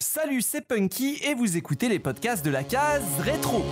Salut, c'est Punky et vous écoutez les podcasts de la case rétro.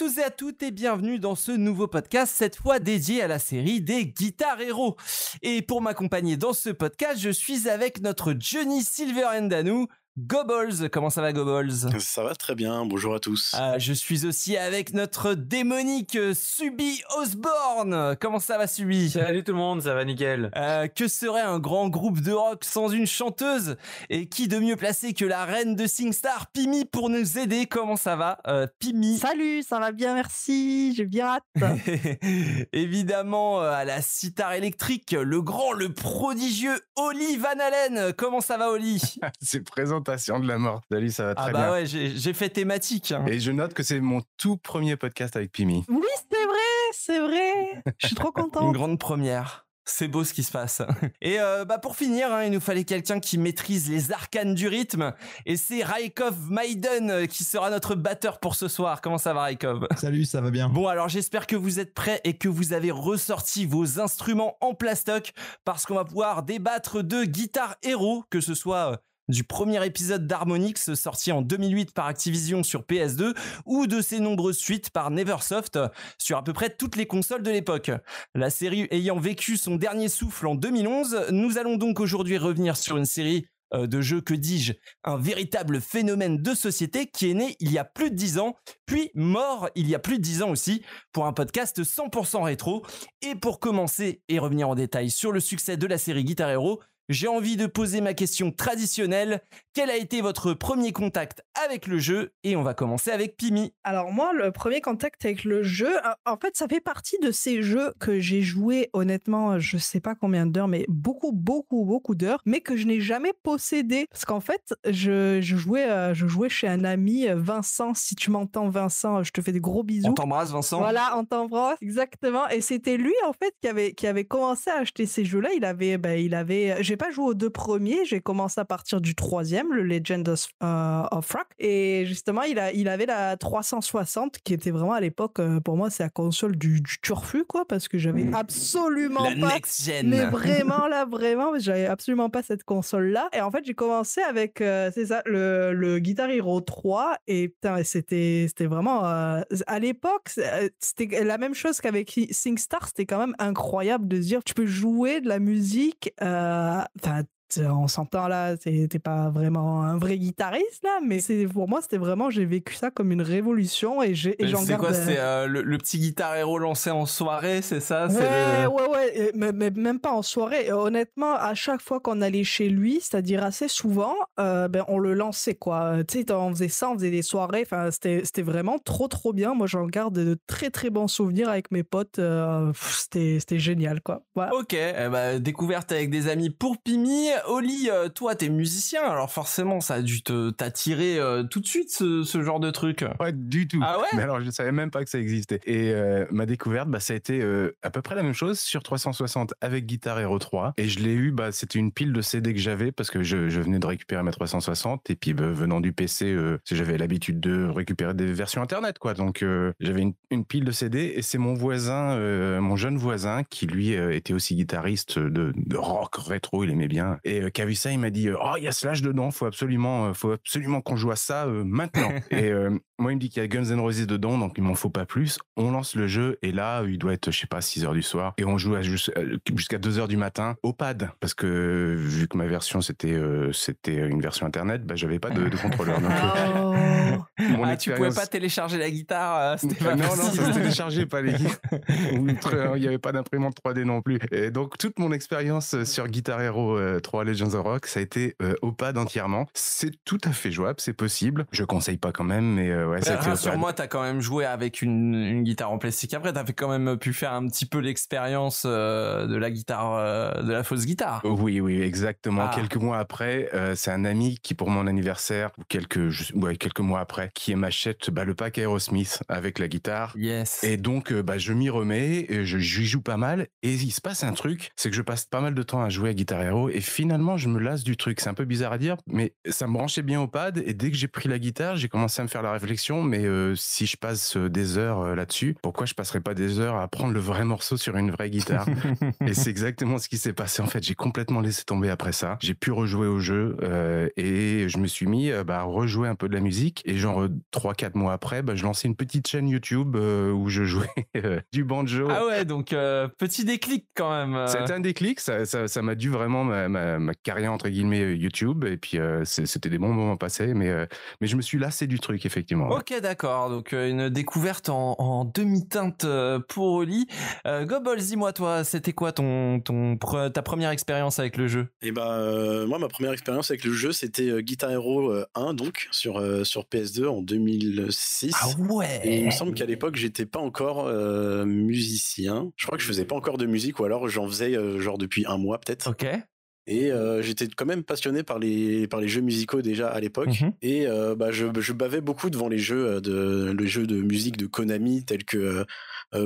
Tous et à toutes et bienvenue dans ce nouveau podcast, cette fois dédié à la série des guitares héros. Et pour m'accompagner dans ce podcast, je suis avec notre Johnny Silverhandanou, Goebbels. Comment ça va Goebbels? Ça va très bien, bonjour à tous. Ah, Je suis aussi avec notre démonique euh, Subi Osborne. Comment ça va Subi? Salut tout le monde, ça va nickel. Euh, que serait un grand groupe de rock sans une chanteuse? Et qui de mieux placé que la reine de SingStar, Pimi, pour nous aider? Comment ça va, euh, Pimi? Salut, ça va bien, merci. J'ai bien hâte. Évidemment, euh, à la sitar électrique, le grand, le prodigieux Oli Van Allen. Comment ça va, Oli? C'est présentation de la mort. Salut, ça va Ah très bah bien. ouais, j'ai fait thématique. hein. Et je note que c'est mon tout premier podcast avec Pimi. oui, c'est vrai, c'est vrai. Je suis trop Une contente. grande première. C'est beau ce qui se passe. Et euh, bah pour finir, hein, il nous fallait quelqu'un qui maîtrise les arcanes du rythme. Et c'est Raikov Maiden euh, qui sera notre batteur pour ce soir. Comment ça va, Raikov? Salut, ça va bien. Bon, alors j'espère que vous êtes prêts et que vous avez ressorti vos instruments en plastoc parce qu'on va pouvoir débattre de Guitar Hero, que ce soit euh, du premier épisode d'Harmonix sorti en 2008 par Activision sur PS2 ou de ses nombreuses suites par Neversoft sur à peu près toutes les consoles de l'époque. La série ayant vécu son dernier souffle en 2011, nous allons donc aujourd'hui revenir sur une série euh, de jeux, que dis-je, un véritable phénomène de société qui est né il y a plus de 10 ans, puis mort il y a plus de 10 ans aussi, pour un podcast 100% rétro. Et pour commencer et revenir en détail sur le succès de la série Guitar Hero, j'ai envie de poser ma question traditionnelle. Quel a été votre premier contact avec le jeu? Et on va commencer avec Pimi. Alors moi, le premier contact avec le jeu, en fait, ça fait partie de ces jeux que j'ai joué, honnêtement, je sais pas combien d'heures, mais beaucoup, beaucoup, beaucoup d'heures, mais que je n'ai jamais possédé. Parce qu'en fait, je, je jouais, euh, je jouais chez un ami, Vincent. Si tu m'entends, Vincent, je te fais des gros bisous. On t'embrasse Vincent. Voilà, on t'embrasse, exactement. Et c'était lui en fait qui avait qui avait commencé à acheter ces jeux-là. Il avait, ben, il avait. J'ai pas joué aux deux premiers. J'ai commencé à partir du troisième, le Legend of, euh, of Rock. Et justement, il a, il avait la 360 qui était vraiment à l'époque euh, pour moi c'est la console du, du turfu quoi parce que j'avais Mm. absolument La pas next gen. mais vraiment là, vraiment, j'avais absolument pas cette console-là. Et en fait, j'ai commencé avec, euh, c'est ça, le, le Guitar Hero 3. Et putain, c'était, c'était vraiment, euh, à l'époque, c'était la même chose qu'avec SingStar. C'était quand même incroyable de dire, tu peux jouer de la musique, euh, enfin, t- on s'entend là, t'es pas vraiment un vrai guitariste là, mais c'est pour moi c'était vraiment j'ai vécu ça comme une révolution et j'ai j'en C'est garde. quoi euh, C'est euh, le, le petit Guitar Hero lancé en soirée, c'est ça? C'est Ouais, le- ouais, ouais, mais, mais même pas en soirée. Honnêtement, à chaque fois qu'on allait chez lui, c'est-à-dire assez souvent, euh, ben, on le lançait, quoi. Tu sais, on faisait ça, on faisait des soirées. Enfin, c'était c'était vraiment trop, trop bien. Moi, j'en garde de très, très bons souvenirs avec mes potes. euh, C'était c'était génial, quoi. Voilà. Ok, eh ben, découverte avec des amis pour Pimi. Oli, euh, toi, t'es musicien, alors forcément, ça a dû te t'attirer euh, tout de suite ce, ce genre de truc. Ouais, du tout. Ah ouais? Mais alors, je savais même pas que ça existait. Et euh, ma découverte, bah, ça a été euh, à peu près la même chose sur 360 avec Guitar Hero 3. Et je l'ai eu, bah, c'était une pile de CD que j'avais parce que je, je venais de récupérer ma 360. Et puis, bah, venant du PC, j'avais l'habitude de récupérer des versions internet, quoi. Donc, j'avais une, une pile de CD. Et c'est mon voisin, mon jeune voisin, qui lui était aussi guitariste de, de rock rétro, il aimait bien. Et euh, qui a vu ça, il m'a dit, euh, oh, il y a Slash dedans, faut absolument, euh, faut absolument qu'on joue à ça euh, maintenant. et euh, moi, il me dit qu'il y a Guns N' Roses dedans, donc il m'en faut pas plus. On lance le jeu et là, il doit être, je sais pas, 6 heures du soir et on joue à jus- euh, jusqu'à 2 heures du matin au pad parce que vu que ma version c'était euh, c'était une version internet, bah j'avais pas de, de contrôleur. Donc, euh, Oh. Mon ah, tu pouvais pas télécharger la guitare, euh, c'était Euh, pas non, non, ça se téléchargeait pas les Outre, Il n'y avait pas d'imprimante 3D non plus. Et donc, toute mon expérience sur Guitar Hero euh, 3 Legends of Rock, ça a été euh, au pad entièrement. C'est tout à fait jouable, c'est possible. Je conseille pas quand même, mais euh, ouais, ça a été au pad. Rassure-moi, t'as quand même joué avec une, une guitare en plastique. Après, t'as fait quand même pu faire un petit peu l'expérience euh, de la guitare, euh, de la fausse guitare. Oui, oui, exactement. Ah. Quelques mois après, euh, c'est un ami qui, pour mon anniversaire, ou quelques, je- ouais, quelques mois après, qui m'achète bah, le pack Aerosmith avec la guitare. Yes. Et donc, euh, bah, je m'y remets, et je j'y joue pas mal, et il se passe un truc, c'est que je passe pas mal de temps à jouer à Guitar Hero, et finalement, je me lasse du truc. C'est un peu bizarre à dire, mais ça me branchait bien au pad, et dès que j'ai pris la guitare, j'ai commencé à me faire la réflexion, mais euh, si je passe euh, des heures euh, là-dessus, pourquoi je passerais pas des heures à apprendre le vrai morceau sur une vraie guitare? Et c'est exactement ce qui s'est passé. En fait, j'ai complètement laissé tomber après ça. J'ai pu rejouer au jeu euh, et je me suis mis bah, à rejouer un peu de la musique. Et genre, 3-4 mois après, bah, je lançais une petite chaîne YouTube euh, où je jouais euh, du banjo. ah ouais, donc euh, petit déclic quand même. euh. C'était un déclic, ça ça, ça m'a dû vraiment ma, ma, ma carrière entre guillemets euh, YouTube et puis euh, c'était des bons moments passés, mais euh, mais je me suis lassé du truc effectivement. Ok, d'accord. Donc euh, une découverte en, en demi-teinte euh, pour Oli. Euh, Gobble, dis-moi toi, c'était quoi ton, ton pre- ta première expérience avec le jeu? Et bah, euh, moi, ma première expérience avec le jeu, c'était euh, Guitar Hero euh, 1, donc, sur, euh, sur PS2 en 2006. Ah ouais. Et il me semble qu'à l'époque, j'étais pas encore euh, musicien. Je crois que je faisais pas encore de musique, ou alors j'en faisais euh, genre depuis un mois peut-être. Ok. Et euh, j'étais quand même passionné par les, par les jeux musicaux déjà à l'époque. Mhm. Et euh, bah, je, je bavais beaucoup devant les jeux de, les jeux de musique de Konami, tels que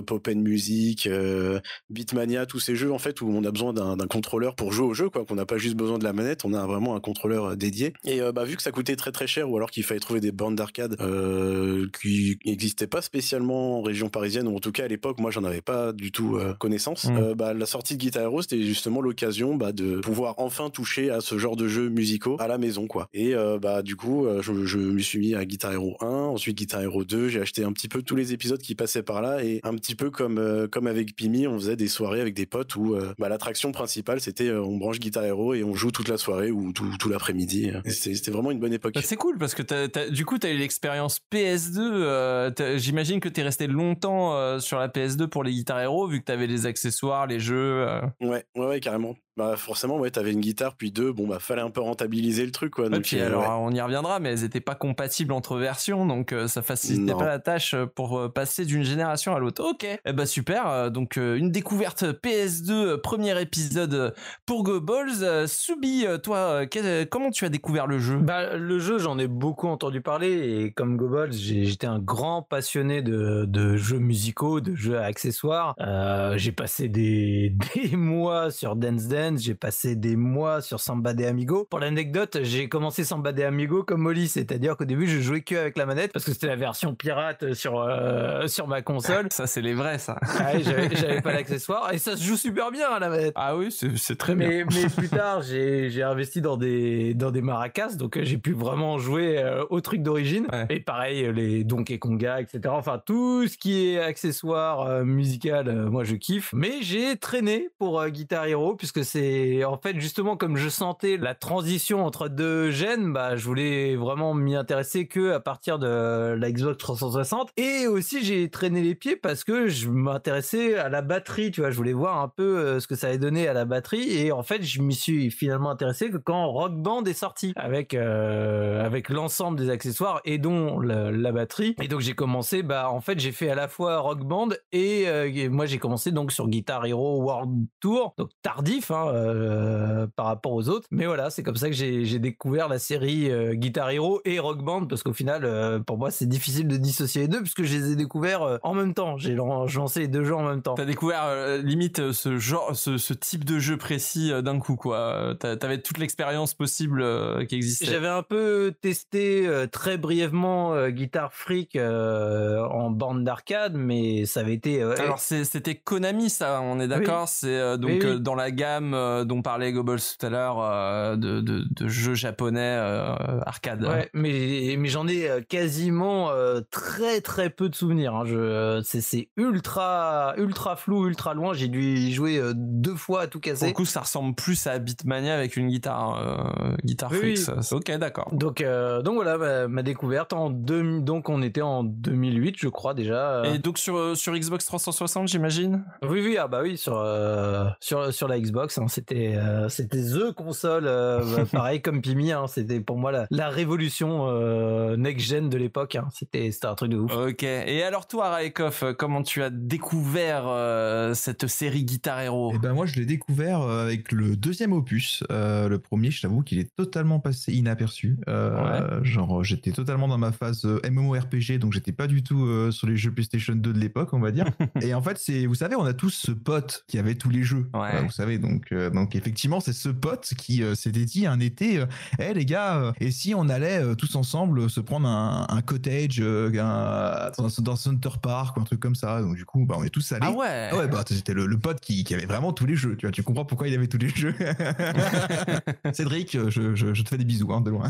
Pop and Music, euh, Beatmania, tous ces jeux en fait où on a besoin d'un contrôleur pour jouer au jeu, quoi. Qu'on n'a pas juste besoin de la manette, on a vraiment un contrôleur euh, dédié. Et euh, bah, vu que ça coûtait très très cher, ou alors qu'il fallait trouver des bandes d'arcade euh, qui n'existaient pas spécialement en région parisienne, ou en tout cas à l'époque, moi j'en avais pas du tout euh, connaissance. Euh, bah, la sortie de Guitar Hero, c'était justement l'occasion bah, de pouvoir enfin toucher à ce genre de jeux musicaux à la maison, quoi. Et euh, bah du coup, euh, je, je me suis mis à Guitar Hero 1, ensuite Guitar Hero 2. J'ai acheté un petit peu tous les épisodes qui passaient par là et un petit peu comme euh, comme avec Pimi, on faisait des soirées avec des potes où euh, bah, l'attraction principale c'était euh, on branche Guitar Hero et on joue toute la soirée ou tout, tout l'après-midi. C'était vraiment une bonne époque. Bah, c'est cool parce que t'as- t'as- du coup, tu as eu l'expérience PS2. euh, t'as- J'imagine que tu es resté longtemps sur la PS2 pour les Guitar Hero vu que tu avais les accessoires, les jeux. Ouais, ouais, ouais, carrément. Bah forcément, ouais, t'avais une guitare puis deux. Bon bah fallait un peu rentabiliser le truc, quoi. Et puis euh, alors, ouais. on y reviendra, mais elles n'étaient pas compatibles entre versions, donc euh, ça facilitait Non. pas la tâche euh, pour euh, passer d'une génération à l'autre. Ok, eh ben super. donc euh, une découverte PS2, euh, premier épisode pour Go Balls. Soubi, euh, toi, quel- comment tu as découvert le jeu? Bah, le jeu, j'en ai beaucoup entendu parler et comme Gobble, j'ai- j'étais un grand passionné de, de jeux musicaux, de jeux à accessoires. Euh, j'ai passé des, des mois sur Dance Dance, j'ai passé des mois sur Samba de Amigo. Pour l'anecdote, j'ai commencé Samba de Amigo comme Molly, c'est-à-dire qu'au début, je jouais que avec la manette parce que c'était la version pirate sur, euh, sur ma console. Ça, c'est les vrais, ça. Ah ouais, j'avais pas l'accessoire et ça se joue super bien à la manette. Ah oui, c'est c'est très bien. Mais, mais plus tard, j'ai investi dans des, dans des maracas, donc euh, j'ai pu vraiment jouer euh, au truc d'origine. Ouais. Et pareil, euh, les Donkey Konga, etc. Enfin, tout ce qui est accessoire euh, musical, moi je kiffe. Mais j'ai traîné pour Guitar Hero, puisque c'est en fait justement comme je sentais la transition entre deux gènes, bah, je voulais vraiment m'y intéresser que à partir de la Xbox 360. Et aussi, j'ai traîné les pieds parce que je m'intéressais à la batterie, tu vois. Je voulais voir un peu euh, ce que ça allait donner à la batterie. Et en fait, je m'y suis finalement intéressé que quand Rock Band est sorti avec, euh, avec l'ensemble des accessoires et dont la, la batterie. Et donc, j'ai commencé, bah, en fait, j'ai fait à la fois Rock Band et, euh, et moi, j'ai commencé donc sur Guitar Hero World Tour. Donc, tardif, hein, euh, par rapport aux autres. Mais voilà, c'est comme ça que j'ai découvert la série euh, Guitar Hero et Rock Band parce qu'au final, euh, pour moi, c'est difficile de dissocier les deux puisque je les ai découverts en même temps. J'ai lan- j'ai lancé les deux jeux en même temps. T'as découvert limite ce genre, ce, ce type de jeu précis d'un coup, quoi. T'a- T'avais toute l'expérience possible qui existait. J'avais un peu testé très brièvement Guitar Freak en bande d'arcade, mais ça avait été. Alors c'était Konami, ça. On est d'accord. C'est donc Oui, oui. dans la gamme euh, dont parlait Goebbels tout à l'heure, euh, de, de, de jeux japonais euh, arcade. Ouais, mais mais j'en ai quasiment très très peu de souvenirs. Hein. Je c'est c'est ultra ultra flou, ultra loin. J'ai dû y jouer deux fois à tout casser. coup, ça ressemble plus à Beatmania avec une guitare, euh, guitare Oui, oui. Ok, d'accord. Donc euh, donc voilà ma, ma découverte en deux, donc on était en 2008 je crois déjà. Et donc sur sur Xbox 360, j'imagine? Oui oui ah bah oui sur euh, sur sur la Xbox hein, c'était euh, c'était the console euh, bah, pareil comme Pimi hein, c'était pour moi la, la révolution euh, next gen de l'époque hein. c'était c'était un truc de ouf. Ok. Et alors toi, Raekov, comment tu as découvert euh, cette série Guitar Hero? Et ben moi je l'ai découvert avec le deuxième opus. Euh, le premier, je t'avoue qu'il est totalement passé inaperçu. Euh, Genre j'étais totalement dans ma phase MMORPG, donc j'étais pas du tout euh, sur les jeux PlayStation 2 de l'époque, on va dire. Et en fait c'est, vous savez, on a tous ce pote qui avait tous les jeux. Ouais. Vous savez donc euh, donc effectivement c'est ce pote qui euh, s'était dit un été, euh, Eh les gars, et si on allait tous ensemble se prendre un, un cottage un- dans, dans Center Park ou un truc comme ça. Donc du coup bah, on est tous allés. Ah ouais. Ah ouais, bah c'était le, le pote qui, qui avait vraiment tous les jeux. Tu vois, tu comprends pourquoi il avait tous les jeux. Cédric, je, je, je te fais des bisous hein, de loin.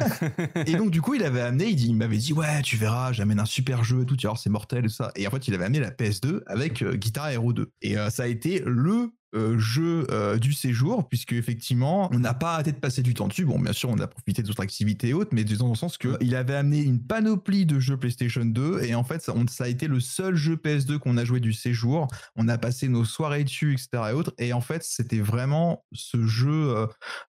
et donc du coup, il avait amené, il, m'avait dit ouais, tu verras, j'amène un super jeu et tout. Tu vois, c'est mortel et tout ça. Et en fait, il avait amené la PS2 avec Guitar Hero 2. Et ça a été le euh, jeu euh, du séjour puisque effectivement on n'a pas arrêté de passer du temps dessus. Bon bien sûr on a profité d'autres activités et autres mais dans le sens que il avait amené une panoplie de jeux PlayStation 2 et en fait ça, on- ça a été le seul jeu PS2 qu'on a joué du séjour. On a passé nos soirées dessus etc et autres. Et en fait c'était vraiment ce jeu euh,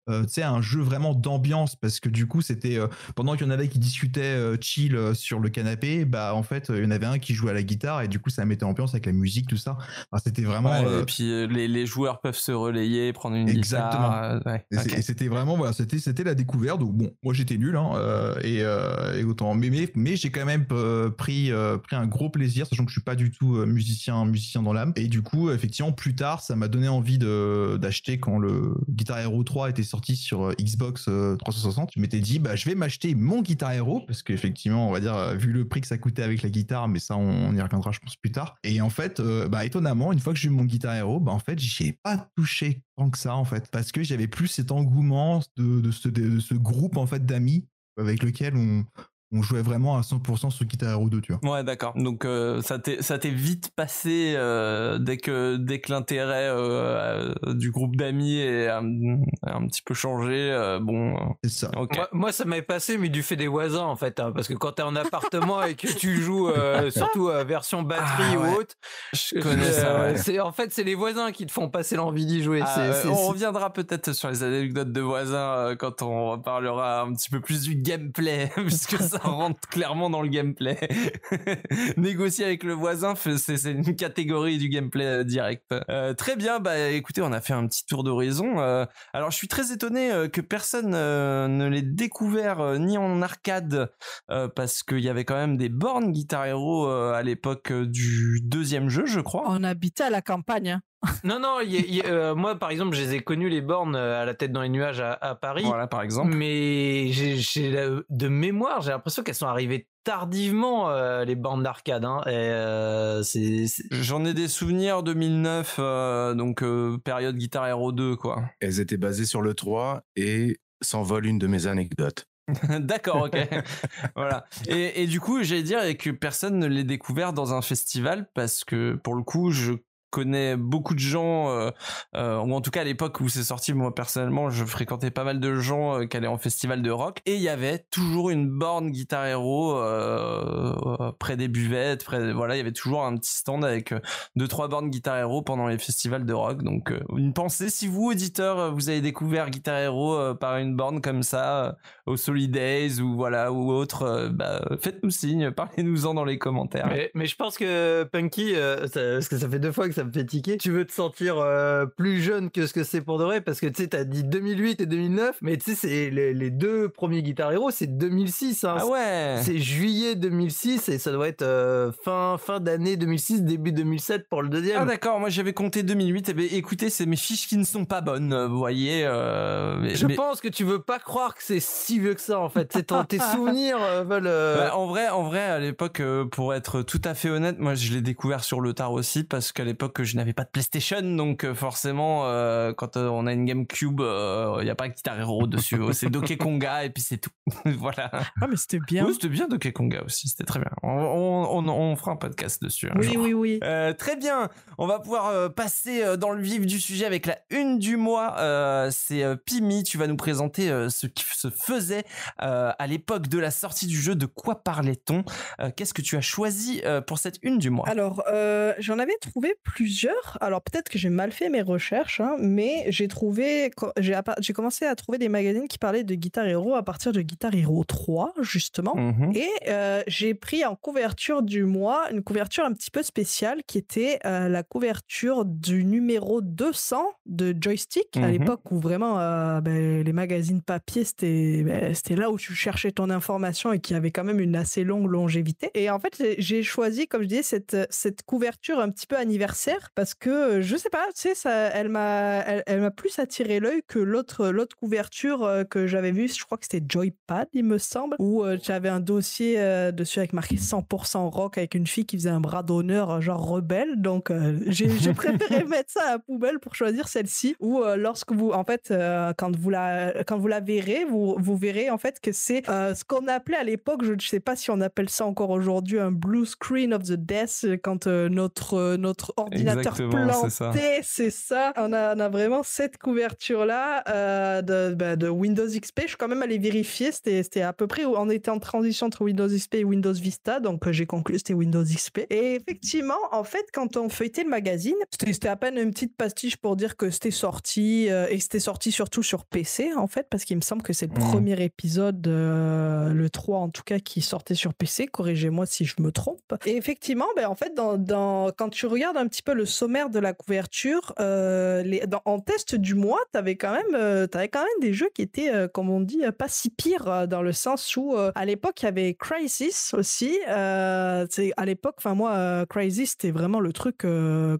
euh, tu sais un jeu vraiment d'ambiance parce que du coup c'était pendant qu'il y en avait qui discutaient chill sur le canapé bah en fait il y en avait un qui jouait à la guitare et du coup ça mettait ambiance avec la musique tout ça. Enfin, c'était vraiment Ouais, Et puis les, les joueurs peuvent se relayer, prendre une Exactement. guitare. euh, ouais, Et c'était vraiment voilà, c'était c'était la découverte. Donc bon, moi j'étais nul hein, euh, et, euh, et autant mais mais, mais j'ai quand même pris pris un gros plaisir, sachant que je suis pas du tout musicien musicien dans l'âme. Et du coup, effectivement, plus tard, ça m'a donné envie de d'acheter quand le Guitar Hero 3 était sorti sur Xbox euh, 360. Je m'étais dit bah je vais m'acheter mon Guitar Hero parce qu'effectivement, on va dire vu le prix que ça coûtait avec la guitare, mais ça on, on y reviendra je pense plus tard. Et en fait, bah étonnamment, une fois que j'ai eu mon Guitar Hero, bah en fait, pas touché tant que ça en fait parce que j'avais plus cet engouement de, ce, de ce groupe en fait d'amis avec lequel on, on jouait vraiment à 100% sur Guitar Hero 2 tu vois Ouais, d'accord. Donc euh, ça t'est ça t'est vite passé euh, dès que dès que l'intérêt euh, euh, du groupe d'amis est un, un petit peu changé. euh, bon, c'est ça. Moi, moi, ça m'avait passé, mais du fait des voisins, en fait. hein, parce que quand t'es en appartement et que tu joues, euh, surtout euh, version batterie Ah, ouais. ou autre, Je connais ça. ouais. c'est en fait, c'est les voisins qui te font passer l'envie d'y jouer. Ah, c'est, on c'est- reviendra peut-être sur les anecdotes de voisins euh, quand on parlera un petit peu plus du gameplay, puisque ça rentre clairement dans le gameplay. Négocier avec le voisin, c'est une catégorie du gameplay euh, direct. Euh, très bien, bah écoutez, on a fait un petit tour d'horizon. Euh, alors je suis très étonné que personne ne l'ait découvert ni en arcade, parce qu'il y avait quand même des bornes Guitar Hero à l'époque du deuxième jeu, je crois. On habitait à la campagne. Non, non, il y a- il y a- euh, moi, par exemple, je les ai connus, les bornes, euh, à la tête dans les nuages à, à Paris. Voilà, par exemple. Mais de mémoire, j'ai l'impression qu'elles sont arrivées tardivement, euh, les bornes d'arcade. Hein, et, euh, c'est, c'est- J'en ai des souvenirs 2009, euh, donc euh, période Guitar Hero 2, quoi. Elles étaient basées sur le 3 et s'envole une de mes anecdotes. D'accord, ok. voilà. Et, et du coup, j'allais dire que personne ne l'ait découvert dans un festival parce que pour le coup, je connais beaucoup de gens, euh, euh, ou en tout cas à l'époque où c'est sorti, moi personnellement, je fréquentais pas mal de gens euh, qui allaient en festival de rock, et il y avait toujours une borne Guitar Hero près des buvettes, près, voilà, il y avait toujours un petit stand avec deux trois bornes Guitar Hero pendant les festivals de rock. Donc une pensée, si vous auditeurs, vous avez découvert Guitar Hero par une borne comme ça au Solidays ou voilà ou autre, bah, faites-nous signe, parlez-nous-en dans les commentaires. Mais, je pense que Punky, parce que ça fait deux fois que ça me fait tiquer, tu veux te sentir euh, plus jeune que ce que c'est pour de vrai, parce que tu sais, t'as dit 2008 et 2009, mais tu sais, c'est les, les deux premiers Guitar Hero, c'est 2006. Hein. Ah ouais. C'est juillet 2006 et ça doit être euh, fin, fin d'année 2006, début 2007 pour le Ah deuxième. d'accord, moi j'avais compté 2008. Eh ben, écoutez, c'est mes fiches qui ne sont pas bonnes, euh, vous voyez. euh, mais- je mais- pense que tu veux pas croire que c'est si vieux que ça en fait. C'est tes souvenirs veulent. Bah, en vrai, en vrai, à l'époque, pour être tout à fait honnête, moi je l'ai découvert sur le tard aussi parce qu'à l'époque l'époque, je n'avais pas de PlayStation, donc euh, forcément, euh, quand euh, on a une GameCube, il n'y a pas Guitar Hero dessus. c'est Donkey Konga et puis c'est tout. voilà. Ah, mais c'était bien. Oui, c'était bien Donkey Konga aussi, c'était très bien. On, on, on, fera un podcast dessus. oui, oui, oui, très bien. On va pouvoir passer dans le vif du sujet avec la une du mois. c'est Pimi, tu vas nous présenter ce qui se faisait à l'époque de la sortie du jeu. De quoi parlait-on? Qu'est-ce que tu as choisi pour cette une du mois? Alors, j'en avais trouvé plusieurs. Alors peut-être que j'ai mal fait mes recherches, hein, mais j'ai trouvé, j'ai commencé à trouver des magazines qui parlaient de Guitar Hero à partir de Guitar Hero 3 justement, mmh et euh, j'ai pris en couverture du mois une couverture un petit peu spéciale qui était euh, la couverture du numéro 200 de Joystick à Mmh l'époque où vraiment euh, ben, les magazines papier c'était ben, c'était là où tu cherchais ton information et qui avait quand même une assez longue longévité. Et en fait j'ai choisi comme je disais cette cette couverture un petit peu anniversaire parce que je sais pas, tu sais, ça, elle m'a, elle, m'a plus attiré l'œil que l'autre, l'autre couverture euh, que j'avais vue. Je crois que c'était Joypad, il me semble, où euh, j'avais un dossier euh, dessus avec marqué 100% rock avec une fille qui faisait un bras d'honneur genre rebelle. Donc j'ai, préféré mettre ça à la poubelle pour choisir celle-ci. Ou lorsque vous, en fait, quand vous la, quand vous la verrez, vous, vous verrez en fait que c'est ce qu'on appelait à l'époque, je ne sais pas si on appelle ça encore aujourd'hui un blue screen of the death quand notre notre ordinateur planté, c'est ça. On a, on a vraiment cette couverture-là euh, de, bah, de, Windows XP. Je suis quand même allé vérifier. C'était à peu près où on était en transition entre Windows XP et Windows Vista. Donc euh, j'ai conclu c'était Windows XP. Et effectivement, en fait, quand on feuilletait le magazine, c'était à peine une petite pastiche pour dire que c'était sorti. Euh, et c'était sorti surtout sur PC, en fait, parce qu'il me semble que c'est le mmh. premier épisode, le 3 en tout cas, qui sortait sur PC. Corrigez-moi si je me trompe. Et effectivement, ben, en fait, dans, dans, quand tu regardes un petit peu le sommaire de la couverture, euh, les, en test du mois, tu avais, quand même, euh, avais quand même des jeux qui étaient, euh, comme on dit, pas si pires, dans le sens où, à l'époque, il y avait Crisis aussi. à l'époque, enfin moi, Crisis, c'était vraiment le truc,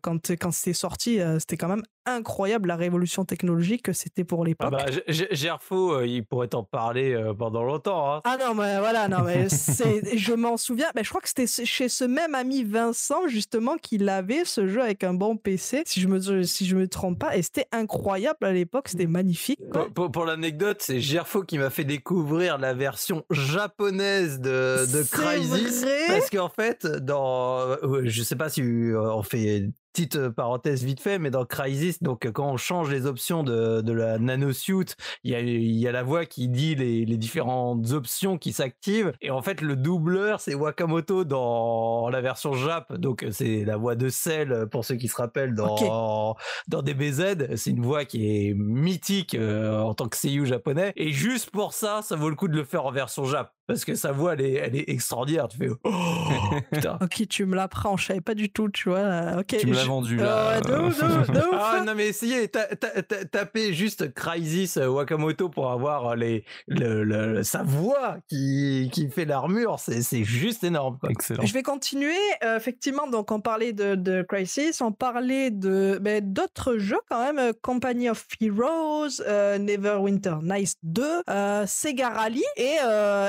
quand, quand c'était sorti, c'était quand même incroyable la révolution technologique que c'était pour l'époque. Ah bah, Gerfo, il pourrait t'en parler pendant longtemps. Hein. Ah non, mais voilà, non, mais je m'en souviens. Mais je crois que c'était chez ce même ami Vincent, justement, qu'il avait ce jeu avec un bon PC, si je me, si je me trompe pas. Et c'était incroyable à l'époque, c'était magnifique. Pour, l'anecdote, c'est Gerfo qui m'a fait découvrir la version japonaise de, de Crysis. Parce qu'en fait, dans, je sais pas si on fait petite euh, parenthèse vite fait, mais dans Crisis, donc quand on change les options de, de la nanosuit, il y a, il y a la voix qui dit les, les différentes options qui s'activent. Et en fait, le doubleur, c'est Wakamoto dans la version Jap. Donc, c'est la voix de Cell, pour ceux qui se rappellent, dans, dans DBZ. C'est une voix qui est mythique euh, en tant que seiyuu japonais. Et juste pour ça, ça vaut le coup de le faire en version Jap parce que sa voix elle est, elle est extraordinaire. Tu fais oh, putain. ok, tu me l'apprends, je savais pas du tout, tu vois. Ok. Tu me l'as vendu là. ah non mais essayez, tapez juste Crisis euh, Wakamoto pour avoir les, le, sa voix qui, qui fait l'armure, c'est juste énorme. Excellent. Je vais continuer. Euh, effectivement, donc on parlait de, de Crisis, on parlait de ben, d'autres jeux quand même, euh, Company of Heroes, Neverwinter Nights 2, Sega Rally et,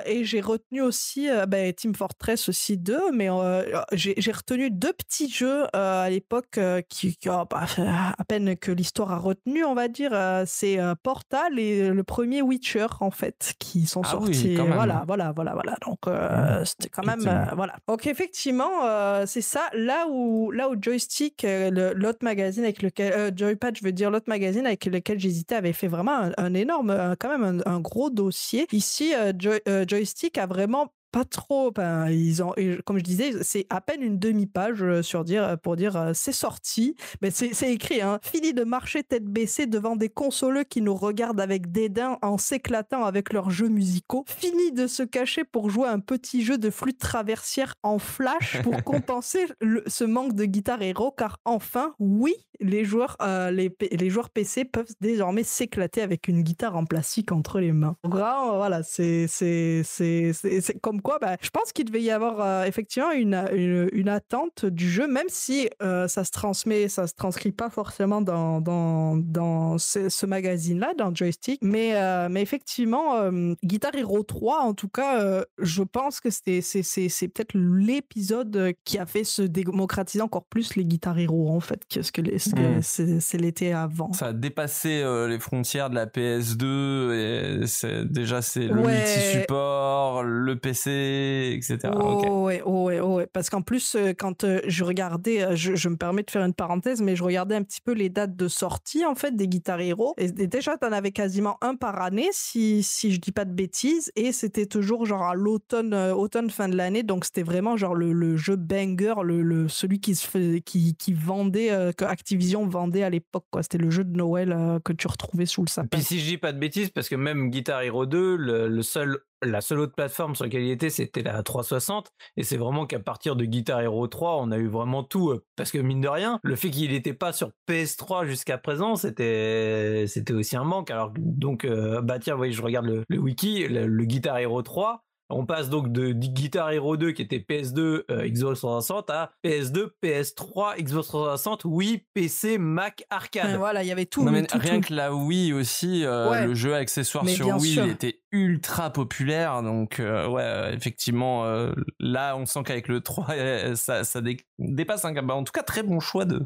et j'ai retenu aussi euh, bah, Team Fortress aussi 2, mais euh, j'ai retenu deux petits jeux euh, à l'époque qui, qui oh, bah, à peine que l'histoire a retenu, on va dire. c'est Portal et le premier Witcher en fait qui sont ah sortis. voilà, voilà, voilà, voilà. Donc mmh. c'était quand même voilà. Donc effectivement, c'est ça. Là où là où Joystick, l'autre magazine avec lequel Joypad, je veux dire l'autre magazine avec lequel j'hésitais, avait fait vraiment un, énorme, quand même un, gros dossier. Ici, Joy, Joystick a vraiment pas trop. ils ont, comme je disais, c'est à peine une demi-page euh, sur dire euh, pour dire euh, c'est sorti. Mais c'est écrit. Hein, fini de marcher tête baissée devant des consoleux qui nous regardent avec dédain en s'éclatant avec leurs jeux musicaux. Fini de se cacher pour jouer un petit jeu de flûte traversière en flash pour compenser ce manque de guitare héros. Car enfin, oui, les joueurs, les, les, joueurs PC peuvent désormais s'éclater avec une guitare en plastique entre les mains. voilà, c'est comme quoi, bah, je pense qu'il devait y avoir euh, effectivement une, une, une attente du jeu, même si euh, ça se transmet, ça se transcrit pas forcément dans, dans, dans ce, ce magazine-là, dans Joystick. Mais, euh, mais effectivement, Guitar Hero 3, en tout cas, je pense que c'est, peut-être l'épisode qui a fait se démocratiser encore plus les Guitar Hero, en fait, que ce que, les- ce que Mm. c'est, l'été avant. Ça a dépassé les frontières de la PS2 et déjà c'est le Ouais. multi-support, le PC, etc. Oh, ouais, oh, ouais, oh, ouais. Parce qu'en plus, euh, quand euh, je regardais, euh, je, je me permets de faire une parenthèse, mais je regardais un petit peu les dates de sortie en fait des Guitar Hero. Et, et déjà, t'en avais quasiment un par année, si, si je dis pas de bêtises. Et c'était toujours genre à l'automne, automne fin de l'année. Donc c'était vraiment genre le, le jeu banger, le, le- celui qui se fait, qui, qui vendait, euh, que Activision vendait à l'époque. quoi. C'était le jeu de Noël euh, que tu retrouvais sous le sapin. Puis si je dis pas de bêtises, parce que même Guitar Hero 2, le, le seul, la seule autre plateforme sur laquelle il était, c'était la 360. Et c'est vraiment qu'à partir de Guitar Hero 3, on a eu vraiment tout. euh, Parce que mine de rien, le fait qu'il n'était pas sur PS3 jusqu'à présent, c'était, c'était aussi un manque. Alors donc, euh, bah tiens, voyez, je regarde le, le wiki, le, le Guitar Hero 3. On passe donc de, Guitar Hero 2 qui était PS2, euh, Xbox 360 à PS2, PS3, Xbox 360, Wii, PC, Mac, arcade. Ouais, voilà, il y avait tout. Non, mais tout, rien tout. que la Wii aussi, euh, Ouais. le jeu accessoire Mais sur Wii, sûr. il était ultra populaire. Donc, euh, ouais, euh, effectivement, euh, là, on sent qu'avec le 3, euh, ça, ça dé- dépasse un gamin. En tout cas, très bon choix de,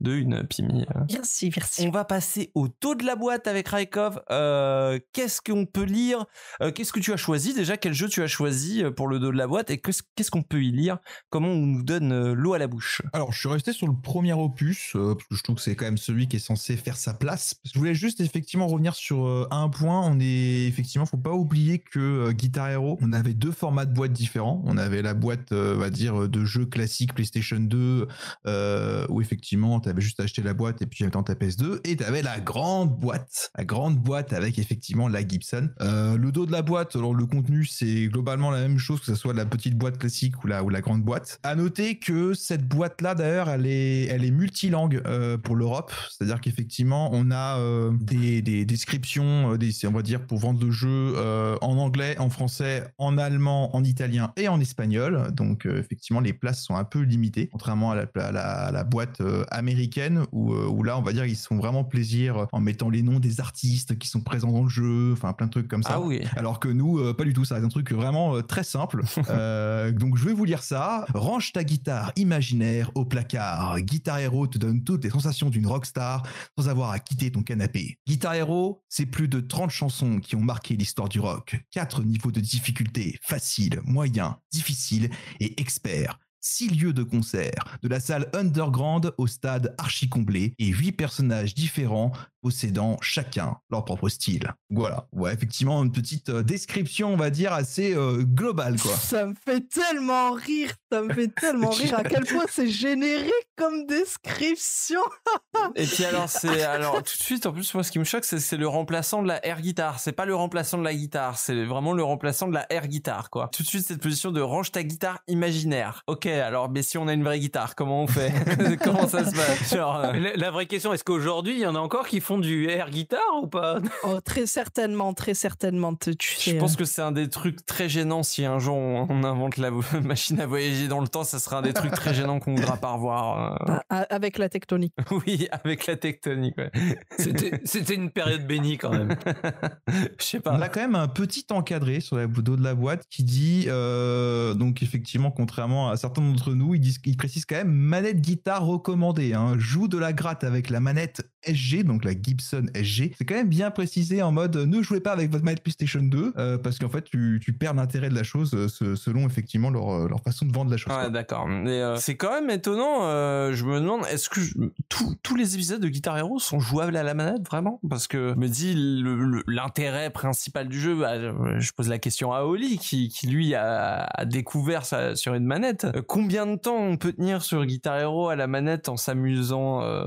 de une Pimi. euh. Merci, merci. On va passer au taux de la boîte avec Raikov. Euh, qu'est-ce qu'on peut lire? Euh, Qu'est-ce que tu as choisi déjà? Quel jeu tu as choisi pour le dos de la boîte? Et qu'est-ce qu'est-ce qu'on peut y lire? Comment on nous donne l'eau à la bouche? Alors, je suis resté sur le premier opus, euh, parce que je trouve que c'est quand même celui qui est censé faire sa place. Je voulais juste effectivement revenir sur euh, un point. On est effectivement, faut pas oublier que euh, Guitar Hero, on avait deux formats de boîtes différents. On avait la boîte, euh, on va dire, de jeux classiques PlayStation 2, euh, où effectivement, tu avais juste acheté la boîte et puis temps ta PS2, et tu avais la grande boîte, la grande boîte avec effectivement la Gibson. Euh, le dos de la boîte, alors le contenu, c'est globalement la même chose, que ce soit la petite boîte classique ou la, ou la grande boîte. À noter que cette boîte-là, d'ailleurs, elle est, elle est multilangue euh, pour l'Europe, c'est-à-dire qu'effectivement, on a euh, des, des descriptions, euh, des, on va dire, pour vendre le jeu euh, en anglais, en français, en allemand, en italien et en espagnol. Donc, euh, effectivement, les places sont un peu limitées, contrairement à la, à la, à la boîte euh, américaine où, où là, on va dire, ils se font vraiment plaisir en mettant les noms des artistes qui sont présents dans le jeu, enfin, plein de trucs comme ça. Ah oui. Alors que nous, pas du tout. Ça reste un truc vraiment très simple. Donc je vais vous lire ça. Range ta guitare imaginaire au placard. Guitar Hero te donne toutes les sensations d'une rockstar sans avoir à quitter ton canapé. Guitar Hero, c'est plus de 30 chansons qui ont marqué l'histoire du rock. Quatre niveaux de difficulté facile, moyen, difficile et expert. Six lieux de concert, de la salle underground au stade archi comblé et huit personnages différents possédant chacun leur propre style. Voilà, ouais, effectivement, une petite euh, description, on va dire, assez euh, globale, quoi. Ça me fait tellement rire, ça me fait tellement rire à quel point c'est générique comme description. Et puis alors c'est alors tout de suite en plus moi ce qui me choque c'est c'est le remplaçant de la air guitare c'est pas le remplaçant de la guitare c'est vraiment le remplaçant de la air guitare quoi tout de suite cette position de range ta guitare imaginaire ok alors mais si on a une vraie guitare comment on fait comment ça se passe genre euh, La, la vraie question, est-ce qu'aujourd'hui, il y en a encore qui font du air guitare ou pas? Oh, très certainement, très certainement, tu tu sais. je pense euh, que c'est un des trucs très gênants si un jour on, on invente la machine à voyager dans le temps ça sera un des trucs très gênants qu'on voudra pas revoir euh. a- avec la tectonique. oui avec la tectonique ouais. C'était une période bénie quand même. je sais On pas a quand même un petit encadré sur le dos de la boîte qui dit, euh, donc effectivement, contrairement à certains d'entre nous, ils, disent, ils précisent quand même manette guitare recommandée. Hein. Joue de la gratte avec la manette SG, donc la Gibson SG. C'est quand même bien précisé en mode ne jouez pas avec votre manette PlayStation 2 euh, parce qu'en fait tu, tu perds l'intérêt de la chose euh, se- selon effectivement leur, euh, leur façon de vendre la chose. Ouais, d'accord. Mais euh, c'est quand même étonnant. euh, je me demande, est-ce que je- tous- tous les épisodes de Guitar Hero sont jouables à la manette vraiment? Parce que je me le- l'intérêt principal du jeu. bah, je pose la question à Oli qui, qui lui a, a découvert ça sur une manette. Euh, Combien de temps on peut tenir sur Guitar Hero à la manette en s'amusant euh,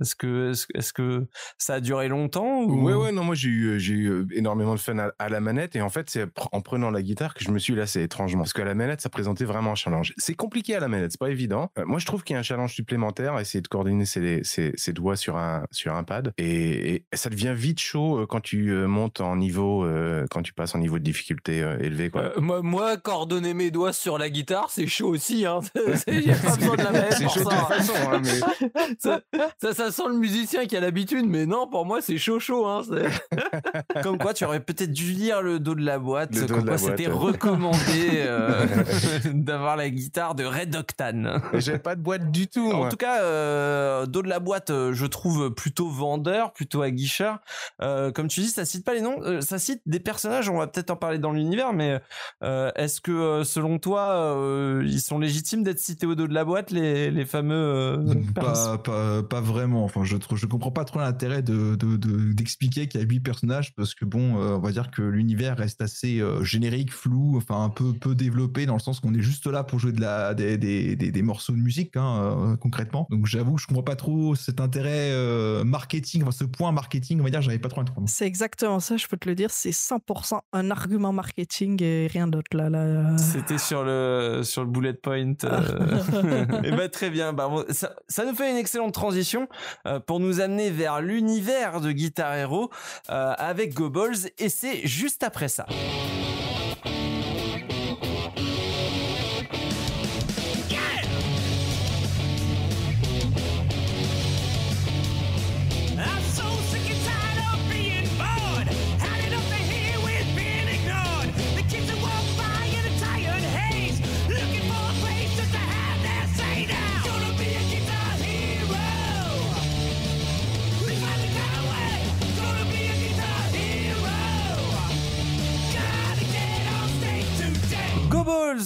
Est-ce que Est-ce que ça a duré longtemps ou... Ouais, ouais, non, moi j'ai eu, j'ai eu énormément de fun à, à la manette et en fait, c'est en prenant la guitare que je me suis lassé étrangement. Parce qu'à la manette, ça présentait vraiment un challenge. C'est compliqué à la manette, c'est pas évident. Euh, moi, je trouve qu'il y a un challenge supplémentaire, essayer de coordonner ses, ses, ses doigts sur un, sur un pad et, et ça devient vite chaud euh, quand tu euh, montes en niveau, euh, quand tu passes en niveau de difficulté euh, élevé, quoi. Euh, moi, moi, coordonner mes doigts sur la guitare, c'est chaud aussi. Hein. J'ai pas besoin de la manette C'est pour chaud de ça. toute façon, hein, mais ça, ça, ça sent le musicien qui a l'habitude, mais non, pour moi, c'est chaud, chaud. Hein. C'est- Comme quoi, tu aurais peut-être dû lire le dos de la boîte, Le comme quoi c'était ouais. recommandé euh, d'avoir la guitare de Red Octane. j'ai pas de boîte du tout. En moi. tout cas, euh, dos de la boîte, euh, je trouve plutôt vendeur, plutôt aguicheur. Euh, comme tu dis, ça cite pas les noms, euh, ça cite des personnages. On va peut-être en parler dans l'univers, mais euh, est-ce que selon toi, euh, ils sont légitimes d'être cités au dos de la boîte, les, les fameux euh, pas, pas, pas vraiment. Enfin, je, trouve- je comprends pas trop l'intérêt de, de- de- d'expliquer qu'il y a huit personnages parce que bon, euh, on va dire que l'univers reste assez euh, générique, flou, enfin un peu peu développé dans le sens qu'on est juste là pour jouer de la des, des, des, des morceaux de musique hein, euh, concrètement. Donc j'avoue que je comprends pas trop cet intérêt euh, marketing, enfin ce point marketing, on va dire, j'avais pas trop à comprendre. C'est exactement ça, je peux te le dire. C'est 100% un argument marketing et rien d'autre là. là. C'était sur le sur le bullet point. euh. et bah très bien. Bah, bon, ça, ça nous fait une excellente transition euh, pour nous amener vers l'univers de Guitar Hero euh, avec Goebbels et c'est juste après ça.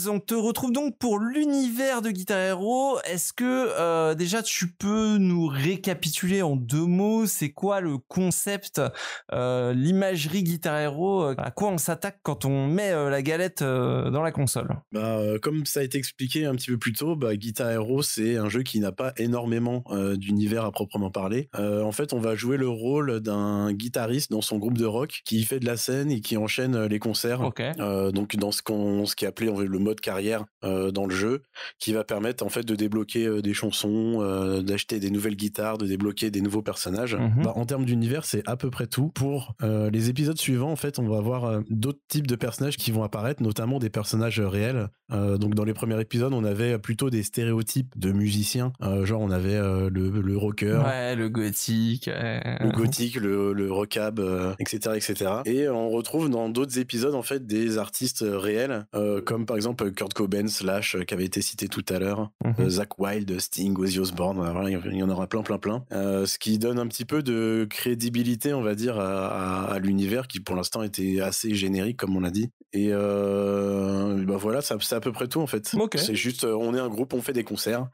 On te retrouve donc pour l'univers de Guitar Hero. Est-ce que euh, déjà tu peux nous récapituler en deux mots c'est quoi le concept, euh, l'imagerie Guitar Hero, euh, à quoi on s'attaque quand on met euh, la galette dans la console? Bah, comme ça a été expliqué un petit peu plus tôt, bah, Guitar Hero, c'est un jeu qui n'a pas énormément d'univers à proprement parler. En fait, on va jouer le rôle d'un guitariste dans son groupe de rock qui fait de la scène et qui enchaîne les concerts. Donc dans ce qu'on ce qui est appelé le mode carrière euh, dans le jeu qui va permettre en fait de débloquer euh, des chansons euh, d'acheter des nouvelles guitares de débloquer des nouveaux personnages Mhm. Bah, en termes d'univers c'est à peu près tout pour euh, les épisodes suivants en fait on va avoir euh, d'autres types de personnages qui vont apparaître notamment des personnages réels Euh, donc dans les premiers épisodes on avait plutôt des stéréotypes de musiciens Euh, genre on avait euh, le, le rocker Ouais, le gothique. le gothique, le, le rockab, euh, etc., etc. Et on retrouve dans d'autres épisodes en fait des artistes réels, euh, comme par exemple Kurt Cobain, Slash, euh, qui avait été cité tout à l'heure, euh, Zach Wilde, Sting, Ozzy Osbourne, il y en aura plein, plein, plein. Euh, ce qui donne un petit peu de crédibilité, on va dire, à, à- à l'univers qui pour l'instant était assez générique, comme on l'a dit. Et euh, bah voilà, c'est à peu près tout en fait. C'est juste, on est un groupe, on fait des concerts,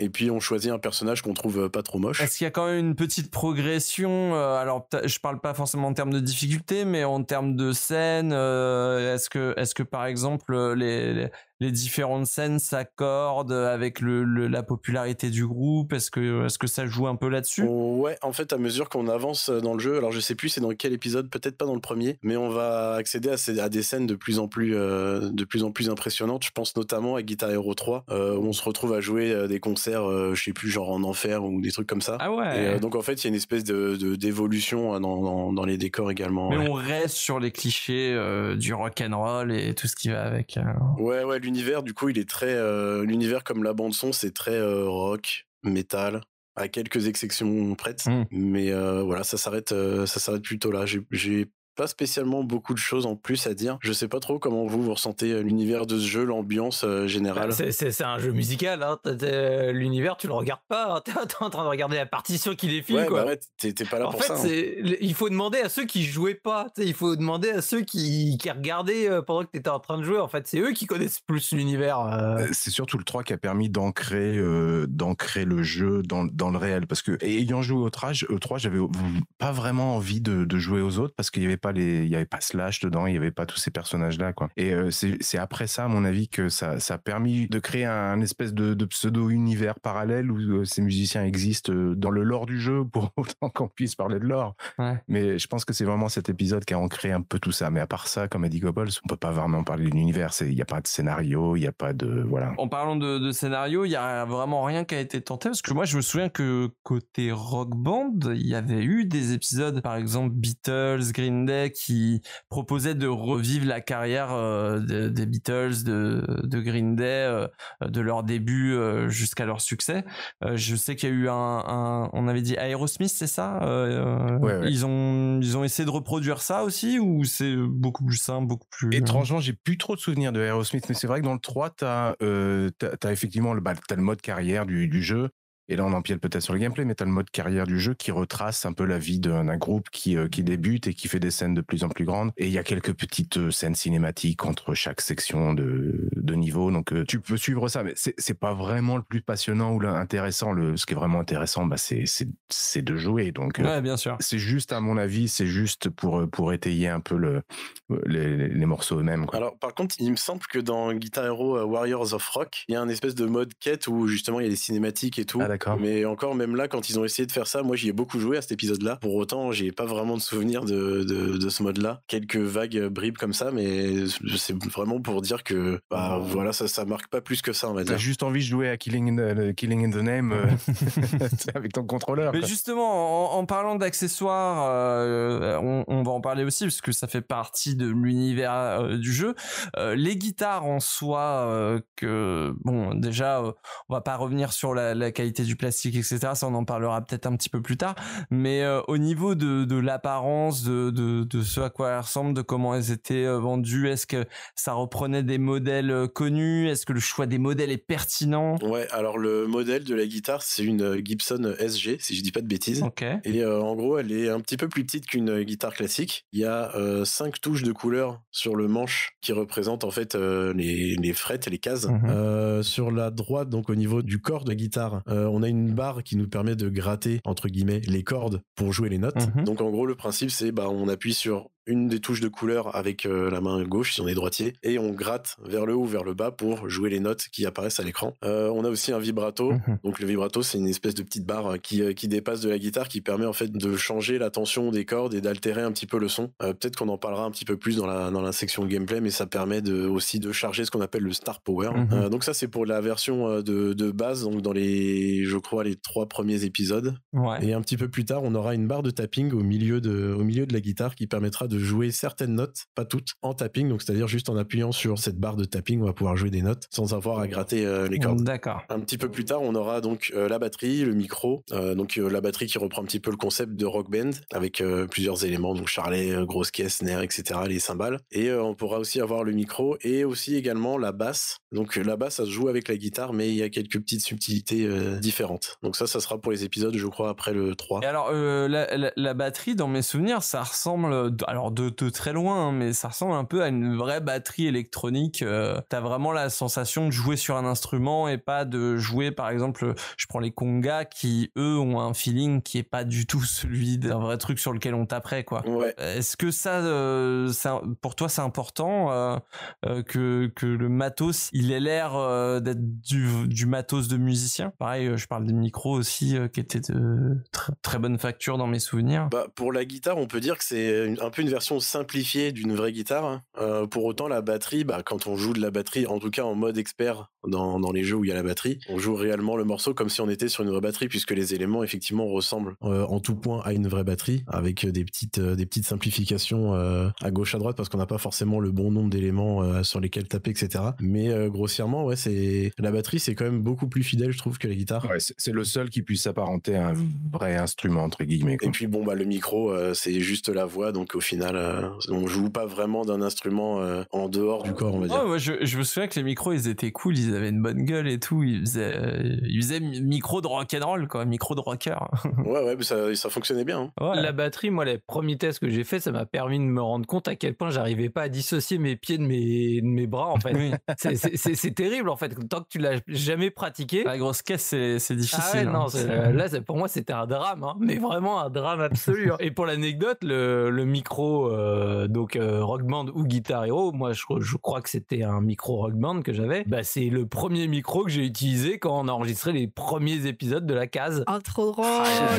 et puis on choisit un personnage qu'on trouve euh, pas trop moche. Est-ce qu'il y a quand même une petite progression euh, Alors, je parle pas forcément en termes de difficulté, mais en termes de scène. euh, est-ce que, est-ce que par exemple les, les, les différentes scènes s'accordent avec le, le- la popularité du groupe? Est-ce que, est-ce que ça joue un peu là-dessus? Ouais, en fait, à mesure qu'on avance dans le jeu, alors je sais plus c'est dans quel épisode, peut-être pas dans le premier, mais on va accéder à, ces- à des scènes de plus en plus, euh, de plus en plus impressionnantes. Je pense notamment à Guitar Hero 3, euh, où on se retrouve à jouer euh, des concerts, euh, je sais plus, genre en enfer ou des trucs comme ça. Ah ouais. Et euh, donc en fait, il y a une espèce de d'évolution hein, dans, dans, dans les décors également. mais ouais. on reste sur les clichés euh, du rock and roll et tout ce qui va avec. euh. Ouais, ouais, l'univers, du coup, il est très. euh, l'univers, comme la bande-son, c'est très euh, rock, métal, à quelques exceptions prêtes. Mm. Mais euh, voilà, ça s'arrête ça s'arrête plutôt là. J'ai pas spécialement beaucoup de choses en plus à dire. Je sais pas trop comment vous, vous ressentez euh, l'univers de ce jeu, l'ambiance euh, générale. Bah, C'est- un jeu musical. Hein. T'as- L'univers, tu le regardes pas. hein. T'es en train de regarder la partition qui défile. ouais, quoi. bah ouais, t'es t'es pas là en pour fait, ça. hein. il faut demander à ceux qui jouaient pas. Il faut demander à ceux qui, qui regardaient euh, pendant que tu étais en train de jouer. En fait, c'est eux qui connaissent plus l'univers. euh. Euh, C'est surtout le 3 qui a permis d'ancrer euh, d'ancrer le jeu dans, dans le réel. Parce que ayant joué au 3, au 3 j'avais pas vraiment envie de, de jouer aux autres parce qu'il y avait pas les, il y avait pas Slash dedans, il y avait pas tous ces personnages-là, quoi. Et euh, c'est après ça, à mon avis, que ça, ça a permis de créer un, espèce de, de pseudo-univers parallèle où euh, ces musiciens existent euh, dans le lore du jeu pour autant qu'on puisse parler de lore. Ouais. Mais je pense que c'est vraiment cet épisode qui a ancré un peu tout ça. Mais à part ça, comme a dit Goebbels, on peut pas vraiment parler d'une univers. Il n'y a pas de scénario, il n'y a pas de, voilà. En parlant de, de scénario, il y a vraiment rien qui a été tenté parce que moi je me souviens que côté rock band, il y avait eu des épisodes, par exemple Beatles, Green Qui proposaient de revivre la carrière euh, de- des Beatles, de, de Green Day, euh, de leur début euh, jusqu'à leur succès. Je sais qu'il y a eu un, un- on avait dit Aerosmith, c'est ça Ouais, ouais. Ils ont, ils ont essayé de reproduire ça aussi ou c'est beaucoup plus simple, beaucoup plus. Étrangement, j'ai plus trop de souvenirs de Aerosmith, mais c'est vrai que dans le 3, tu as, effectivement le, bah, t'as le mode carrière du, du jeu. Et là, on empiète peut-être sur le gameplay, mais tu as le mode carrière du jeu qui retrace un peu la vie d'un groupe qui, euh, qui débute et qui fait des scènes de plus en plus grandes. Et il y a quelques petites euh, scènes cinématiques entre chaque section de, de niveau. Donc, euh, tu peux suivre ça, mais c'est c'est pas vraiment le plus passionnant ou l'intéressant. Le, ce qui est vraiment intéressant, bah, c'est c'est- c'est de jouer. Donc, euh, Ouais, bien sûr. c'est juste, à mon avis, c'est juste pour, pour étayer un peu le, les, les- morceaux eux-mêmes. Alors, par contre, il me semble que dans Guitar Hero Warriors of Rock, il y a un espèce de mode quête où justement il y a des cinématiques et tout. Ah, d'accord. Mais encore, même là, quand ils ont essayé de faire ça, moi j'y ai beaucoup joué à cet épisode-là. Pour autant, j'ai pas vraiment de souvenir de, de, de ce mode-là. Quelques vagues bribes comme ça, mais c'est vraiment pour dire que bah, voilà, ça, ça marque pas plus que ça, on va T'as dire. juste envie de jouer à Killing in the, Killing in the Name euh, avec ton contrôleur. Mais quoi. justement, en, en parlant d'accessoires, euh, on, on va en parler aussi parce que ça fait partie de l'univers euh, du jeu. Euh, les guitares en soi, euh, que bon, déjà, euh, on va pas revenir sur la, la qualité du plastique, etc. Ça, on en parlera peut-être un petit peu plus tard. Mais euh, au niveau de, de l'apparence, de, de, de ce à quoi elles ressemblent, de comment elles étaient euh, vendues, est-ce que ça reprenait des modèles euh, connus? Est-ce que le choix des modèles est pertinent? Ouais, alors le modèle de la guitare, c'est une Gibson SG, si je dis pas de bêtises. Ok. Et euh, en gros, elle est un petit peu plus petite qu'une guitare classique. Il y a euh, cinq touches de couleur sur le manche qui représentent en fait les, les frettes et les cases. Euh, sur la droite, donc au niveau du corps de la guitare, euh, on a une barre qui nous permet de gratter entre guillemets les cordes pour jouer les notes. Mhm. Donc en gros, le principe c'est bah on appuie sur une des touches de couleur avec euh, la main gauche si on est droitier et on gratte vers le haut ou vers le bas pour jouer les notes qui apparaissent à l'écran. Euh, on a aussi un vibrato. Mhm. Donc le vibrato c'est une espèce de petite barre euh, qui, euh, qui dépasse de la guitare qui permet en fait de changer la tension des cordes et d'altérer un petit peu le son. Peut-être qu'on en parlera un petit peu plus dans la, dans la section gameplay mais ça permet de, aussi de charger ce qu'on appelle le star power. Mhm. Donc ça c'est pour la version de, de base donc dans les je crois les trois premiers épisodes. Ouais. Et un petit peu plus tard, on aura une barre de tapping au milieu de, au milieu de la guitare qui permettra de jouer certaines notes, pas toutes, en tapping. Donc, c'est-à-dire juste en appuyant sur cette barre de tapping, on va pouvoir jouer des notes sans avoir à gratter euh, les cordes. D'accord. Un petit peu plus tard, on aura donc euh, la batterie, le micro, euh, donc la batterie qui reprend un petit peu le concept de Rock Band avec plusieurs éléments, donc charlet, grosse caisse, snare, etc., les cymbales. Et on pourra aussi avoir le micro et aussi également la basse. Donc la basse, ça se joue avec la guitare, mais il y a quelques petites subtilités différentes. Donc ça, ça sera pour les épisodes, je crois, après le 3. Et alors, la, la- la batterie, dans mes souvenirs, ça ressemble, alors de, de très loin, hein, mais ça ressemble un peu à une vraie batterie électronique. Euh, T'as vraiment la sensation de jouer sur un instrument et pas de jouer, par exemple, je prends les congas qui, eux, ont un feeling qui est pas du tout celui d'un vrai truc sur lequel on taperait, quoi. Ouais. Est-ce que ça, euh, ça- pour toi, c'est important euh, euh, que, que le matos, il ait l'air d'être du, du matos de musicien? Pareil, je parle des micros aussi, qui étaient de très, très bonne facture dans mes souvenirs. Bah, pour la guitare, on peut dire que c'est un peu une version simplifiée d'une vraie guitare. hein. Euh, pour autant, la batterie, bah, quand on joue de la batterie, en tout cas en mode expert dans, dans les jeux où il y a la batterie, on joue réellement le morceau comme si on était sur une vraie batterie, puisque les éléments effectivement ressemblent euh, en tout point à une vraie batterie, avec des petites, euh, des petites simplifications euh, à gauche à droite, parce qu'on n'a pas forcément le bon nombre d'éléments euh, sur lesquels taper, etc. Mais euh, grossièrement, ouais, c'est la batterie, c'est quand même beaucoup plus fidèle, je trouve, que la guitare. Ouais, c'est le seul qui puisse s'apparenter à un vrai instrument, entre guillemets. quoi. Et puis bon bah le micro euh, c'est juste la voix donc au final euh, on joue pas vraiment d'un instrument euh, en dehors du corps on va dire. Ouais, ouais, je, je me souviens que les micros, ils étaient cool, ils ils avaient une bonne gueule et tout. Ils faisaient, euh, ils faisaient mi- micro de rock'n'roll, quoi, micro de rocker. Ouais, ouais, mais ça, ça fonctionnait bien. hein. Ouais. La batterie, moi, les premiers tests que j'ai fait, ça m'a permis de me rendre compte à quel point j'arrivais pas à dissocier mes pieds de mes, de mes bras, en fait. Oui. C'est- terrible, en fait. Tant que tu l'as jamais pratiqué. La grosse caisse, c'est c'est difficile. Ah ouais, hein. non, c'est- là, pour moi, c'était un drame, hein, mais vraiment un drame absolu. hein. Et pour l'anecdote, le, le micro, euh, donc euh, Rock Band ou Guitar Hero, moi, je, je crois que c'était un micro Rock Band que j'avais. Bah, c'est le premier micro que j'ai utilisé quand on a enregistré les premiers épisodes de la case. Ah, trop drôle.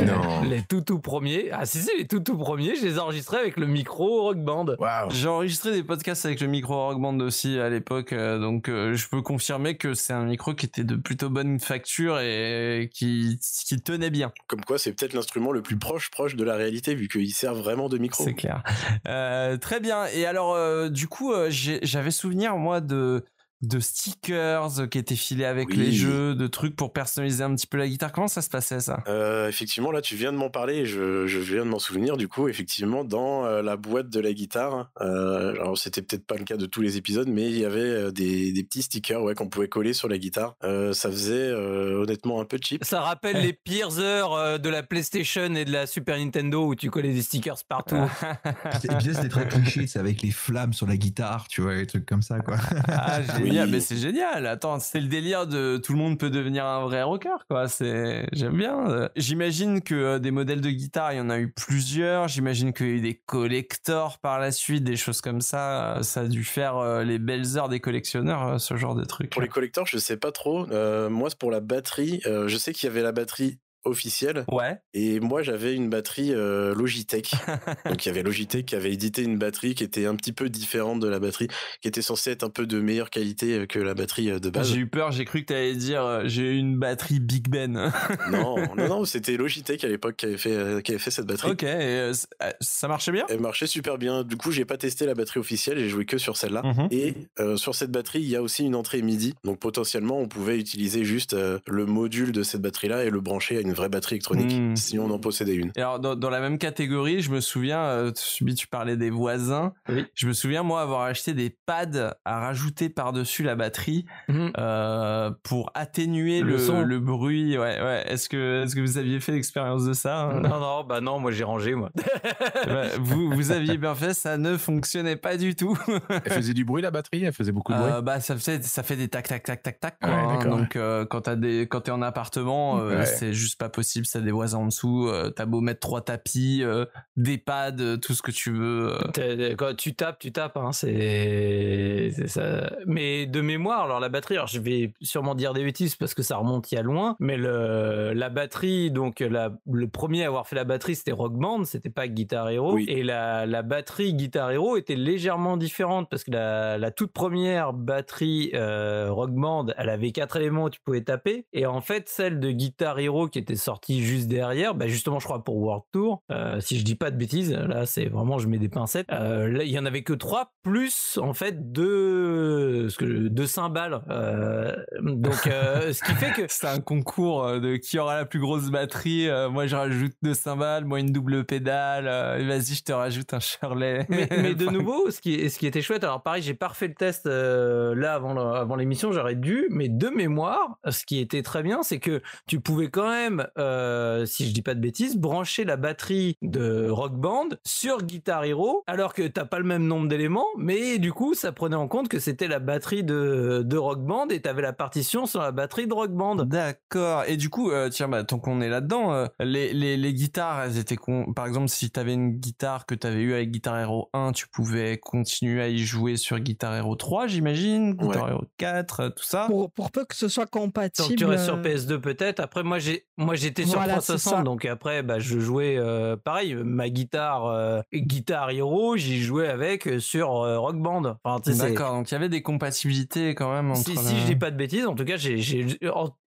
Non. Les tout tout premiers. Ah si si, les tout tout premiers, je les ai enregistrés avec le micro Rock Band. J'ai enregistré des podcasts avec le micro Rock Band aussi à l'époque, euh, donc euh, je peux confirmer que c'est un micro qui était de plutôt bonne facture et qui, qui tenait bien. Comme quoi, c'est peut-être l'instrument le plus proche, proche de la réalité, vu qu'il sert vraiment de micro. C'est clair. Euh, très bien. Et alors, euh, du coup, euh, j'avais souvenir moi de de stickers qui étaient filés avec Oui. les jeux, de trucs pour personnaliser un petit peu la guitare. Comment ça se passait ça? Euh, effectivement, là, tu viens de m'en parler et je, je viens de m'en souvenir. Du coup, effectivement, dans euh, la boîte de la guitare, euh, alors c'était peut-être pas le cas de tous les épisodes, mais il y avait euh, des, des petits stickers ouais, qu'on pouvait coller sur la guitare. Euh, ça faisait euh, honnêtement un peu cheap. Ça rappelle les pires heures euh, de la PlayStation et de la Super Nintendo où tu collais des stickers partout. Et puis ça, c'était très cliché, c'est avec les flammes sur la guitare, tu vois, les trucs comme ça, quoi. Ah, génial, mais c'est génial. Attends, c'est le délire de tout le monde peut devenir un vrai rocker, quoi. C'est, j'aime bien. Euh, J'imagine que euh, des modèles de guitare, il y en a eu plusieurs. J'imagine qu'il y a eu des collectors par la suite, des choses comme ça. Euh, Ça a dû faire les belles heures des collectionneurs, ce genre de trucs. Pour les collecteurs, je sais pas trop. Euh, moi, c'est pour la batterie. euh, je sais qu'il y avait la batterie officielle Ouais. et moi j'avais une batterie euh, Logitech. Donc il y avait Logitech qui avait édité une batterie qui était un petit peu différente de la batterie, qui était censée être un peu de meilleure qualité euh, que la batterie euh, de base. J'ai eu peur, j'ai cru que t'allais dire euh, j'ai eu une batterie Big Ben. Non, non, non, c'était Logitech à l'époque qui avait fait, euh, qui avait fait cette batterie. ok, et, ça marchait bien? Elle marchait super bien. Du coup, j'ai pas testé la batterie officielle, j'ai joué que sur celle-là. Mhm. Et sur cette batterie, il y a aussi une entrée MIDI. Donc potentiellement, on pouvait utiliser juste le module de cette batterie-là et le brancher à une vraie batterie électronique Mhm. si on en possédait une. Et alors, dans, dans la même catégorie, je me souviens, euh, tu, parlais des voisins. Oui. Je me souviens, moi, avoir acheté des pads à rajouter par-dessus la batterie Mhm. euh, pour atténuer Le le, son. le bruit. Ouais, ouais. Est-ce que, est-ce que vous aviez fait l'expérience de ça hein Non, non, bah non, moi j'ai rangé, moi. Vous, vous aviez bien fait, ça ne fonctionnait pas du tout. Elle faisait du bruit la batterie? Elle faisait beaucoup de bruit? Euh, bah, ça fait, ça fait des tac, tac, tac, tac, tac. Ouais, hein. Donc, euh, quand t'as des, quand t'es en appartement, euh, Ouais. c'est juste pas possible. Ça des voisins en dessous. euh, t'as beau mettre trois tapis, euh, des pads, euh, tout ce que tu veux. euh. Quand tu tapes, tu tapes, hein, c'est c'est ça. Mais de mémoire, alors la batterie, alors je vais sûrement dire des bêtises parce que ça remonte il y a loin, mais le, la batterie, donc la, le premier à avoir fait la batterie, c'était Rock Band, c'était pas Guitar Hero, Oui. et la, la batterie Guitar Hero était légèrement différente parce que la, la toute première batterie euh, Rock Band, elle avait quatre éléments où tu pouvais taper, et en fait celle de Guitar Hero qui était sortie juste derrière, bah justement je crois pour World Tour, euh, si je dis pas de bêtises, là c'est vraiment je mets des pincettes. Euh, là il y en avait que trois plus en fait deux ce que deux cymbales. Euh, donc ce qui fait que C'est un concours de qui aura la plus grosse batterie. Moi, je rajoute deux cymbales, moi une double pédale. Vas-y, je te rajoute un Shirley. mais, mais de nouveau, ce qui, ce qui était chouette, alors pareil, j'ai pas refait le test là avant, avant l'émission, j'aurais dû, mais de mémoire, ce qui était très bien, c'est que tu pouvais quand même, euh, si je dis pas de bêtises, brancher la batterie de Rock Band sur Guitar Hero, alors que t'as pas le même nombre d'éléments, mais du coup, ça prenait en compte que c'était la batterie de, de Rock Band et t'avais la partition sur la batterie de Rock Band. D'accord. Et du coup, euh, tiens, bah, tant qu'on est là-dedans, euh, les, les, les guitares, elles étaient con... par exemple, si t'avais une guitare que t'avais eu avec Guitar Hero 1, tu pouvais continuer à y jouer sur Guitar Hero 3, j'imagine, Guitar Hero 4, euh, tout ça. Pour, pour peu que ce soit compatible. Donc tu restes sur euh, PS2 peut-être. Après moi j'ai moi j'étais sur Voilà, c'est 360 ça. donc après bah je jouais euh, pareil ma guitare euh, guitare Hero j'y jouais avec euh, sur euh, Rock Band. Enfin D'accord. Donc il y avait des compatibilités quand même entre. Si, si je dis pas de bêtises, en tout cas, j'ai j'ai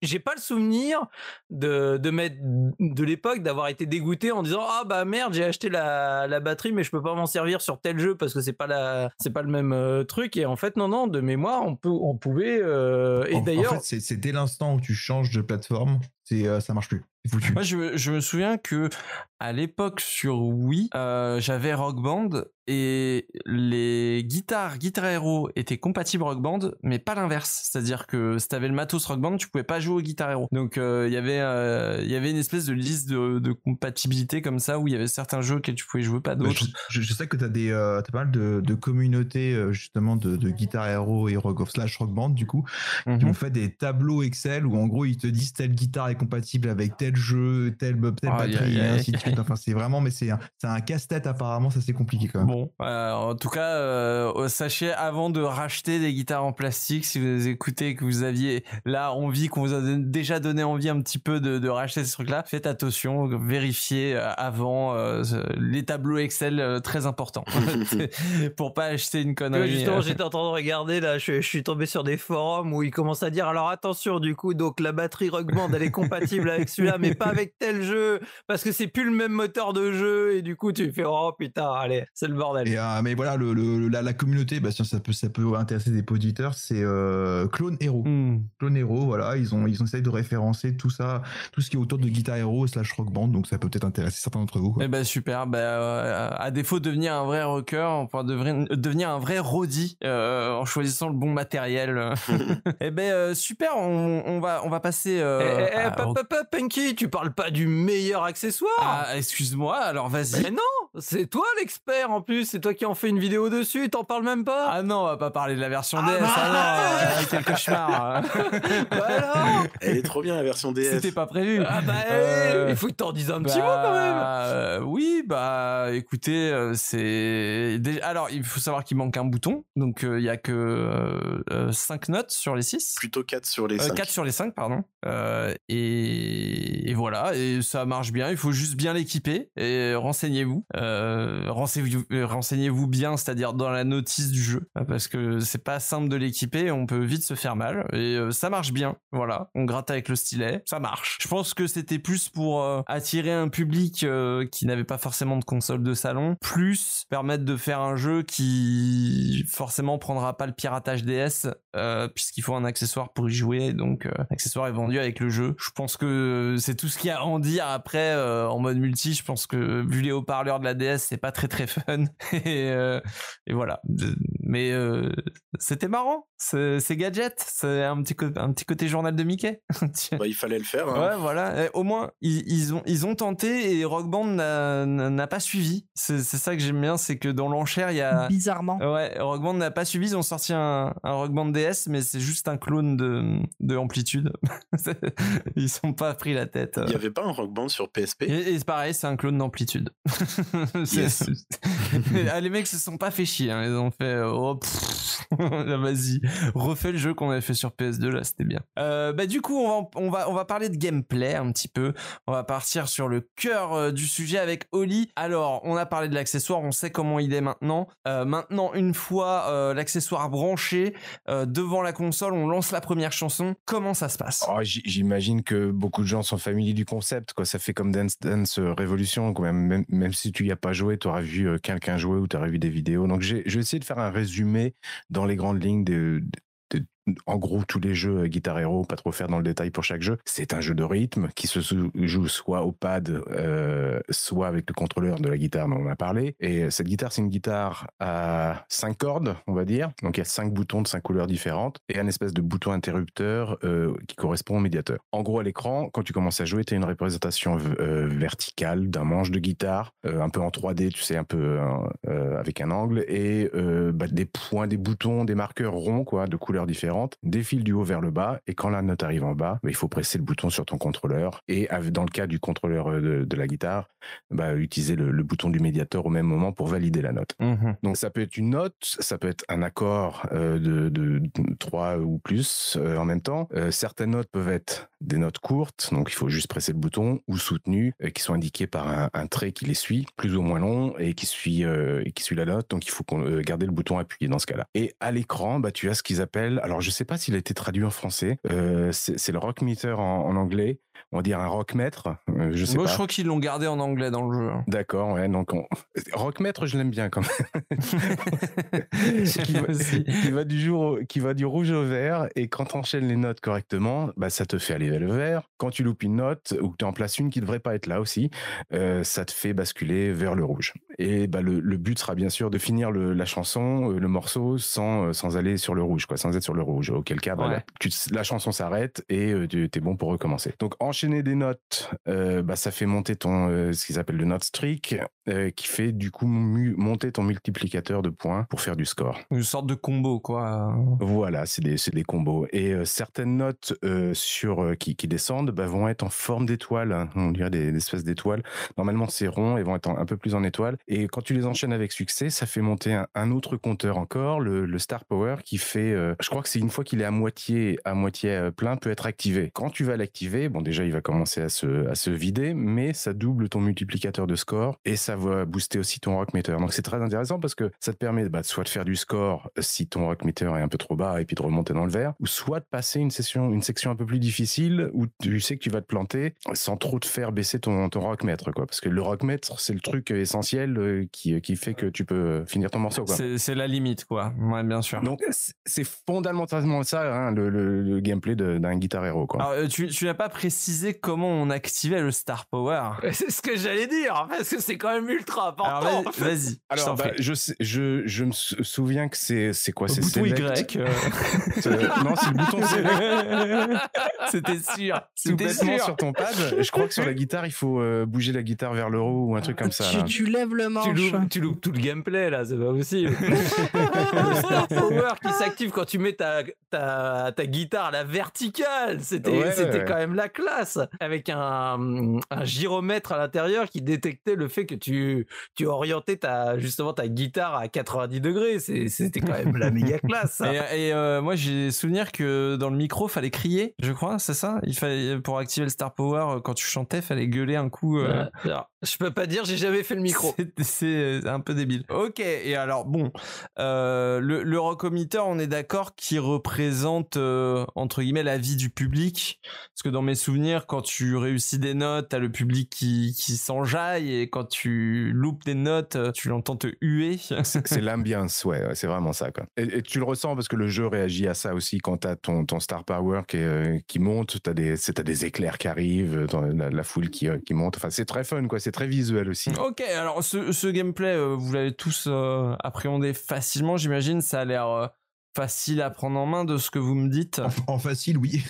j'ai pas le souvenir de de mettre de l'époque d'avoir été dégoûté en disant ah bah merde j'ai acheté la, la batterie mais je peux pas m'en servir sur tel jeu parce que c'est pas la c'est pas le même euh, truc et en fait non non de mémoire on peut on pouvait euh, et En- d'ailleurs En fait, c'est- c'est dès l'instant où tu changes de plateforme, c'est euh, ça marche plus. Foutu. Moi, je, me- je me souviens que à l'époque sur Wii, euh, j'avais Rock Band et les guitares Guitar Hero étaient compatibles Rock Band, mais pas l'inverse. C'est-à-dire que si t'avais le matos Rock Band, tu pouvais pas jouer au Guitar Hero. Donc euh, il y avait euh, il y avait une espèce de liste de, de compatibilité comme ça où il y avait certains jeux auxquels tu pouvais jouer, pas Bah, d'autres. je, je- je sais que tu as, des, t'as pas mal de, de communautés justement de, de Guitar Hero et Rock of Slash Rock Band du coup qui Mhm. ont fait des tableaux Excel où en gros ils te disent telle guitare est compatible avec tel jeu, telle, telle Aïe, batterie et ainsi de suite. Enfin c'est vraiment mais c'est un, c'est un casse-tête apparemment ça c'est compliqué quand même. Bon, euh, en tout cas, euh, sachez avant de racheter des guitares en plastique, si vous écoutez que vous aviez là envie, qu'on vous a don- déjà donné envie un petit peu de, de racheter ces trucs-là, faites attention, vérifiez euh, avant euh, les tableaux Excel euh, très importants pour pas acheter une connerie. justement, j'étais en train de regarder là, je, je suis tombé sur des forums où ils commencent à dire alors attention du coup, donc la batterie Rock Band elle est compatible avec celui-là, mais pas avec tel jeu parce que c'est plus le même moteur de jeu et du coup tu fais oh putain, allez, c'est le bordel. Et, euh, mais voilà, le, le- la, la communauté, bah, ça peut, ça peut intéresser des auditeurs, c'est euh, Clone Hero. Hmm. Clone Hero, voilà, ils ont, ils ont essayé de référencer tout ça, tout ce qui est autour de Guitar Hero slash Rock Band, donc ça peut peut-être intéresser certains d'entre vous. quoi. Eh ben super, ben, euh, à défaut de devenir un vrai rocker, on pourra devenir, devenir un vrai euh, en choisissant le bon matériel. eh ben euh, super, on, on va on va passer. euh, Eh, eh, à- pop, pop, pop, Punky, tu parles pas du meilleur accessoire Ah, excuse-moi, alors vas-y. Mais non, c'est toi l'expert en plus, c'est toi qui en fais une vidéo dessus, t'en parles même pas. Ah non, on va pas parler de la version Ah DS. bah Ah non, euh, quel cauchemar. Bah Elle est trop bien la version DS. C'était pas prévu. Ah bah Euh, il faut que t'en dises un petit Bah, mot quand même. euh, oui, bah écoutez, euh, c'est alors il faut savoir qu'il manque un bouton, donc euh, il y a que 5 notes sur les 6. Plutôt 4 sur les 5. 4 sur les 5, pardon. Euh, et, voilà, et ça marche bien. Il faut juste bien l'équiper et renseignez-vous. Euh, renseignez-vous, euh, renseignez-vous bien, c'est-à-dire dans la notice du jeu, euh, parce que c'est pas simple de l'équiper. On peut vite se faire mal et euh, ça marche bien. Voilà, on gratte avec le stylet, ça marche. Je pense que c'était plus pour attirer un public qui n'avait pas forcément de console de salon, plus permettre de faire un jeu qui forcément prendra pas le piratage DS puisqu'il faut un accessoire pour y jouer. Donc, l'accessoire est vendu avec le jeu. Je pense que c'est tout ce qu'il y a à en dire. Après, euh, en mode multi, je pense que vu les haut-parleurs de la DS, c'est pas très très fun. et, euh, et voilà. Mais euh, c'était marrant. C'est gadget. C'est un petit, un petit côté journal de Mickey. Bah, il fallait le faire. hein. Ouais, voilà. Et au moins, ils, ils ont, ils ont tenté et Rock Band n'a pas suivi. C'est c'est ça que j'aime bien, c'est que dans l'enchère, il y a. Bizarrement. Ouais, Rock Band n'a pas suivi. Ils ont sorti un, un Rock Band DS, mais c'est juste un clone de, de Amplitude. ils sont pas pris la tête. Il y avait pas un rock band sur PSP Et, et c'est pareil, c'est un clone d'Amplitude. Yes. ah, les mecs se sont pas fait chier. hein. Ils ont fait, euh, oh, vas-y, refais le jeu qu'on avait fait sur PS2 là, c'était bien. Euh, bah du coup, on va, on va, on va parler de gameplay un petit peu. On va partir sur le cœur euh, du sujet avec Oli. Alors, on a parlé de l'accessoire, on sait comment il est maintenant. Euh, maintenant, une fois euh, l'accessoire branché euh, devant la console, on lance la première chanson. Comment ça se passe? Oh, j- J'imagine que beaucoup de gens sont familiers du concept. Quoi. Ça fait comme Dance Dance euh, Revolution. Quoi. Même, même, même si tu y as pas joué, tu auras vu euh, quelqu'un jouer ou tu auras vu des vidéos. Donc j'ai- essayer de faire un résumé dans les grandes lignes de- de- en gros tous les jeux euh, Guitar Hero, pas trop faire dans le détail pour chaque jeu. C'est un jeu de rythme qui se joue soit au pad, euh, soit avec le contrôleur de la guitare dont on a parlé. Et cette guitare, c'est une guitare à cinq cordes, on va dire. Donc il y a cinq boutons de cinq couleurs différentes et un espèce de bouton interrupteur euh, qui correspond au médiateur. En gros, à l'écran, quand tu commences à jouer, tu as une représentation euh, verticale d'un manche de guitare, euh, un peu en 3D, tu sais, un peu euh, euh, avec un angle, et euh, bah, des points, des boutons, des marqueurs ronds, quoi, de couleurs différentes, défilent du haut vers le bas, et quand la note arrive en bas, bah, il faut presser le bouton sur ton contrôleur, et dans le cas du contrôleur euh, de, de la guitare, bah, utiliser le, le bouton du médiateur au même moment pour valider la note. Mhm. Donc ça peut être une note, ça peut être un accord euh, de, de, de trois ou plus euh, en même temps. Euh, certaines notes peuvent être des notes courtes, donc il faut juste presser le bouton, ou soutenues, euh, qui sont indiquées par un, trait qui les suit, plus ou moins long, et qui suit, euh, qui suit la note. Donc il faut euh, garder le bouton appuyé dans ce cas-là. Et à l'écran, bah, tu as ce qu'ils appellent, alors je sais pas s'il a été traduit en français, c'est le rock meter en anglais. On va dire un rock maître. euh, je sais Moi, pas. je crois qu'ils l'ont gardé en anglais dans le jeu. D'accord, ouais. Donc, on... rock maître, je l'aime bien quand même. qui, va, Aussi. qui va du jour, au- qui va du rouge au vert, et quand tu enchaînes les notes correctement, bah, ça te fait aller vers le vert. Quand tu loupes une note ou que tu en places une qui devrait pas être là aussi, euh, ça te fait basculer vers le rouge. Et bah, le, le but sera bien sûr de finir le- la chanson, euh, le morceau, sans, sans aller sur le rouge, quoi, sans être sur le rouge. Auquel cas, bah, Ouais. tu la chanson s'arrête et tu es bon pour recommencer. Donc enchaîner des notes, euh, bah, ça fait monter ton euh, ce qu'ils appellent le note streak, euh, qui fait du coup monter ton multiplicateur de points pour faire du score. Une sorte de combo, quoi. Voilà, c'est des, des combos. Et euh, certaines notes euh, sur euh, qui, qui descendent bah, vont être en forme d'étoile. hein. On dirait des, des espèces d'étoiles. Normalement, c'est rond et vont être en- un peu plus en étoile. Et quand tu les enchaînes avec succès, ça fait monter un, un autre compteur encore, le, le Star Power, qui fait. euh, je crois que c'est une fois qu'il est à moitié à moitié euh, plein, peut être activé. Quand tu vas l'activer, bon déjà il va commencer à se à se vider, mais ça double ton multiplicateur de score et ça va booster aussi ton rock meter. Donc c'est très intéressant parce que ça te permet bah, soit de faire du score euh, si ton rock meter est un peu trop bas et puis de remonter dans le vert, ou soit de passer une session une section un peu plus difficile où tu sais que tu vas te planter sans trop te faire baisser ton ton rock meter quoi. Parce que le rock meter c'est le truc essentiel euh, qui qui fait que tu peux euh, finir ton morceau quoi. C'est la limite, quoi. Ouais, bien sûr. Donc c'est- fondamentalement ça hein, le, le- le gameplay d'un guitar hero quoi. Alors, euh, tu, tu n'as pas précisé comment on activait le Star Power. C'est ce que j'allais dire, parce que c'est quand même ultra important. Alors, vas-y, Alors, bah, je, sais- je, je me sou- souviens que c'est c'est quoi C'est Bouton select Y. euh, Non, c'est le bouton select. C'était sûr. C'était bêtement sûr. sur ton pad. Je crois que sur la guitare, il faut euh, bouger la guitare vers le haut ou un truc comme ça. tu, tu lèves le Tu manche. loupes, tu loupes tout le gameplay là, c'est pas possible. le Star Power qui s'active quand tu mets ta, ta, ta guitare à la verticale, c'était Ouais, c'était ouais. quand même la classe. Avec un, un gyromètre à l'intérieur qui détectait le fait que tu, tu orientais ta, justement ta guitare à 90 degrés. C'était quand même la méga classe. ça. Et, et, euh, moi j'ai souvenir que dans le micro fallait crier, je crois, c'est ça? Il fallait pour activer le Star Power euh, quand tu chantais, fallait gueuler un coup. euh. Alors, je peux pas dire, j'ai jamais fait le micro. C'est- un peu débile. Ok, et alors bon, euh, le, le rocometer, on est d'accord qu'il représente entre guillemets la vie du public, parce que dans mes souvenirs, quand tu réussis des notes, t'as le public qui, qui s'enjaille, et quand tu loupes des notes, euh, tu l'entends te huer. C'est l'ambiance, ouais, c'est vraiment ça. Quoi. Et, et tu le ressens parce que le jeu réagit à ça aussi quand tu as ton, ton Star Power qui, euh, qui monte, tu as, des éclairs qui arrivent, t'as la, la foule qui, euh, qui monte. Enfin, c'est très fun, quoi. c'est très visuel aussi. Ok, alors ce, ce gameplay, euh, vous l'avez tous euh, appréhendé facilement, j'imagine. Ça a l'air euh, facile à prendre en main de ce que vous me dites. En facile, oui.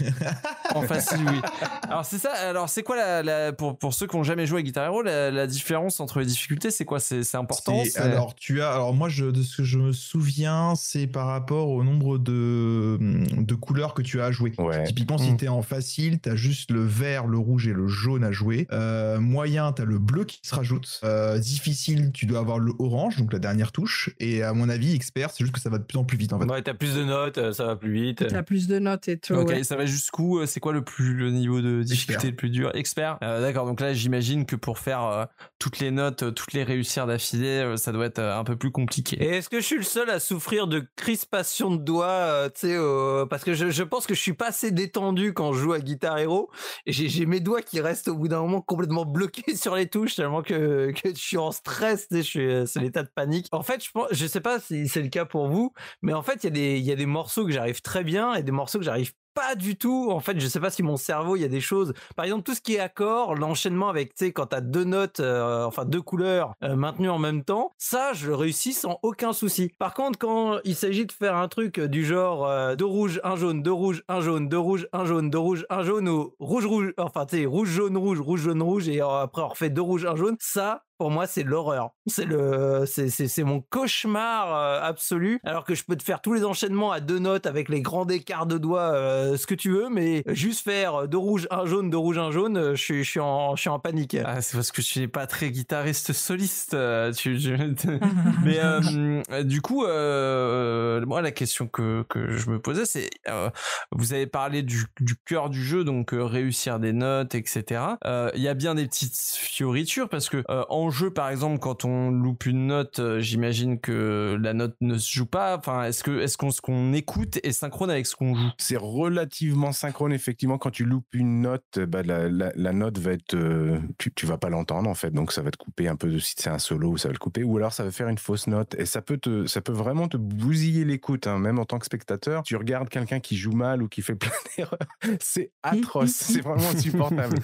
En facile, oui. Alors c'est ça. Alors c'est quoi la, la- pour pour ceux qui ont jamais joué à Guitar Hero, la, la différence entre les difficultés, c'est quoi? C'est c'est important. Alors tu as, alors moi je, de ce que je me souviens, c'est par rapport au nombre de, de couleurs que tu as à jouer. Ouais. Typiquement, si t'es en facile, t'as juste le vert, le rouge et le jaune à jouer. Euh, moyen, t'as le bleu qui se rajoute. Euh, difficile, tu dois avoir le orange, donc la dernière touche. Et à mon avis, expert, c'est juste que ça va de plus en plus vite en fait. Ouais, t'as plus de notes, euh, ça va plus vite. T'as plus de notes et tout. Ok, ouais. ça va jusqu'où Euh, C'est quoi le plus le niveau de difficulté Expert. le plus dur? Expert? Euh, D'accord. Donc là, j'imagine que pour faire euh, toutes les notes, toutes les réussir d'affilée, euh, ça doit être euh, un peu plus compliqué. Et est-ce que je suis le seul à souffrir de crispation de doigts, euh, tu sais, euh, parce que je, je pense que je suis pas assez détendu quand je joue à Guitar Hero, et j'ai mes doigts qui restent au bout d'un moment complètement bloqués sur les touches tellement que, que je suis en stress, tu sais, je suis, euh, c'est l'état de panique. En fait, je pense, je sais pas si c'est le cas pour vous, mais en fait, il y a des, il y a des morceaux que j'arrive très bien et des morceaux que j'arrive pas du tout. En fait, je sais pas si mon cerveau, il y a des choses. Par exemple, tout ce qui est accord, l'enchaînement avec, tu sais, quand t'as deux notes, euh, enfin deux couleurs euh, maintenues en même temps, ça, je le réussis sans aucun souci. Par contre, quand il s'agit de faire un truc du genre euh, deux rouges, un jaune, deux rouges, un jaune, deux rouges, un jaune, deux rouges, un jaune, ou rouge, rouge, enfin, tu sais, rouge, jaune, rouge, rouge, jaune, rouge, et après on refait deux rouges, un jaune, ça, pour moi, c'est l'horreur. C'est le, c'est, c'est, c'est mon cauchemar euh, absolu. Alors que je peux te faire tous les enchaînements à deux notes avec les grands écarts de doigts, euh, ce que tu veux, mais juste faire deux rouges, un jaune, deux rouges, un jaune, euh, je suis, je suis en, je suis en panique. Ah, c'est parce que tu n'es pas très guitariste soliste. euh, tu, tu- Mais euh, du coup, euh, moi, la question que, que je me posais, c'est euh, vous avez parlé du, du cœur du jeu, donc euh, réussir des notes, etc. Euh, Il y a bien des petites fioritures parce que euh, en en jeu, par exemple, quand on loupe une note, euh, j'imagine que la note ne se joue pas. Enfin, est-ce que est-ce qu'on ce qu'on écoute est synchrone avec ce qu'on joue? C'est relativement synchrone, effectivement. Quand tu loupes une note, bah, la, la, la note va être. euh, tu, tu vas pas l'entendre, en fait. Donc, ça va te couper un peu. de- Si c'est un solo, ça va le couper. Ou alors, ça va faire une fausse note. Et ça peut, te, ça peut vraiment te bousiller l'écoute, hein, même en tant que spectateur. Tu regardes quelqu'un qui joue mal ou qui fait plein d'erreurs. C'est atroce. c'est vraiment insupportable.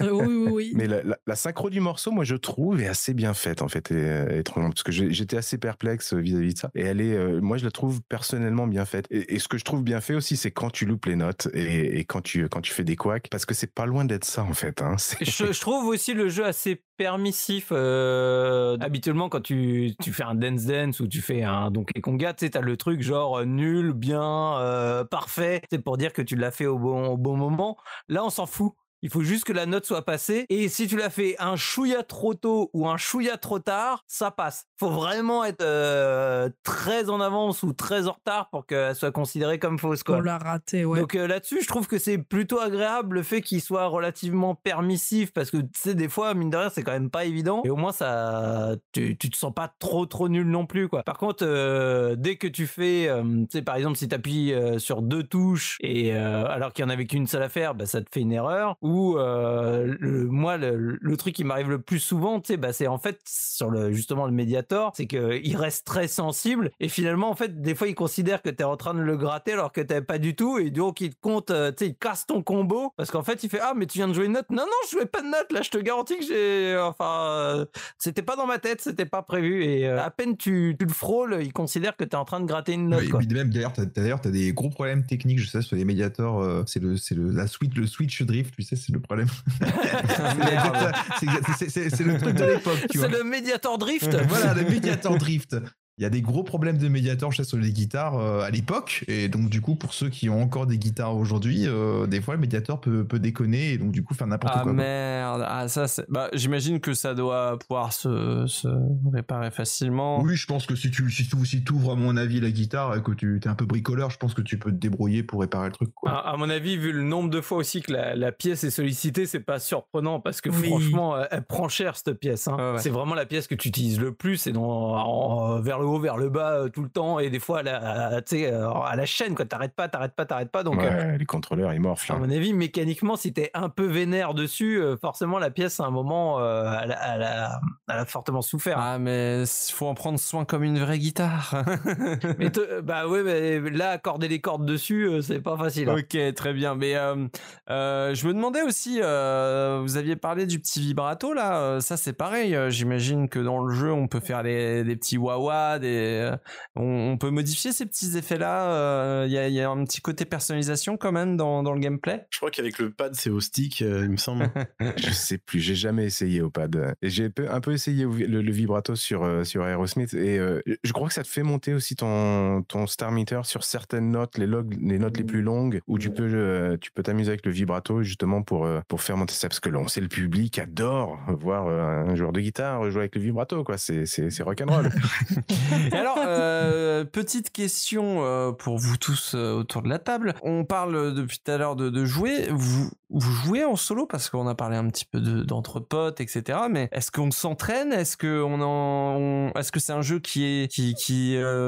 Oui, oui, oui. Mais la, la- la synchro du morceau, moi, je trouve, est assez bien faite, en fait, et, euh, étrangement, parce que j'étais assez perplexe vis-à-vis de ça. Et elle est, euh, moi, je la trouve personnellement bien faite. Et, ce que je trouve bien fait aussi, c'est quand tu loupes les notes et, quand tu quand tu fais des couacs, parce que c'est pas loin d'être ça, en fait. Hein. Je, trouve aussi le jeu assez permissif. euh, habituellement, quand tu, tu fais un Dance Dance ou tu fais un Donkey Konga, tu sais, t'as le truc genre euh, nul, bien, euh, parfait. C'est pour dire que tu l'as fait au bon, au bon moment. Là, on s'en fout. Il faut juste que la note soit passée. Et si tu l'as fait un chouïa trop tôt ou un chouïa trop tard, ça passe. Faut vraiment être euh, très en avance ou très en retard pour qu'elle soit considérée comme fausse. Quoi. On l'a raté, ouais. Donc euh, là-dessus, je trouve que c'est plutôt agréable le fait qu'il soit relativement permissif parce que tu sais des fois mine de rien c'est quand même pas évident et au moins ça tu, tu te sens pas trop trop nul non plus quoi. Par contre euh, dès que tu fais tu sais par exemple si tu appuies sur deux touches et alors qu'il y en avait qu'une seule à faire, bah, ça te fait une erreur ou euh, le- moi le, le truc qui m'arrive le plus souvent tu sais bah c'est en fait sur le justement le médiator, c'est que il reste très sensible et finalement en fait des fois il considère que tu es en train de le gratter alors que t'avais pas du tout et donc il te compte euh, tu sais il casse ton combo parce qu'en fait il fait ah mais tu viens de jouer une note non non je jouais pas de note là je te garantis que j'ai enfin euh, c'était pas dans ma tête c'était pas prévu et euh, à peine tu, tu le frôles il considère que tu es en train de gratter une note Oui, quoi. oui, même d'ailleurs, t'as, d'ailleurs, t'as des gros problèmes techniques, je sais, sur les médiators. euh, c'est le, c'est le, la switch, le switch drift, tu sais, c'est le problème. C'est, le truc de l'époque, c'est le médiator drift voilà, le médiator drift. Il y a des gros problèmes de médiator, sais, sur les guitares euh, à l'époque. Et donc, du coup, pour ceux qui ont encore des guitares aujourd'hui, euh, des fois, le médiator peut, peut déconner et donc, du coup, faire n'importe Ah quoi. quoi. merde, ah ça c'est. Bah j'imagine que ça doit pouvoir se, se réparer facilement. Oui, je pense que si tu si tu si ouvres à mon avis la guitare et que tu es un peu bricoleur, je pense que tu peux te débrouiller pour réparer le truc. Quoi. À, à mon avis, vu le nombre de fois aussi que la, la pièce est sollicitée, c'est pas surprenant parce que Oui. franchement, euh, elle prend cher cette pièce. hein. Ouais. C'est vraiment la pièce que tu utilises le plus, c'est dans en- vers le haut, vers le bas euh, tout le temps et des fois à la, à- tu sais, euh, à la chaîne quoi. T'arrêtes pas, t'arrêtes pas, t'arrêtes pas. Donc euh, Ouais, les contrôleurs, ils morflent. à hein. mon avis, mécaniquement, si t'es un peu vénère dessus, euh, forcément la pièce à un moment, euh, elle, a- elle a, elle a fortement souffert. Ah mais il faut en prendre soin comme une vraie guitare. Mais te- bah ouais, mais là accorder les cordes dessus, euh, c'est pas facile. hein. Ok, très bien. Mais euh, euh, je me demandais aussi, euh, vous aviez parlé du petit vibrato là. euh, ça c'est pareil. euh, J'imagine que dans le jeu, on peut faire des, des petits wah des, euh, on, on peut modifier ces petits effets là. Il y, a, il y a un petit côté personnalisation quand même dans, dans le gameplay? Je crois qu'avec le pad, c'est au stick, euh, il me semble. Je sais plus, j'ai jamais essayé au pad. Et J'ai un peu essayé le, le vibrato sur, euh, sur Aerosmith et euh, je crois que ça te fait monter aussi ton, ton star meter sur certaines notes, les, log, les notes les plus longues, où tu peux euh, tu peux t'amuser avec le vibrato justement pour, euh, pour faire monter ça. Parce que là, on sait, le public adore voir euh, un joueur de guitare jouer avec le vibrato, quoi. C'est, c'est, c'est rock'n'roll. Et alors, euh, petite question euh, pour vous tous euh, autour de la table. On parle depuis tout à l'heure de, jouer. Vous, vous jouez en solo? Parce qu'on a parlé un petit peu de- etc. Mais est-ce qu'on s'entraîne? Est-ce que on en, est-ce que c'est un jeu qui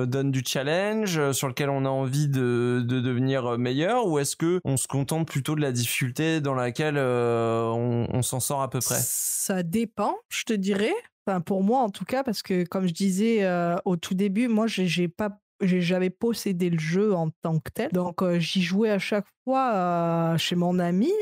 donne du challenge sur lequel on a envie de, de devenir meilleur, ou est-ce que on se contente plutôt de la difficulté dans laquelle on s'en sort à peu près? Ça dépend, je te dirais. Pour moi, en tout cas, parce que comme je disais euh, au tout début, moi, j'ai j'ai pas, j'ai jamais possédé le jeu en tant que tel. Donc, euh, j'y jouais à chaque chez mon ami.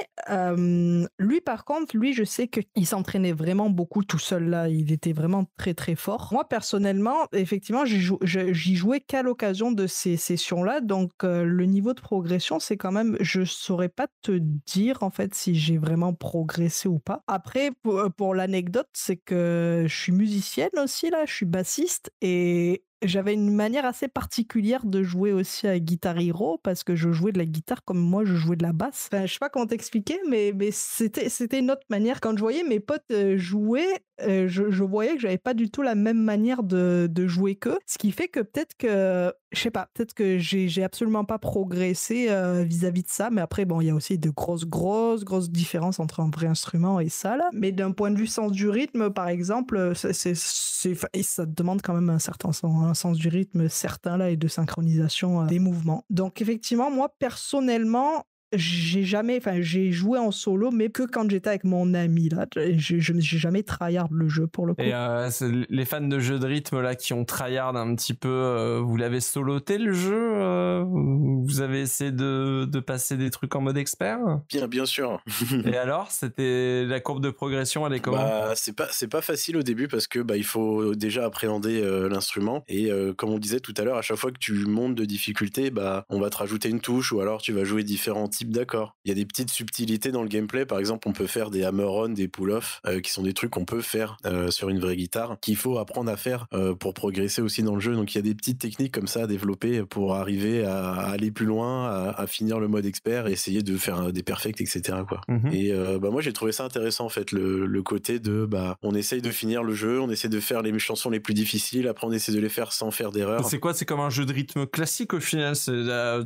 Lui, par contre, lui, je sais qu'il s'entraînait vraiment beaucoup tout seul là. Il était vraiment très très fort. Moi, personnellement, effectivement, j'y jouais qu'à l'occasion de ces sessions-là. Donc, le niveau de progression, c'est quand même, je saurais pas te dire en fait si j'ai vraiment progressé ou pas. Après, pour, pour l'anecdote, c'est que je suis musicienne aussi là, je suis bassiste et j'avais une manière assez particulière de jouer aussi à Guitar Hero parce que je jouais de la guitare comme moi je jouais de la basse. Enfin, je sais pas comment t'expliquer, mais, c'était, c'était une autre manière. Quand je voyais mes potes euh, jouer, euh, je, je voyais que j'avais pas du tout la même manière de, de jouer qu'eux. Ce qui fait que peut-être que je sais pas, peut-être que j'ai absolument pas progressé euh, vis-à-vis de ça, mais après, bon, il y a aussi de grosses, grosses, grosses différences entre un vrai instrument et ça, là. Mais d'un point de vue sens du rythme, par exemple, c'est, c'est- et ça demande quand même un certain sens, un sens du rythme certain, là, et de synchronisation euh, des mouvements. Donc, effectivement, moi, personnellement, j'ai jamais, enfin, j'ai joué en solo, mais que quand j'étais avec mon ami, là. Je, jamais tryhard le jeu, pour le coup. Et euh, les fans de jeux de rythme là qui ont tryhard un petit peu, euh, vous l'avez soloté le jeu euh, Vous avez essayé de, de passer des trucs en mode expert? Bien, bien sûr. Et alors, c'était la courbe de progression, elle est comment? Bah, c'est pas c'est pas facile au début parce que bah il faut déjà appréhender euh, l'instrument et euh, comme on disait tout à l'heure à chaque fois que tu montes de difficulté bah on va te rajouter une touche ou alors tu vas jouer différents types d'accords. Il y a des petites subtilités dans le gameplay par exemple on peut faire des hammer-on, des pull-off euh, qui sont des trucs qu'on peut faire euh, sur une vraie guitare qu'il faut apprendre à faire euh, pour progresser aussi dans le jeu donc il y a des petites techniques comme ça à développer pour arriver à, à aller plus loin, à, à finir le mode expert et essayer de faire des perfects etc quoi. Mhm. Et bah moi j'ai trouvé ça intéressant en fait le, le côté de bah on essaye de finir le jeu, on essaie de faire les chansons les plus difficiles, après on essaie de les faire sans faire d'erreur. C'est quoi? C'est comme un jeu de rythme classique au final? C'est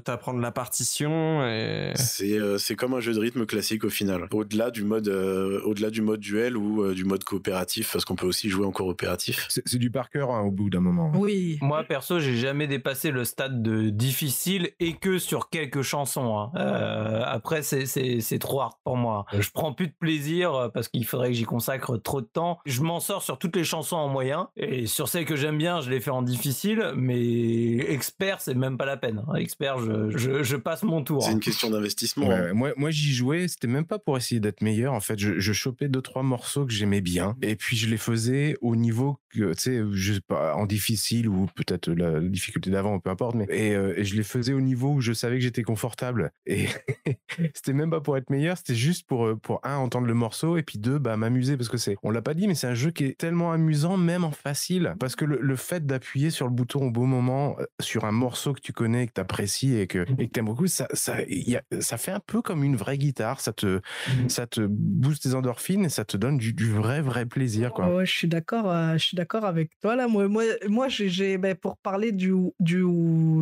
t'apprendre la partition et. C'est euh, c'est comme un jeu de rythme classique au final. Au-delà du mode euh, au-delà du mode duel ou euh, du mode coopératif parce qu'on peut aussi jouer en coopératif. C'est du par cœur hein, au bout d'un moment. Oui. Moi, perso, j'ai jamais dépassé le stade de difficile et que sur quelques chansons. hein. Euh, après, c'est- c'est c'est trop hard pour moi. Je prends plus de plaisir parce qu'il faudrait que j'y consacre trop de temps. Je m'en sors sur toutes les chansons en moyen et sur celles que j'aime bien, je les fais en difficile. Mais expert, c'est même pas la peine. Expert, je, je, je passe mon tour. C'est une question d'investissement. Hein. ouais. moi, moi j'y jouais, c'était même pas pour essayer d'être meilleur. En fait, je, je chopais deux trois morceaux que j'aimais bien, et puis je les faisais au niveau que, tu sais, je sais pas, en difficile ou peut-être la, la difficulté d'avant, peu importe, mais et, euh, et je les faisais au niveau où je savais que j'étais confortable. Et c'était même pas pour être meilleur, c'était juste pour euh, pour un entendre le morceau et puis deux bah m'amuser parce que c'est, on l'a pas dit, mais c'est un jeu qui est tellement amusant même en facile parce que le, le fait d'appuyer sur le bouton au bon moment euh, sur un morceau que tu connais, que tu apprécies et que et que t'aimes beaucoup, ça ça il y a- ça fait un peu comme une vraie guitare, ça te ça te booste tes endorphines et ça te donne du, du vrai vrai plaisir quoi. Ouais, je suis d'accord. euh, je suis d'accord avec toi là. Moi, moi, moi, j'ai- j'ai, ben, pour parler du du,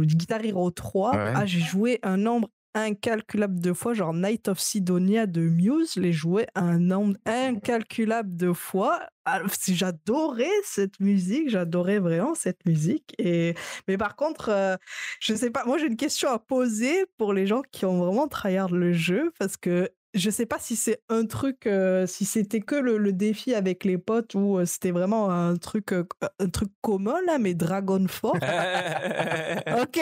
du Guitar Hero 3, Ouais. ah, j'ai joué un nombre incalculable de fois, genre Night of Sidonia de Muse, les joué un nombre incalculable de fois. J'adorais cette musique, j'adorais vraiment cette musique. Et mais par contre, euh, je sais pas. Moi, j'ai une question à poser pour les gens qui ont vraiment tryhard le jeu parce que je sais pas si c'est un truc, euh, si c'était que le, le défi avec les potes ou euh, c'était vraiment un truc, euh, un truc commun là, mais Dragon Force. ok,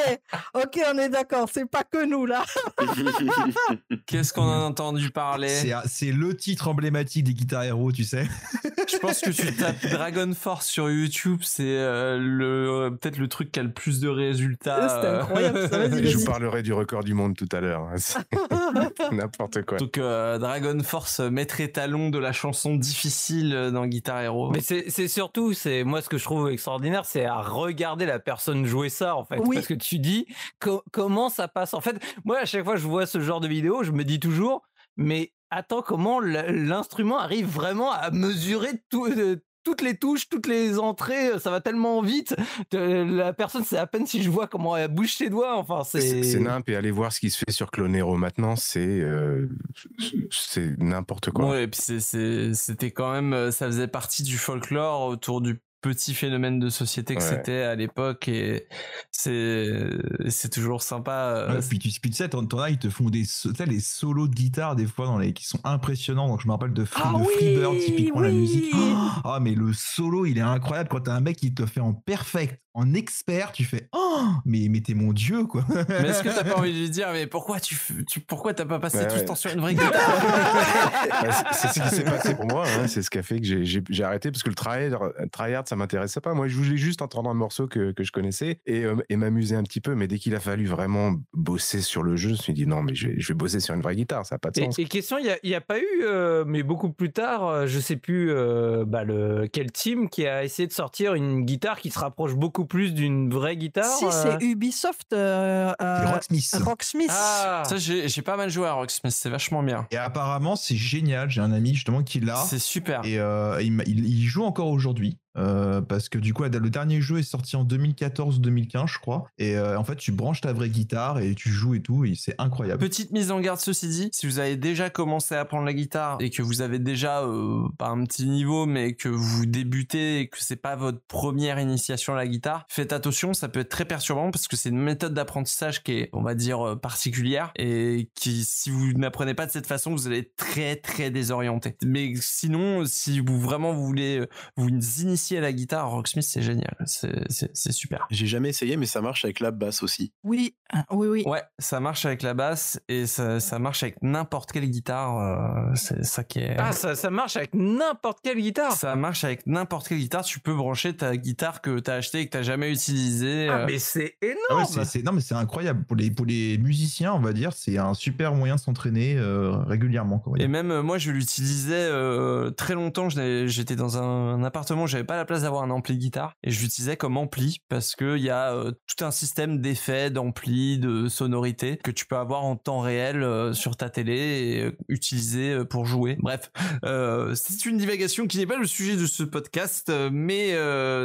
ok, on est d'accord, c'est pas que nous là. Qu'est-ce qu'on en a entendu parler? C'est le titre emblématique des Guitar Hero, tu sais. Je pense que tu tapes Dragon Force sur YouTube, c'est euh, le peut-être le truc qui a le plus de résultats. C'était incroyable, ça, Je vous parlerai du record du monde tout à l'heure. hein. N'importe quoi. Donc euh, Dragon Force, maître étalon de la chanson difficile euh, dans Guitar Hero. Mais c'est surtout, c'est moi ce que je trouve extraordinaire, c'est à regarder la personne jouer ça en fait, Oui. parce que tu dis co- comment ça passe? En fait, moi à chaque fois que je vois ce genre de vidéo, je me dis toujours, mais attends comment l'instrument arrive vraiment à mesurer tout. euh, toutes les touches, toutes les entrées, ça va tellement vite. que La personne, c'est à peine si je vois comment elle bouge ses doigts. Enfin, C'est c'est. nimp et aller voir ce qui se fait sur Clonero maintenant, c'est euh, c'est n'importe quoi. Ouais, et puis c'était quand même, euh, ça faisait partie du folklore autour du petit phénomène de société que Ouais. c'était à l'époque et c'est c'est toujours sympa. euh, Ouais, puis, tu, puis tu sais, t'en t'en as, ils te font des so- tu sais, les solos de guitare des fois dans les, qui sont impressionnants. Donc je me rappelle de, Free, Ah de oui, Freebird, typiquement la musique. Ah, mais le solo, il est incroyable quand t'as un mec qui te fait en perfect, en expert, tu fais Oh, mais, mais t'es mon dieu, quoi. Mais est-ce que t'as pas envie de lui dire, mais pourquoi tu, tu pourquoi t'as pas passé Ouais, tout ce ouais. temps sur une vraie guitare? Bah, c'est c'est ce qui s'est passé pour moi. hein. C'est ce qui a fait que j'ai- j'ai j'ai arrêté parce que le tryhard, tryhard ça m'intéressait pas. Moi, je voulais juste entendre un morceau que, que je connaissais et, euh, et m'amuser un petit peu. Mais dès qu'il a fallu vraiment bosser sur le jeu, je me suis dit non, mais je vais, je vais bosser sur une vraie guitare. Ça n'a pas de sens. et question, il n'y a, pas eu, euh, mais beaucoup plus tard, euh, je sais plus euh, bah, le, quel team qui a essayé de sortir une guitare qui se rapproche beaucoup plus d'une vraie guitare si, euh, c'est Ubisoft. euh, euh, Rocksmith. Rocksmith. Ah, Ça, j'ai pas mal joué à Rocksmith, c'est vachement bien. Et apparemment, c'est génial. J'ai un ami justement qui l'a. C'est super. Et euh, il, m'a- il- il joue encore aujourd'hui. Euh, parce que du coup, le dernier jeu est sorti en 2014-2015, je crois. Et euh, en fait, tu branches ta vraie guitare et tu joues et tout, et c'est incroyable. Petite mise en garde ceci dit, si vous avez déjà commencé à apprendre la guitare et que vous avez déjà euh, pas un petit niveau mais que vous débutez et que c'est pas votre première initiation à la guitare, faites attention, ça peut être très perturbant parce que c'est une méthode d'apprentissage qui est on va dire particulière et qui si vous n'apprenez pas de cette façon, vous allez être très très désorienté. Mais sinon si vous vraiment vous voulez vous initier à la guitare, Rocksmith c'est génial, c'est super. J'ai jamais essayé, mais ça marche avec la basse aussi. Oui, hein, oui, oui. Ouais, ça marche avec la basse et ça, ça marche avec n'importe quelle guitare. euh, c'est ça qui est. Ah, ça, ça marche avec n'importe quelle guitare. ça marche avec n'importe quelle guitare. Tu peux brancher ta guitare que t'as achetée et que t'as jamais utilisée. Ah, euh, mais c'est Ah ouais, énorme. non mais c'est incroyable pour les pour les musiciens on va dire c'est un super moyen de s'entraîner euh, régulièrement quoi, Et même euh, moi, je l'utilisais euh, très longtemps. J'étais dans un, un appartement, j'avais pas la place d'avoir un ampli guitare et je l'utilisais comme ampli parce que il y a euh, tout un système d'effets, d'ampli, de sonorité que tu peux avoir en temps réel euh, sur ta télé et euh, utiliser pour jouer. Bref, c'est une divagation qui n'est pas le sujet de ce podcast, mais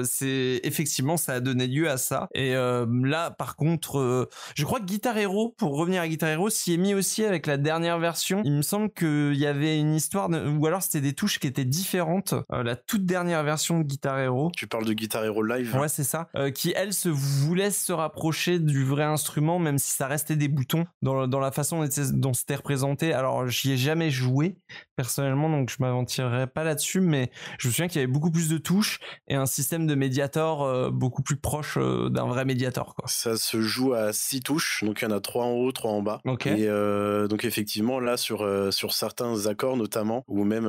c'est effectivement ça a donné lieu à ça. Et là, par contre, je crois que Guitar Hero, pour revenir à Guitar Hero, s'y est mis aussi avec la dernière version. Il me semble qu'il y avait une histoire, ou alors c'était des touches qui étaient différentes. La toute dernière version de Guitar Hero. Tu parles de Guitar Hero Live Ouais, c'est ça. Euh, qui, elle, se voulait se rapprocher du vrai instrument, même si ça restait des boutons dans, dans la façon dont c'était- représenté. Alors, j'y ai jamais joué, personnellement, donc je m'aventurerai pas là-dessus, mais je me souviens qu'il y avait beaucoup plus de touches et un système de médiator euh, beaucoup plus proche euh, d'un vrai médiator, quoi. Ça se joue à six touches, donc il y en a trois en haut, trois en bas. Ok. Et donc effectivement là sur sur certains accords notamment, ou même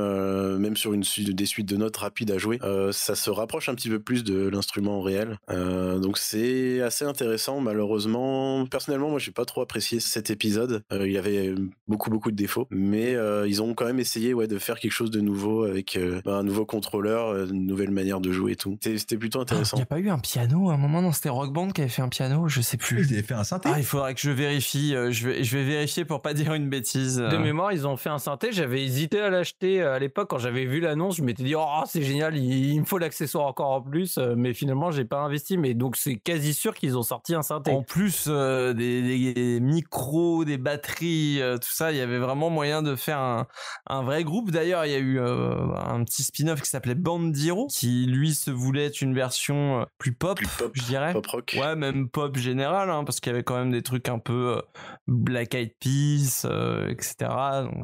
même sur une des suites de notes rapides à jouer, ça se rapproche un petit peu plus de l'instrument réel. Euh, donc c'est assez intéressant. Malheureusement, personnellement, moi j'ai pas trop apprécié cet épisode. Euh, il y avait beaucoup beaucoup de défauts, mais euh, ils ont quand même essayé ouais de faire quelque chose de nouveau avec euh, bah, un nouveau contrôleur, une nouvelle manière de jouer et tout. C'était plutôt Il intéressant. n'y a pas eu un piano à un moment dans c'était Rock Band qui avait fait un piano, je sais plus. Ils avaient fait un synthé. Ah, il faudrait que je vérifie. euh, je vais, je vais vérifier pour pas dire une bêtise. De mémoire, ils ont fait un synthé. J'avais hésité à l'acheter à l'époque quand j'avais vu l'annonce. Je m'étais dit, oh, c'est génial, il, il me faut l'accessoire encore en plus. euh, Mais finalement, j'ai pas investi. Mais donc, c'est quasi sûr qu'ils ont sorti un synthé. En plus euh, des, des- des micros, des batteries, euh, tout ça, il y avait vraiment moyen de faire un, un vrai groupe. D'ailleurs, il y a eu euh, un petit spin-off qui s'appelait Bandiro, qui lui se voulait être une version plus pop, Plus pop, je dirais. Pop rock. Ouais, même pop général, hein, parce qu'il y avait quand même des trucs un peu Black Eyed Peas, euh, etc.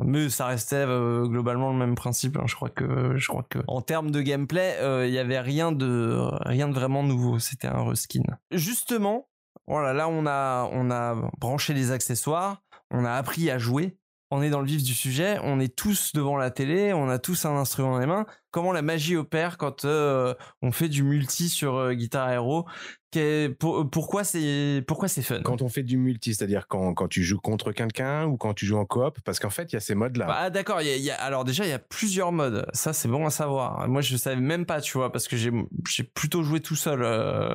Mais ça restait euh, globalement le même principe. hein. Je crois que, je crois que, en termes de gameplay, euh, il y avait rien de, rien de vraiment nouveau. C'était un reskin. Justement, voilà, là on a, on a branché les accessoires, on a appris à jouer. On est dans le vif du sujet, on est tous devant la télé, on a tous un instrument dans les mains. Comment la magie opère quand euh, on fait du multi sur euh, Guitar Hero? Pour- pourquoi c'est pourquoi c'est fun? Quand on fait du multi, c'est-à-dire quand, quand tu joues contre quelqu'un ou quand tu joues en coop, parce qu'en fait, il y a ces modes-là. Ah d'accord, il y a- il y a- alors déjà il y a plusieurs modes. Ça c'est bon à savoir. Moi je savais même pas, tu vois, parce que j'ai j'ai plutôt joué tout seul euh,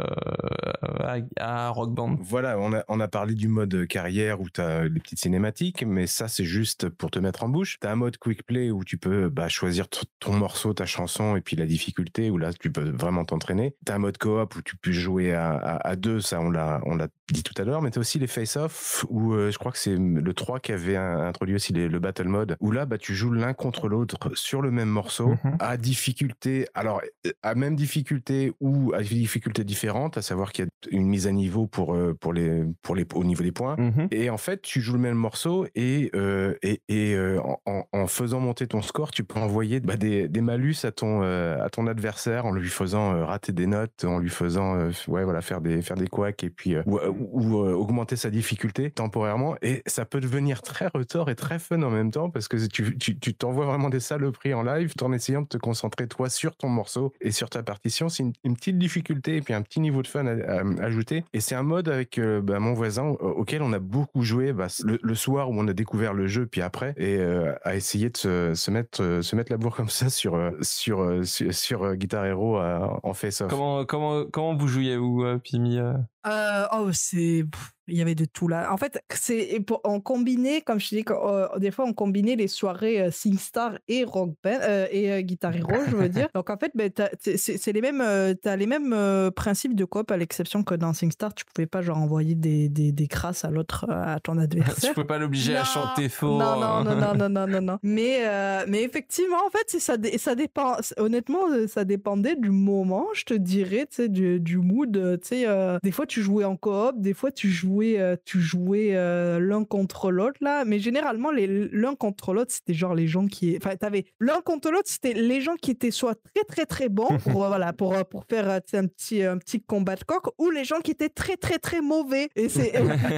à, à Rock Band. Voilà, on a, on a parlé du mode carrière où tu as les petites cinématiques, mais ça, c'est juste pour te mettre en bouche. Tu as un mode quick play où tu peux bah, choisir ton morceau, ta chanson et puis la difficulté, où là, tu peux vraiment t'entraîner. Tu as un mode coop où tu peux jouer à, à, deux, ça, on l'a on l'a dit tout à l'heure, mais tu as aussi les face-off où euh, je crois que c'est le 3 qui avait introduit aussi les- le battle mode, où là, bah, tu joues l'un contre l'autre sur le même morceau Mhm. à difficulté, alors à même difficulté ou à difficulté différente, à savoir qu'il y a une mise à niveau pour euh, pour les pour les au niveau des points. Mhm. Et en fait, tu joues le même morceau et euh, et, et euh, en, en- faisant monter ton score, tu peux envoyer bah, des, des malus à ton euh, à ton adversaire en lui faisant euh, rater des notes, en lui faisant euh, ouais voilà faire des faire des couacs et puis euh, ou, ou, euh, augmenter sa difficulté temporairement. Et ça peut devenir très retors et très fun en même temps parce que tu tu t'envoies vraiment des saloperies en live en essayant de te concentrer toi sur ton morceau et sur ta partition. C'est une, petite difficulté et puis un petit niveau de fun à, ajouter. Et c'est un mode avec euh, bah, mon voisin au- auquel on a beaucoup joué bah, le, soir où on a découvert le jeu, puis après, et euh, à essayer de se, se mettre euh, se mettre la bourre comme ça sur sur sur, Guitar Hero en face off. Comment comment comment vous jouiez vous Pimi euh oh, c'est. Il y avait de tout là. En fait, c'est on combinait, comme je dis, des fois on combinait les soirées euh, SingStar et Rock Band euh, et euh, Guitar Hero, je veux dire. Donc en fait, ben, c'est les mêmes, euh, t'as les mêmes euh, principes de coop à l'exception que dans SingStar, tu pouvais pas genre envoyer des des, des crasses à l'autre, euh, à ton Tu adversaire. peux pas l'obliger à chanter faux. Non, non, hein. non, non, non, non, non, non. Mais, euh, mais effectivement, en fait, c'est ça, ça dépend. Honnêtement, euh, ça dépendait du moment, je te dirais, tu sais, du, du mood. euh, Tu sais, euh, des fois, tu jouais en coop, des fois, tu jouais, tu jouais l'un contre l'autre, là. Mais généralement, l'un contre l'autre, c'était genre les gens qui. Enfin, t'avais l'un contre l'autre, c'était les gens qui étaient soit très, très, très bons, pour, voilà, pour, pour faire un petit, un petit combat de coq, ou les gens qui étaient très, très, très mauvais. Et c'est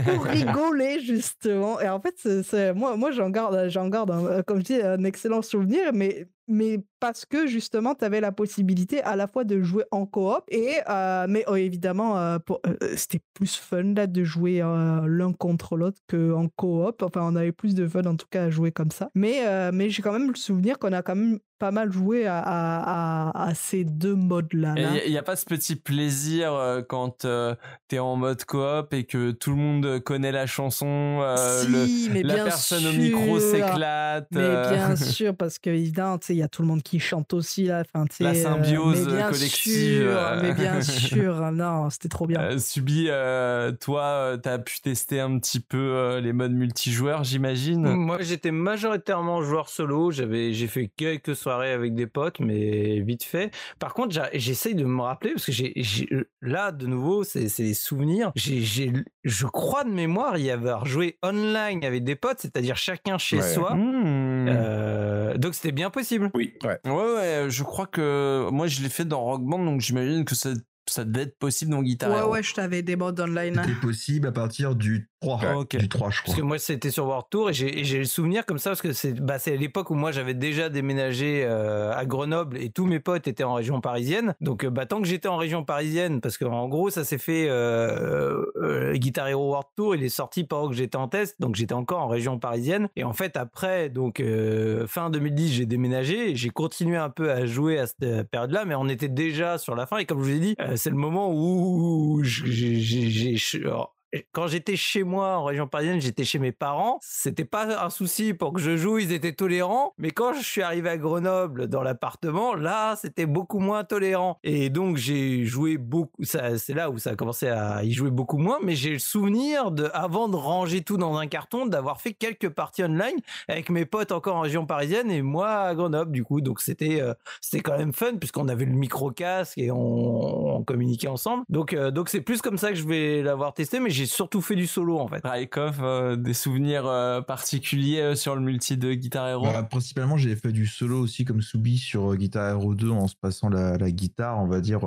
pour rigoler, justement. Et en fait, c'est- moi, moi j'en garde, j'en garde un- comme je dis, un excellent souvenir, mais, mais parce que justement, tu avais la possibilité à la fois de jouer en coop et, euh, mais oh, évidemment, euh, euh, c'était plus fun là, de jouer l'un contre l'autre qu'en coop. Enfin, on avait plus de fun en tout cas à jouer comme ça. Mais, mais j'ai quand même le souvenir qu'on a quand même pas mal joué à, à, à- à ces deux modes-là. là. Il n'y a, pas ce petit plaisir euh, quand euh, t'es en mode coop et que tout le monde connaît la chanson, euh, le- si, mais la bien personne au micro sûr. s'éclate. Mais euh, bien sûr, parce que évidemment, tu sais, il y a tout le monde qui chante aussi là. Tu La euh, symbiose mais bien collective, sûr, mais bien sûr, non, c'était trop bien. euh, Subi, euh, toi, euh, t'as pu tester un petit peu euh, les modes multijoueurs, j'imagine? Moi, j'étais majoritairement joueur solo. J'avais, j'ai fait quelques soirées avec des potes, mais vite fait. Par contre, j'essaye de me rappeler parce que j'ai, là, de nouveau, c'est, des souvenirs. J'ai, je crois de mémoire y avoir joué online avec des potes, c'est-à-dire chacun chez Ouais. soi. Hmm. Euh, donc c'était bien possible. Oui. Ouais, ouais, je crois que moi je l'ai fait dans Rock Band, donc j'imagine que ça, ça devait être possible dans Guitar Ouais, Hero. ouais, je t'avais des modes online. C'était possible à partir du 3. Ouais, ok. Du 3, je crois. Parce que moi, c'était sur World Tour et j'ai le souvenir comme ça parce que c'est bah, l'époque où moi j'avais déjà déménagé euh, à Grenoble et tous mes potes étaient en région parisienne. Donc, euh, bah, tant que j'étais en région parisienne, parce qu'en gros, ça s'est fait euh, euh, Guitar Hero World Tour, il est sorti pendant que j'étais en test, donc j'étais encore en région parisienne. Et en fait, après, donc euh, fin 2010, j'ai déménagé et j'ai continué un peu à jouer à cette période-là, mais on était déjà sur la fin. Et comme je vous ai dit, euh, c'est le moment où j'ai- quand j'étais chez moi en région parisienne, j'étais chez mes parents. C'était pas un souci pour que je joue, ils étaient tolérants. Mais quand je suis arrivé à Grenoble dans l'appartement, là, c'était beaucoup moins tolérant. Et donc j'ai joué beaucoup. C'est là où ça a commencé à y jouer beaucoup moins. Mais j'ai le souvenir de, avant de ranger tout dans un carton, d'avoir fait quelques parties online avec mes potes encore en région parisienne et moi à Grenoble. Du coup, donc c'était euh, quand même fun puisqu'on avait le micro casque et on, communiquait ensemble. Donc euh, donc c'est plus comme ça que je vais l'avoir testé. Mais surtout fait du solo en fait. Raikov, euh, des souvenirs euh, particuliers euh, sur le multi de Guitar Hero Bah, principalement, j'ai fait du solo aussi comme Soubi sur Guitar Hero 2 en se passant la, la guitare, on va dire,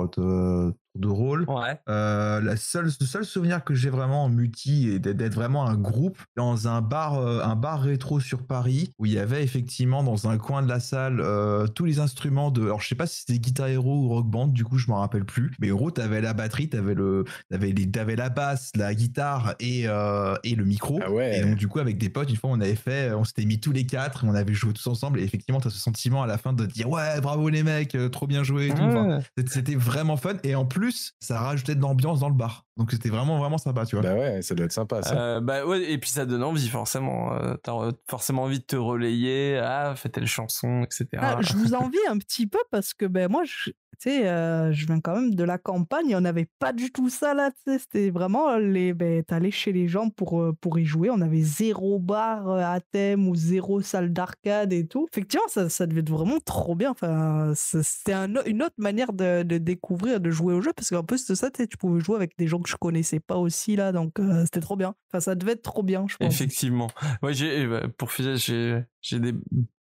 de, rôle. Ouais. Euh, la seule, le seul souvenir que j'ai vraiment en multi et d'être vraiment un groupe dans un bar, euh, un bar rétro sur Paris où il y avait effectivement dans un coin de la salle euh, tous les instruments de. Alors je sais pas si c'était Guitar Hero ou Rock Band, du coup je m'en rappelle plus. Mais en gros t'avais la batterie, t'avais le, t'avais les, t'avais la basse, la guitare et euh, et le micro. Ah ouais. Et donc du coup avec des potes une fois on avait fait, on s'était mis tous les quatre, et on avait joué tous ensemble et effectivement t'as ce sentiment à la fin de dire ouais bravo les mecs, trop bien joué et tout. Enfin, Ouais. c'était- C'était vraiment fun et en plus ça rajoutait de l'ambiance dans le bar. Donc c'était vraiment vraiment sympa, tu vois. Bah ouais, ça doit être sympa ça. Euh, bah ouais, et puis ça donne envie forcément. Euh, T'as forcément envie de te relayer, ah, fais telle chanson, etc. Ah, je vous envie un petit peu parce que ben moi, tu sais, euh, je viens quand même de la campagne on n'avait pas du tout ça là. C'était vraiment les, ben, t'allais chez les gens pour pour y jouer. On avait zéro bar à thème ou zéro salle d'arcade et tout. Effectivement, ça, ça devait être vraiment trop bien. Enfin, c'était un une autre manière de, de découvrir, de jouer au jeu parce qu'en plus de ça, tu pouvais jouer avec des gens que je connaissais pas aussi là. Donc euh, c'était trop bien. Enfin, ça devait être trop bien, je pense. Effectivement. Ouais, j'ai eh ben, pour finir, j'ai des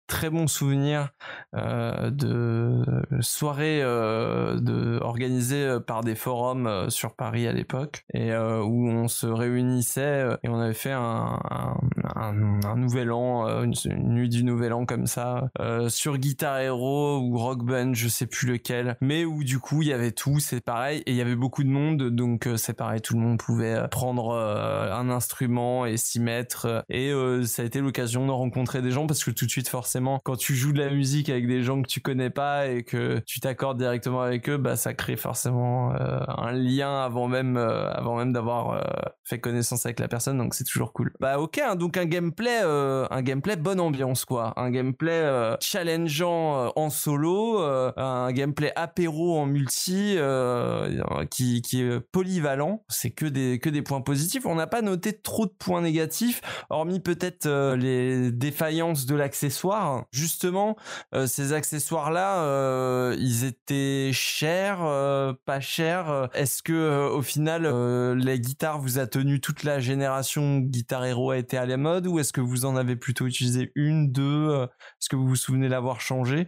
très bons souvenirs euh, de soirées euh, organisées euh, par des forums euh, sur Paris à l'époque et où on se réunissait et on avait fait un, nouvel an, une, une nuit du nouvel an comme ça sur Guitar Hero ou Rock Band, je sais plus lequel, mais où du coup il y avait tout, c'est pareil et il y avait beaucoup de monde donc c'est pareil, tout le monde pouvait prendre un instrument et s'y mettre et ça a été l'occasion de rencontrer des gens parce que tout de suite forcément quand tu joues de la musique avec des gens que tu connais pas et que tu t'accordes directement avec eux, bah ça crée forcément euh, un lien avant même euh, avant même d'avoir euh, fait connaissance avec la personne, donc c'est toujours cool. Bah ok, hein, donc un gameplay un gameplay bonne ambiance quoi, un gameplay challengeant en solo, un gameplay apéro en multi qui qui est polyvalent. C'est que des que des points positifs. On n'a pas noté trop de points négatifs, hormis peut-être les défaillances de l'accessoire. Justement, euh, ces accessoires-là, euh, ils étaient chers, euh, pas chers? Est-ce que au final, la guitare vous a tenu toute la génération Guitar Hero a été à la mode ou est-ce que vous en avez plutôt utilisé une, deux? Est-ce que vous vous souvenez l'avoir changé?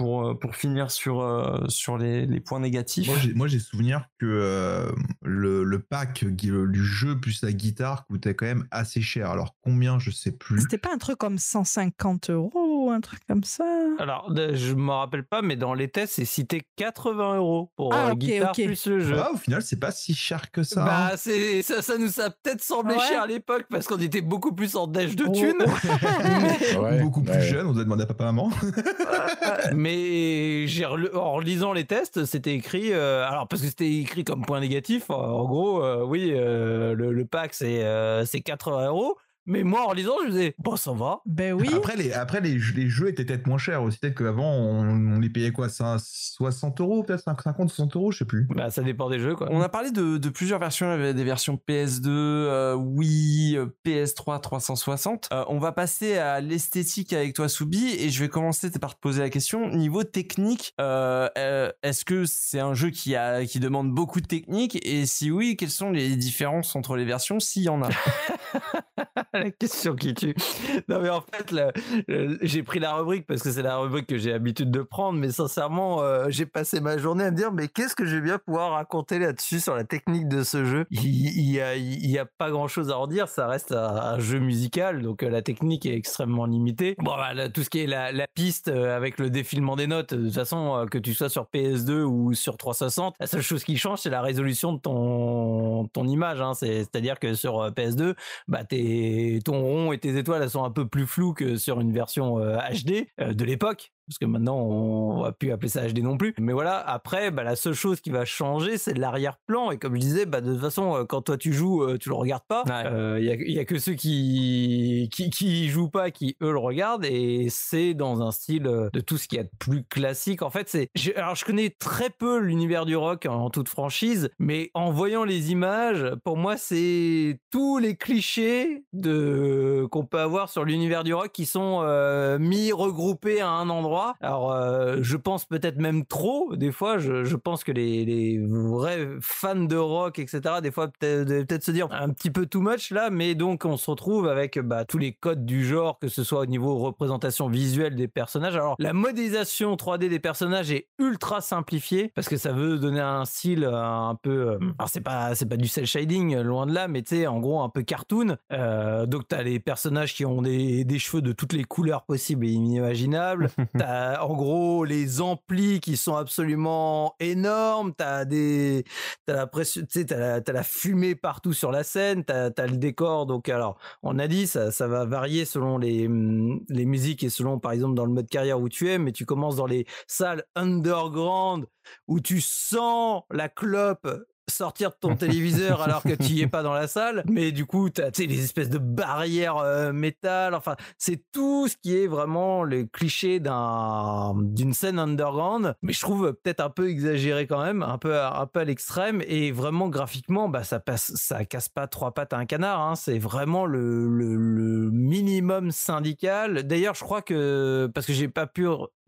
Pour euh, pour finir sur euh, sur les, les points négatifs Moi, j'ai- souvenir que euh, le, le pack du jeu plus la guitare coûtait quand même assez cher. Alors, combien, je sais plus. C'était pas un truc comme 150 euros ou un truc comme ça? Alors, je me rappelle pas, mais dans les tests, c'est cité 80 euros pour Ah, euh, ok, guitare ok. plus le jeu. Ah, au final, c'est pas si cher que ça. Bah, hein. ça, ça nous a peut-être semblé Ouais. cher à l'époque parce qu'on était beaucoup plus en déj de Oh, thunes. Ouais, Beaucoup plus ouais. jeune, on doit demander à papa maman. Mais en relisant les tests, c'était écrit. euh, alors parce que c'était écrit comme point négatif. En gros, euh, oui, euh, le, le pack c'est 80 euros. Mais moi, en relisant, je me disais, bon, ça va. Ben oui. Après, les, après les, jeux- les jeux étaient peut-être moins chers aussi. Peut-être qu'avant, on, on les payait quoi ça, 60 euros, peut-être 50, 60 euros, je sais plus. Bah, ça dépend des jeux, quoi. On a parlé de, de plusieurs versions, il y avait des versions PS2, euh, Wii, euh, PS3 360. Euh, on va passer à l'esthétique avec toi, Soubi, et je vais commencer par te poser la question. Niveau technique, euh, euh, est-ce que c'est un jeu qui a qui demande beaucoup de technique? Et si oui, quelles sont les différences entre les versions, s'il y en a? la question qui tue. Non, mais en fait, j'ai pris la rubrique parce que c'est la rubrique que j'ai l'habitude de prendre, mais sincèrement, euh, j'ai passé ma journée à me dire, mais qu'est-ce que je vais bien pouvoir raconter là-dessus sur la technique de ce jeu? Il il y a, a pas grand-chose à en dire, ça reste un, jeu musical, donc euh, la technique est extrêmement limitée. Bon, bah, tout ce qui est la, piste euh, avec le défilement des notes, de toute façon, que tu sois sur PS2 ou sur 360, la seule chose qui change, c'est la résolution de ton, ton image. Hein. C'est- C'est-à-dire que sur euh, PS2, bah, tes, ton rond et tes étoiles, elles sont un peu plus floues que sur une version euh, HD euh, de l'époque. Parce que maintenant, on va plus appeler ça HD non plus. Mais voilà, après, bah, la seule chose qui va changer, c'est l'arrière-plan. Et comme je disais, bah, de toute façon, euh, quand toi tu joues, euh, tu le regardes pas. Ouais. Euh, Il y, a, il y a que ceux qui, qui, qui jouent pas qui, eux, le regardent. Et c'est dans un style euh, de tout ce qu'il y a de plus classique. En fait, c'est. je- Alors, je connais très peu l'univers du rock en toute franchise, mais en voyant les images, pour moi, c'est tous les clichés de qu'on peut avoir sur l'univers du rock qui sont euh, mis regroupés à un endroit. Alors, euh, je pense peut-être même trop. Des fois, je, pense que les, vrais fans de rock, etc. Des fois, peut-être se dire un petit peu too much là, mais donc on se retrouve avec bah, tous les codes du genre, que ce soit au niveau représentation visuelle des personnages. Alors, la modélisation 3D des personnages est ultra simplifiée parce que ça veut donner un style euh, un peu. euh, alors, c'est pas pas du cel shading, loin de là, mais tu sais, en gros, un peu cartoon. Euh, donc, t'as les personnages qui ont des, des cheveux de toutes les couleurs possibles et inimaginables. T'as en gros les amplis qui sont absolument énormes. T'as des, t'as la pression, tu sais, la, la fumée partout sur la scène. T'as, le décor. Donc alors, on a dit ça, ça va varier selon les, hum, les musiques et selon par exemple dans le mode carrière où tu es. Mais tu commences dans les salles underground où tu sens la clope sortir de ton téléviseur alors que tu y es pas dans la salle. Mais du coup tu as les espèces de barrières euh, métal enfin c'est tout ce qui est vraiment le cliché d'un d'une scène underground. Mais je trouve peut-être un peu exagéré quand même un peu un peu à l'extrême. Et vraiment graphiquement bah ça passe ça casse pas trois pattes à un canard hein. c'est vraiment le, le, le minimum syndical. D'ailleurs je crois que parce que j'ai pas pu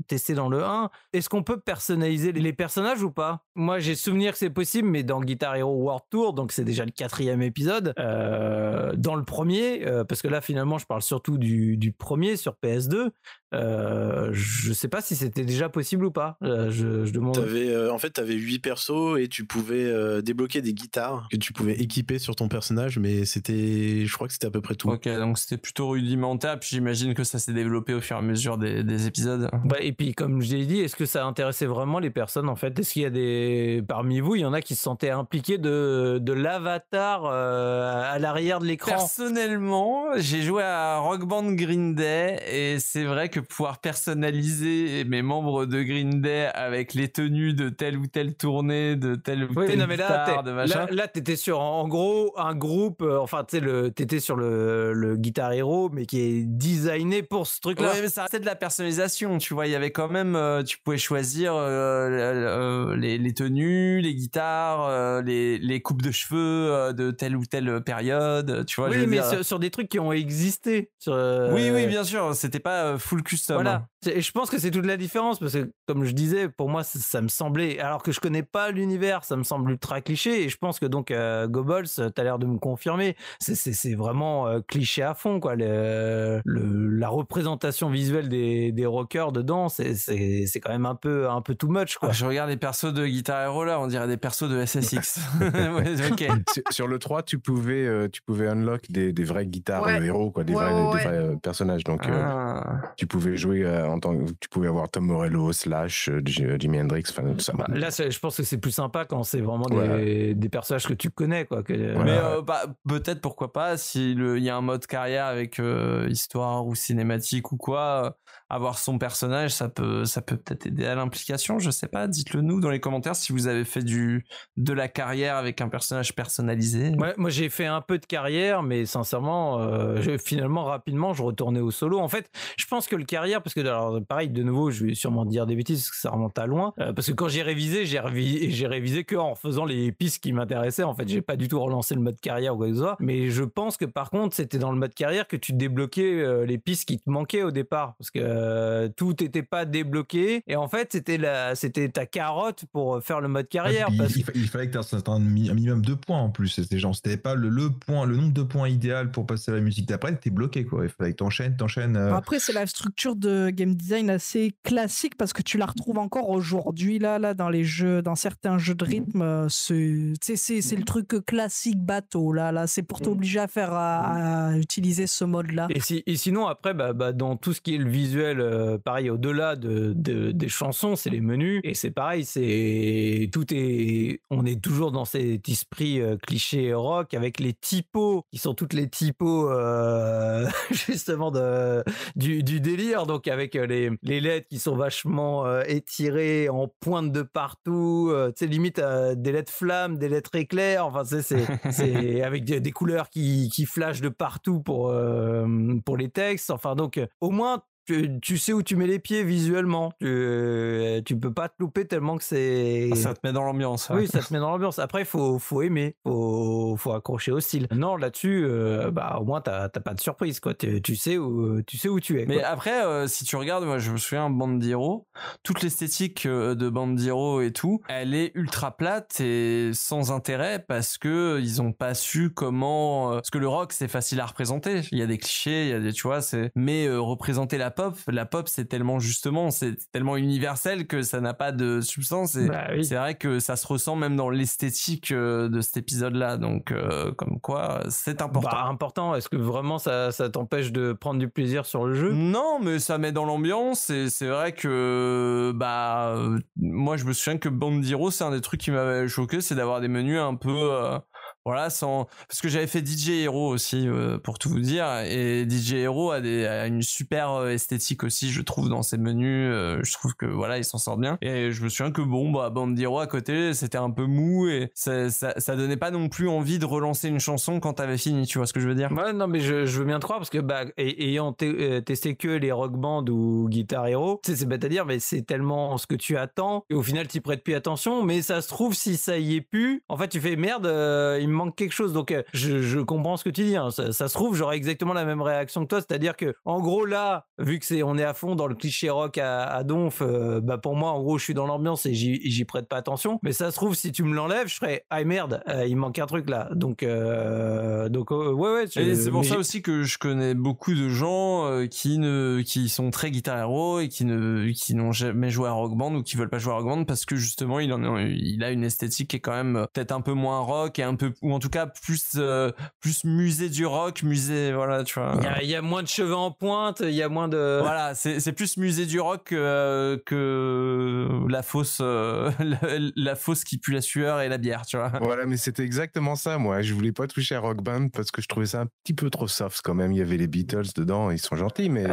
tester dans le 1 est-ce qu'on peut personnaliser les personnages ou pas? Moi j'ai souvenir que c'est possible mais dans Guitar Hero World Tour donc c'est déjà le quatrième épisode euh, dans le premier euh, parce que là finalement je parle surtout du, du premier sur PS2 euh, je sais pas si c'était déjà possible ou pas Euh, je, je demande euh, en fait, tu avais 8 persos et tu pouvais euh, débloquer des guitares que tu pouvais équiper sur ton personnage, mais c'était, je crois que c'était à peu près tout. Ok, donc c'était plutôt rudimentaire, puis j'imagine que ça s'est développé au fur et à mesure des, des épisodes. Bah, et puis, comme je l'ai dit, est-ce que ça intéressait vraiment les personnes en fait? Est-ce qu'il y a des parmi vous, il y en a qui se sentaient impliqués de, de l'avatar euh, à l'arrière de l'écran? Personnellement, j'ai joué à Rock Band Green Day et c'est vrai que pouvoir personnaliser mes membres de Green Day avec les tenues de telle ou telle tournée, de telle ou Oui, telle non, mais là, t'es- de machin. là, là, t'étais sur, en gros, un groupe, euh, enfin, tu sais, t'étais sur le, le Guitar Hero, mais qui est designé pour ce truc-là. Ouais, mais ça restait de la personnalisation, tu vois. Il y avait quand même, euh, tu pouvais choisir euh, les, les tenues, les guitares, les, les coupes de cheveux de telle ou telle période, tu vois. oui, mais sur, sur des trucs qui ont existé. Sur, Oui, oui, bien sûr. C'était pas full custom. Voilà. Et je pense que c'est toute la différence parce que, comme je disais, pour moi, ça, ça me semblait, alors que je connais pas l'univers, ça me semble ultra cliché. Et je pense que donc, euh, Goebbels, t'as l'air de me confirmer, c'est- vraiment euh, cliché à fond, quoi. Le, le- la représentation visuelle des, des rockers dedans, c'est- c'est c'est quand même un peu, un peu too much, quoi. Ah, je regarde les persos de Guitar Hero là, on dirait des persos de SSX. Ouais, ok. sur, sur le 3, tu pouvais, euh, tu pouvais unlock des, des vraies guitares Ouais. euh, héros, quoi, des Ouais, vrais, ouais, des ouais. vrais euh, personnages. Donc, euh, Ah. tu pouvais jouer euh, en tant que, tu pouvais avoir Tom Morello, Slash, euh, J- Jimi Hendrix, enfin tout ça. Bah, là, je pense que c'est plus sympa quand c'est vraiment des, personnages que tu connais, quoi. Que, Voilà. Mais euh, bah, peut-être pourquoi pas si le- il y a un mode carrière avec euh, histoire ou cinématique ou quoi, euh, avoir son personnage, ça peut ça peut peut-être aider à l'implication. Je sais pas. Dites-le nous dans les commentaires si vous avez fait du de la carrière avec un personnage personnalisé. Moi j'ai fait un peu de carrière, mais sincèrement, euh, finalement rapidement je retournais au solo. En fait, je pense que le carrière, parce que alors pareil de nouveau, je vais sûrement dire des bêtises parce que ça remonte à loin. euh, parce que quand j'ai révisé, j'ai révisé, révisé que en faisant les pistes qui m'intéressaient. En fait, j'ai pas du tout relancé le mode carrière ou quoi que ce soit. Mais je pense que par contre, c'était dans le mode carrière que tu débloquais euh, les pistes qui te manquaient au départ, parce que euh, tout n'était pas débloqué. Et en fait, c'était la, c'était ta carotte pour faire le mode carrière. Ouais, puis parce il, il fa- il fallait que tu aies un, mi- un minimum de points en plus. C'était genre, c'était pas le, le point, le nombre de points idéal pour passer à la musique d'après, t'es bloqué quoi. Il fallait que t'enchaînes, t'enchaînes. euh, Après, c'est la structure de game design assez classique parce que tu la retrouves encore aujourd'hui là, là dans les jeux, dans certains jeux de rythme. euh, C'est, c'est, c'est le truc classique bateau là, là. C'est pour t'obliger à faire à, à utiliser ce mode-là. Et, si, et sinon, après, bah, bah, dans tout ce qui est le visuel, euh, pareil, au-delà de, de- des chansons, c'est les menus. Et c'est pareil, c'est tout est. On est toujours dans cet esprit euh, cliché rock avec les typos qui sont toutes les typos euh, justement de, du, du délire. Donc avec les, les lettres qui sont vachement euh, étirées en pointe de partout. euh, tu sais, limite des lettres flammes, des lettres éclairs. Enfin, c'est avec des, des couleurs qui, qui flashent de partout pour, pour les textes. Enfin, donc, au moins, tu, tu sais où tu mets les pieds visuellement. Tu, euh, tu peux pas te louper tellement que c'est. Ah, Ça te met dans l'ambiance. ouais. Oui, ça te met dans l'ambiance. Après, il faut, faut aimer, faut, faut accrocher au style. Non, là-dessus, euh, bah, au moins, t'as pas de surprise, quoi. Tu, tu sais où, tu sais où tu es. Mais quoi. après, euh, si tu regardes, moi je me souviens Bandiro, toute l'esthétique de Bandiro et tout, elle est ultra plate et sans intérêt parce que ils ont pas su comment. parce que le rock c'est facile à représenter. Il y a des clichés, il y a des, tu vois, c'est. Mais euh, représenter la pop, la pop c'est tellement justement, c'est tellement universel que ça n'a pas de substance. Et Bah oui. c'est vrai que ça se ressent même dans l'esthétique euh, de cet épisode-là. Donc euh, comme quoi, c'est important. Bah, important. Est-ce que vraiment ça, ça t'empêche de prendre du plaisir sur le jeu? Non, mais ça met dans l'ambiance et c'est vrai que bah euh, moi je me souviens que Bandiro c'est un des trucs qui m'avait choqué, c'est d'avoir des menus un peu euh, voilà sans parce que j'avais fait DJ Hero aussi euh, pour tout vous dire et DJ Hero a des a une super euh, esthétique aussi je trouve dans ses menus euh, je trouve que voilà il s'en sort bien et je me souviens que bon bah Bandiro à côté c'était un peu mou et ça, ça donnait pas non plus envie de relancer une chanson quand t'avais fini tu vois ce que je veux dire? Ouais, non, mais je, je veux bien te croire parce que, bah, ayant te- testé que les rock band ou Guitar Hero, c'est bête à dire, mais c'est tellement ce que tu attends et au final, tu prêtes plus attention. Mais ça se trouve, si ça y est plus, en fait, tu fais merde, me manque quelque chose. Donc, euh, je, je comprends ce que tu dis. hein. Ça, ça se trouve, j'aurais exactement la même réaction que toi, c'est-à-dire que, en gros, là, vu que c'est, on est à fond dans le cliché rock à, à donf, euh, bah, pour moi, en gros, je suis dans l'ambiance et j'y prête pas attention. Mais ça se trouve, si tu me l'enlèves, je ferais, ah merde, euh, il manque un truc là. Donc, euh, donc, ouais, ouais. C'est pour ça aussi que je connais beaucoup de gens qui ne qui sont très guitar hero et qui ne qui n'ont jamais joué à Rock Band ou qui veulent pas jouer à Rock Band parce que justement il en a, il a une esthétique qui est quand même peut-être un peu moins rock et un peu ou en tout cas plus euh, plus musée du rock, musée voilà, tu vois. Il y, a, il y a moins de cheveux en pointe, il y a moins de. Voilà, c'est c'est plus musée du rock que, que la fosse euh, la, la fosse qui pue la sueur et la bière, tu vois. Voilà, mais c'était exactement ça, moi. Je voulais pas toucher à Rock Band parce que je trouvais ça un petit peu trop soft quand même. Il y avait les Beatles dedans, ils sont gentils, mais.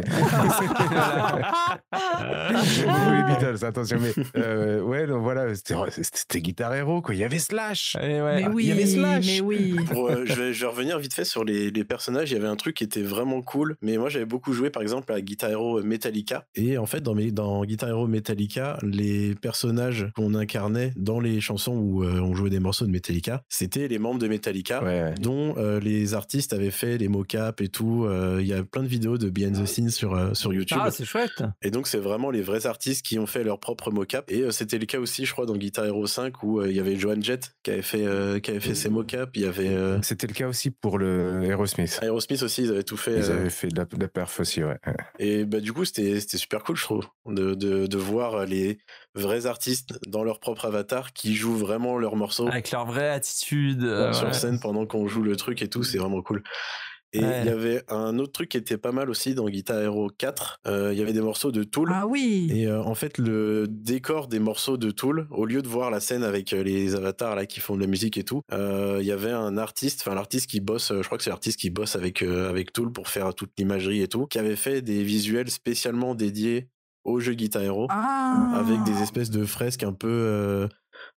Oui, les Beatles, attention, mais. euh, ouais, donc voilà, c'était c'était Guitar Hero, quoi. Il y avait Slash. Et ouais. Mais oui, il y avait Slash. Mais oui. Pour, euh, je, vais, je vais revenir vite fait sur les, les personnages. Il y avait un truc qui était vraiment cool. Mais moi, j'avais beaucoup joué, par exemple, à Guitar Hero Metallica. Et en fait, dans, mes, dans Guitar Hero Metallica, les personnages qu'on incarnait dans les chansons où euh, on jouait des morceaux de Metallica, c'était les membres de Metallica. Ouais, ouais. dont euh, les artistes avaient fait les mocap et tout. Euh, Il y a plein de vidéos de behind the scenes sur, euh, sur YouTube. Ah, c'est chouette. Et donc, c'est vraiment les vrais artistes qui ont fait leur propre mocap. Et euh, c'était le cas aussi, je crois, dans Guitar Hero 5 où euh, il y avait Joan Jett qui avait fait, euh, qui avait fait ses mocap. Il y avait euh, C'était le cas aussi pour le Aerosmith. Aerosmith aussi, ils avaient tout fait. Ils euh, avaient fait de la, de la perf aussi, ouais. et bah, du coup, c'était c'était super cool, je trouve, de, de, de voir les vrais artistes dans leur propre avatar qui jouent vraiment leurs morceaux Avec leur vraie attitude. euh, sur ouais. scène pendant qu'on joue le truc et tout. C'est vraiment cool. Et il y avait un autre truc qui était pas mal aussi dans Guitar Hero 4. euh, Il y avait des morceaux de Tool. Ah oui. Et euh, en fait, le décor des morceaux de Tool, au lieu de voir la scène avec euh, les avatars là qui font de la musique et tout, euh, il y avait un artiste, enfin l'artiste qui bosse, je crois que c'est l'artiste qui bosse avec avec Tool pour faire toute l'imagerie et tout, qui avait fait des visuels spécialement dédiés au jeu Guitar Hero Ah. avec des espèces de fresques un peu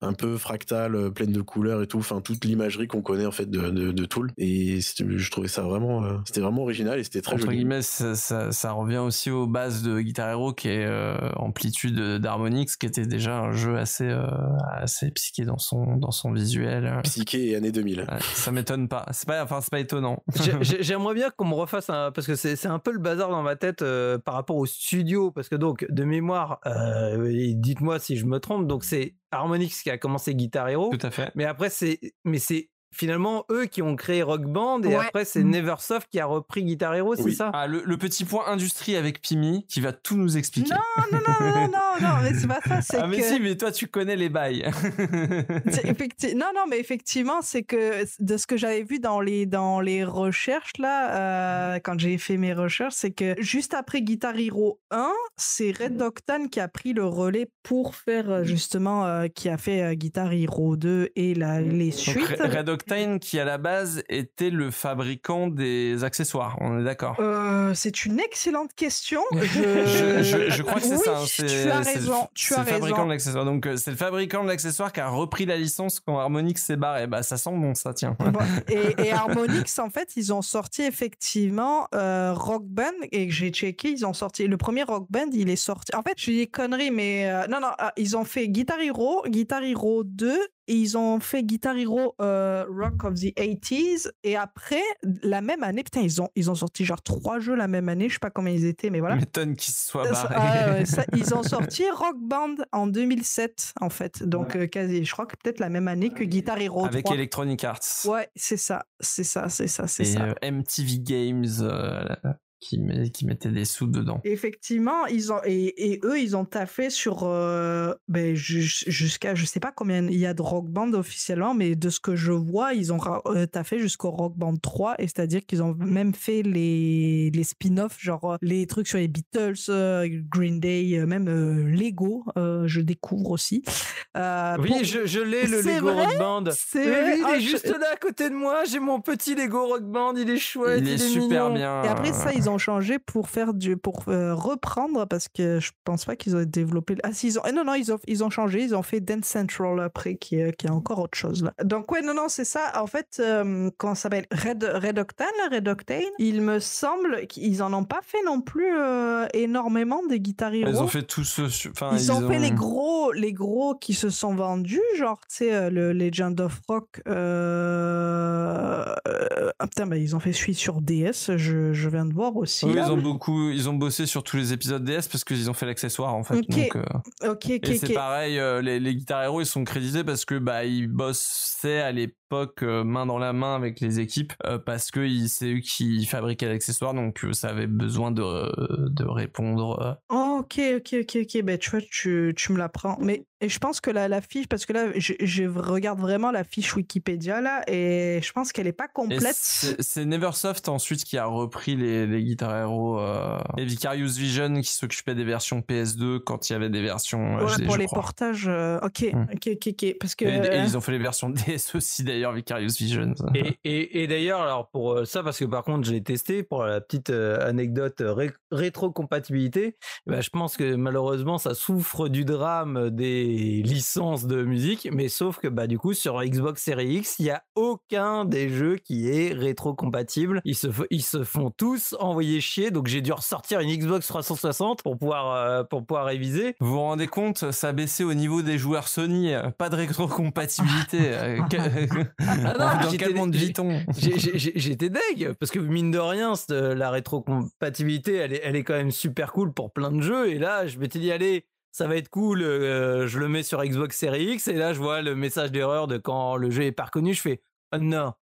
un peu fractales, euh, pleines de couleurs et tout, enfin toute l'imagerie qu'on connaît en fait de, de, de Tool. Et je trouvais ça vraiment, euh, c'était vraiment original et c'était très Entre joli. guillemets, ça, ça, ça revient aussi aux bases de Guitar Hero qui est euh, Amplitude d'Harmonix, qui était déjà un jeu assez, euh, assez psyché dans son, dans son visuel. Psyché et années 2000. Ouais, ça m'étonne pas. C'est pas, enfin, c'est pas étonnant. J'ai- j'ai- J'aimerais bien qu'on me refasse un parce que c'est c'est un peu le bazar dans ma tête euh, par rapport au studio parce que donc de mémoire euh, dites-moi si je me trompe donc c'est Harmonix qui a commencé Guitar Hero Tout à fait. mais après c'est mais c'est finalement eux qui ont créé Rock Band et Ouais. après c'est Neversoft qui a repris Guitar Hero c'est Oui. ça? Ah, le, le petit point industrie avec Pimi qui va tout nous expliquer. Non, non, non, non, non, non, mais c'est pas ça. C'est ah, mais que... si, mais toi, tu connais les bails. Effecti- Non, non, mais effectivement, c'est que de ce que j'avais vu dans les, dans les recherches, là, euh, quand j'ai fait mes recherches, c'est que juste après Guitar Hero 1, c'est Red Octane qui a pris le relais pour faire euh, justement, euh, qui a fait euh, Guitar Hero 2 et la, les suites. Red Octane, qui à la base était le fabricant des accessoires, on est d'accord? Euh, c'est une excellente question. Je, Je, je- je crois que c'est Oui, ça. hein, c'est- Tu as raison. Tu c'est as le fabricant raison. de l'accessoire. Donc euh, c'est le fabricant de l'accessoire qui a repris la licence quand Harmonix s'est barré. Bah ça sent bon, ça tient. Bon, et, et Harmonix, en fait, ils ont sorti effectivement euh, Rock Band et j'ai checké, ils ont sorti le premier Rock Band, il est sorti. En fait, je dis conneries, mais euh, non, non, ah, ils ont fait Guitar Hero, Guitar Hero 2 et ils ont fait Guitar Hero euh, Rock of the 80s et après la même année, putain, ils ont ils ont sorti genre trois jeux la même année, je sais pas combien ils étaient, mais voilà. M'étonne qu'il se soit Euh, barré. ah ouais, ça, ils ont sorti Rock Band en 2007 en fait, donc euh, quasi, je crois que peut-être la même année que Guitar Hero Avec 3. Electronic Arts. Ouais, c'est ça, c'est ça, c'est ça, c'est ça. euh, MTV Games qui, met- qui mettait des sous dedans. Effectivement, ils ont et, et eux, ils ont taffé sur euh, ben, jus- jusqu'à je sais pas combien il y a de Rock Band officiellement, mais de ce que je vois, ils ont euh, taffé jusqu'au Rock Band 3, et c'est-à-dire qu'ils ont même fait les, les spin-offs, genre euh, les trucs sur les Beatles, euh, Green Day, même euh, Lego, euh, je découvre aussi. Euh, oui pour- je, je l'ai le Lego vrai? Rock Band C'est vrai? oui, il Ah, est je- juste là à côté de moi j'ai mon petit Lego Rock Band il est chouette Il est super mignon. bien. Et après ça, ils ont changé pour faire du pour euh, reprendre parce que je pense pas qu'ils ont développé. Ah si ils ont. eh, non non ils ont ils ont changé. Ils ont fait Dance Central après qui est qui est encore autre chose là. Donc ouais non non c'est ça. En fait euh, comment ça s'appelle? Red Red Octane Red Octane. Il me semble qu'ils en ont pas fait non plus euh, énormément des Guitar Hero. Ils ont fait tout ce. su- Enfin, Ils, ont, fait les gros, les gros qui se sont vendus, genre, tu sais, euh, le Legend of Rock. Ah, putain, bah, ils ont fait celui sur DS, je, je viens de voir aussi. Oui, ils ont beaucoup, ils ont bossé sur tous les épisodes DS parce qu'ils ont fait l'accessoire en fait. Donc, euh, et c'est pareil, euh, les, les Guitar Hero ils sont crédités parce que bah ils bossaient à l'époque euh, main dans la main avec les équipes euh, parce que c'est eux qui fabriquaient l'accessoire donc euh, ça avait besoin de, de répondre. Oh, ok, ok, ok, ok. Ben, tu vois, tu, tu me l'apprends. Mais Et je pense que la, la fiche, parce que là, je, je regarde vraiment la fiche Wikipédia là, et je pense qu'elle est pas complète. c'est Neversoft ensuite qui a repris les, les Guitar Hero euh, et Vicarious Vision qui s'occupait des versions PS2 quand il y avait des versions euh, Ouais, HD, pour je les crois. portages, euh, ok, Hmm. ok, ok, ok, parce que Et, et ils ont fait les versions DS aussi d'ailleurs, Vicarious Vision. Et, et, et d'ailleurs, alors pour euh, ça, parce que par contre, je l'ai testé pour la petite euh, anecdote euh, ré- rétrocompatibilité, bah, je pense que malheureusement, ça souffre du drame des licences de musique, mais sauf que bah, du coup, sur Xbox Series X, il n'y a aucun des jeux qui est rétrocompatible. Ils se, ils se font tous envoyer chier, donc j'ai dû ressortir une Xbox 360 pour pouvoir, euh, pour pouvoir réviser. Vous vous rendez compte, ça a baissé au niveau des joueurs Sony, pas de rétrocompatibilité. Ah non, Dans j'étais- quel monde vit-on? deg parce que mine de rien, la rétrocompatibilité, elle est, elle est quand même super cool pour plein de jeux. Et là, je m'étais dit, allez, ça va être cool, euh, je le mets sur Xbox Series X. Et là, je vois le message d'erreur de quand le jeu est pas reconnu. Je fais, oh non.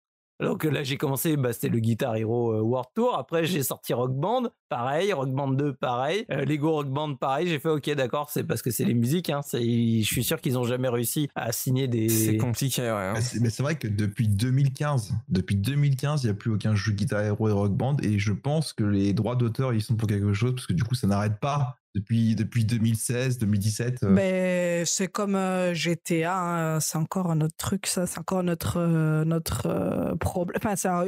Alors que là, j'ai commencé, bah, c'était le Guitar Hero euh, World Tour. Après, j'ai sorti Rock Band, pareil. Rock Band 2, pareil. Euh, Lego Rock Band, pareil. J'ai fait, ok, d'accord, c'est parce que c'est les musiques. Hein. Je suis sûr qu'ils ont jamais réussi à signer des. C'est compliqué, ouais. hein. Ah, c'est- Mais c'est vrai que depuis 2015, depuis 2015, il n'y a plus aucun jeu Guitar Hero et Rock Band et je pense que les droits d'auteur ils sont pour quelque chose parce que du coup ça n'arrête pas depuis depuis 2016, 2017. euh, Ben, c'est comme euh, GTA, hein, c'est encore un autre truc, ça, c'est encore notre, euh, notre euh, problème. Enfin, c'est un-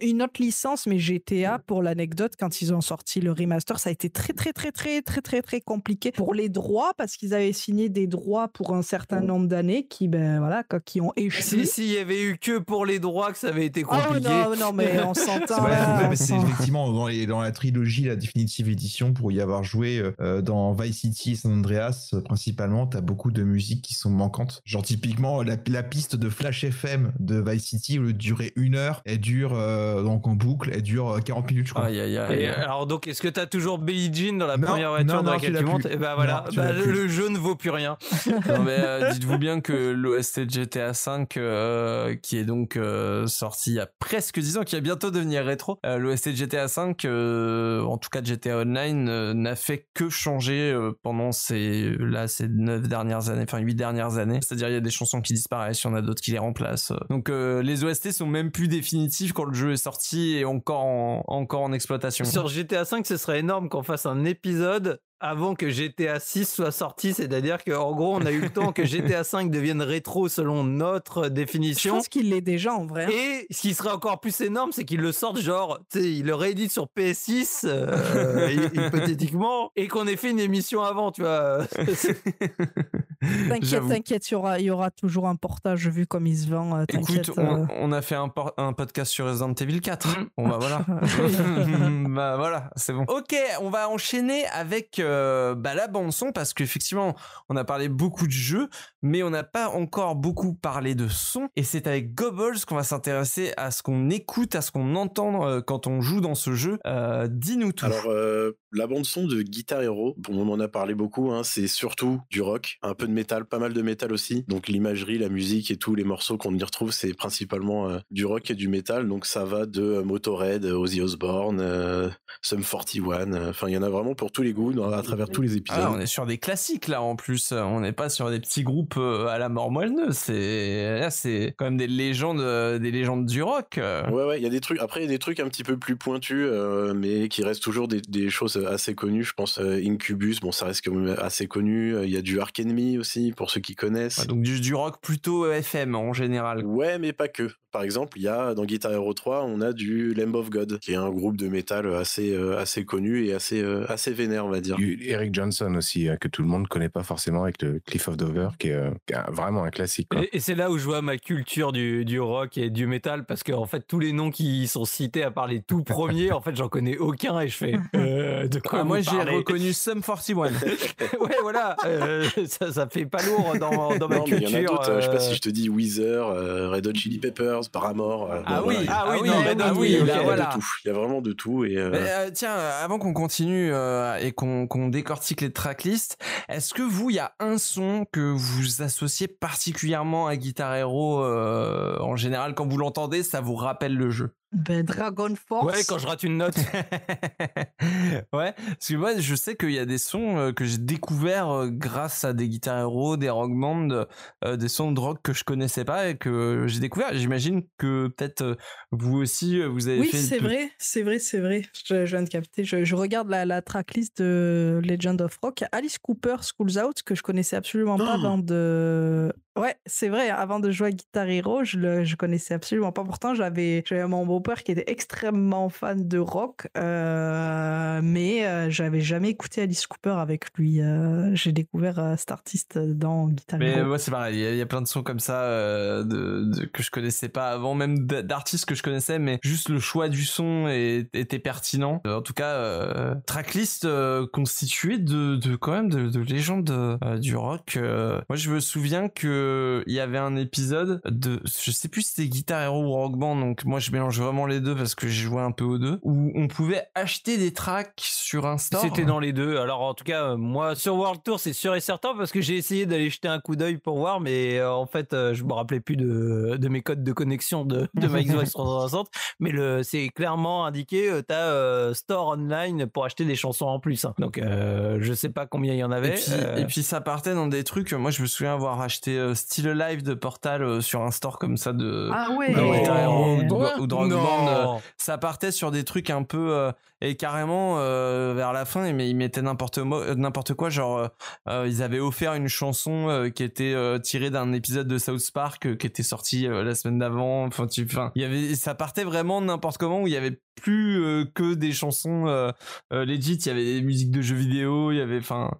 une, autre licence, mais GTA, pour l'anecdote, quand ils ont sorti le remaster, ça a été très, très, très, très, très, très, très compliqué pour les droits, parce qu'ils avaient signé des droits pour un certain nombre d'années qui, ben voilà, quoi, qui ont échoué. Si, s'il y avait eu que pour les droits que ça avait été Oh compliqué. non, non, mais on s'entend. c'est s'en- effectivement dans, les- dans la trilogie, la définitive édition, pour y avoir joué euh, dans Vice City et San Andreas, euh, principalement, t'as beaucoup de musiques qui sont manquantes. Genre, typiquement, la, la piste de Flash FM de Vice City, au lieu de durer une heure, elle dure, euh, donc en boucle, elle dure euh, 40 minutes, je crois. Aïe, aïe, aïe. Et alors donc, est-ce que t'as toujours Billie Jean dans la Non, première voiture non, dans tu laquelle tu montes. Et ben voilà, Non, tu bah, plus. le jeu ne vaut plus rien. Non, mais euh, dites-vous bien que l'OST de GTA V, euh, qui est donc euh, sorti il y a presque 10 ans, qui va bientôt devenir rétro, euh, l'OST de GTA V, euh, en tout cas de GTA Online, euh, n'a fait que changer euh, pendant ces là ces 9 dernières années, enfin 8 dernières années. C'est-à-dire il y a des chansons qui disparaissent, il y en a d'autres qui les remplacent. Donc euh, les OST sont même plus définitifs quand le jeu est sorti et encore en, encore en exploitation. Sur GTA 5, ce serait énorme qu'on fasse un épisode avant que GTA 6 soit sorti, c'est-à-dire qu'en gros, on a eu le temps que GTA 5 devienne rétro selon notre Je définition. pense qu'il l'est déjà en vrai. Et ce qui serait encore plus énorme, c'est qu'ils le sortent genre, tu sais, ils le rééditent sur PS6, euh, hy- hypothétiquement, et qu'on ait fait une émission avant, tu vois. T'inquiète, t'inquiète, il y aura, il y aura toujours un portage vu comme il se vend. euh, Écoute, on, euh. on a fait un, podcast sur Resident Evil 4. Mm. Bon bah voilà. bah voilà, c'est bon. Ok, on va enchaîner avec euh, bah, la bande son parce qu'effectivement, on a parlé beaucoup de jeux, mais on n'a pas encore beaucoup parlé de son. Et c'est avec Gobbles qu'on va s'intéresser à ce qu'on écoute, à ce qu'on entend euh, quand on joue dans ce jeu. Euh, Dis-nous tout. Alors, euh, la bande-son de Guitar Hero, bon, on en a parlé beaucoup, hein, c'est surtout du rock, un peu de métal, pas mal de métal aussi. Donc, l'imagerie, la musique et tous les morceaux qu'on y retrouve, c'est principalement euh, du rock et du métal. Donc, ça va de euh, Motorhead, Ozzy Osbourne, euh, Sum 41. euh, Enfin, il y en a vraiment pour tous les goûts dans- à travers tous les épisodes. Ah, on est sur des classiques là en plus. On n'est pas sur des petits groupes euh, à la mort moelleuse. C'est là, c'est quand même des légendes, euh, des légendes du rock. euh. Ouais, ouais, il y a des trucs. Après, il y a des trucs un petit peu plus pointus, euh, mais qui restent toujours des, des choses assez connues. Je pense euh, Incubus, bon, ça reste quand même assez connu. Euh, Il y a du Ark Enemy aussi, pour ceux qui connaissent. Ouais, donc du, du rock plutôt FM en général. Ouais, mais pas que. Par exemple, il y a dans Guitar Hero 3, on a du Lamb of God, qui est un groupe de métal assez euh, assez connu et assez euh, assez vénère, on va dire. Eric Johnson aussi, hein, que tout le monde connaît pas forcément avec le Cliff of Dover, qui est, euh, qui est vraiment un classique. quoi. Et, et c'est là où je vois ma culture du, du rock et du métal, parce que en fait, tous les noms qui sont cités à part les tout premiers, en fait, j'en connais aucun et je fais euh, de quoi Ah, moi j'ai reconnu Sum 41. ouais, voilà, euh, ça, ça fait pas lourd dans, dans ma Non, mais il y en a culture. d'autres. euh, Je sais pas si euh, je te dis Weezer, euh, Red Hot Chili Peppers, Paramore. euh, Ah bon, oui, voilà, il y a- Ah oui, ah non, oui, ah il y a voilà. de tout. Il y a vraiment de tout et. euh, Mais, euh, tiens, euh, avant qu'on continue euh, et qu'on décortique les tracklists, est-ce que vous, il y a un son que vous associez particulièrement à Guitar Hero euh, en général quand vous l'entendez, ça vous rappelle le jeu? Ben, Dragon Force. Ouais, quand je rate une note. ouais, parce que moi je sais qu'il y a des sons euh, que j'ai découverts euh, grâce à des guitares héros, des rock bands, euh, des sons de rock que je connaissais pas et que j'ai découvert. J'imagine que peut-être vous aussi vous avez Oui, fait. c'est tout- vrai, c'est vrai, c'est vrai. Je, je viens de capter. Je, je regarde la, la tracklist de Legend of Rock. Alice Cooper, Schools Out, que je connaissais absolument pas avant de. Ouais, c'est vrai. Avant de jouer à Guitar Hero, je le je connaissais absolument pas. Pourtant, j'avais mon beau-père qui était extrêmement fan de rock, euh, mais euh, j'avais jamais écouté Alice Cooper avec lui. Euh, J'ai découvert euh, cet artiste dans Guitar Mais Hero. moi c'est pareil, il y, a- il y a plein de sons comme ça de, de- que je connaissais pas avant, même d'artistes que je connaissais, mais juste le choix du son est- était pertinent. En tout cas, tracklist constituée de, de quand même de, de légendes du rock. Moi je me souviens que il y avait un épisode de, je sais plus si c'était Guitar Hero ou Rock Band, donc moi je mélange vraiment les deux parce que j'ai joué un peu aux deux, où on pouvait acheter des tracks sur un store. C'était dans les deux. Alors en tout cas, euh, moi sur World Tour, c'est sûr et certain parce que j'ai essayé d'aller jeter un coup d'œil pour voir, mais euh, en fait, euh, je me rappelais plus de, de mes codes de connexion de, de ma Xbox 360. Mais le, c'est clairement indiqué, euh, t'as euh, store online pour acheter des chansons en plus. hein. Donc euh, je sais pas combien il y en avait. Et puis, euh, et puis ça partait dans des trucs. Moi, je me souviens avoir acheté euh, Still Alive de Portal euh, sur un store comme ça de Ah ouais. de Guitar Hero ou de- Ouais. ou de Rock Non. Band, euh, ça partait sur des trucs un peu euh, et carrément euh, vers la fin, mais ils mettaient n'importe euh, quoi. Genre, euh, euh, ils avaient offert une chanson euh, qui était euh, tirée d'un épisode de South Park euh, qui était sorti euh, la semaine d'avant. Enfin, tu, enfin, il y avait, ça partait vraiment n'importe comment où il y avait plus euh, que des chansons euh, euh, legit. Il y avait des musiques de jeux vidéo. Il y avait, enfin.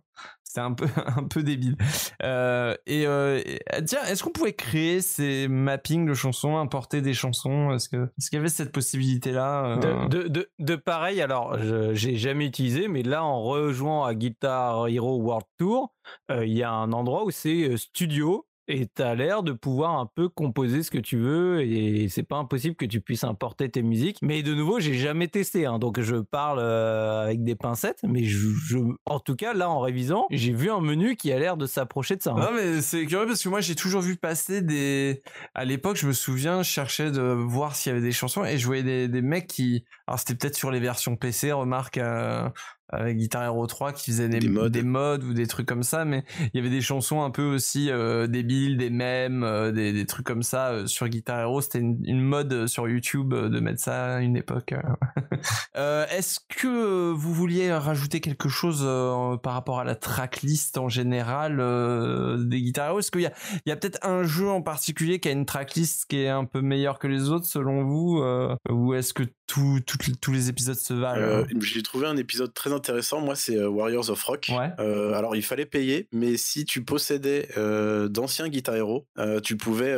C'était un peu un peu débile. Euh, et, euh, et- tiens, est-ce qu'on pouvait créer ces mappings de chansons, importer des chansons? Est-ce que est-ce qu'il y avait cette possibilité là De, de, pareil, alors je- j'ai jamais utilisé, mais là en rejouant à Guitar Hero World Tour, euh, il y a un endroit où c'est euh, studio et tu as l'air de pouvoir un peu composer ce que tu veux et c'est pas impossible que tu puisses importer tes musiques. Mais de nouveau, j'ai jamais testé, hein, donc je parle euh, avec des pincettes, mais en tout cas là en révisant, j'ai vu un menu qui a l'air de s'approcher de ça. hein. Non mais c'est curieux parce que moi j'ai toujours vu passer des à l'époque je me souviens je cherchais de voir s'il y avait des chansons et je voyais des, des mecs qui alors c'était peut-être sur les versions PC remarque euh, avec Guitar Hero 3 qui faisaient des, Des mods. des mods ou des trucs comme ça mais il y avait des chansons un peu aussi euh, débiles des mèmes euh, des, des trucs comme ça euh, sur Guitar Hero c'était une, une mode euh, sur YouTube euh, de mettre ça à une époque euh. Euh, est-ce que vous vouliez rajouter quelque chose euh, par rapport à la tracklist en général euh, des Guitar Hero? Est-ce qu'il y a, peut-être un jeu en particulier qui a une tracklist qui est un peu meilleure que les autres selon vous euh, Ou est-ce que tout, tous les épisodes se valent? Euh, J'ai trouvé un épisode très intéressant. Moi, c'est euh, Warriors of Rock. Ouais. Euh, alors, il fallait payer, mais si tu possédais euh, d'anciens Guitar Hero, tu pouvais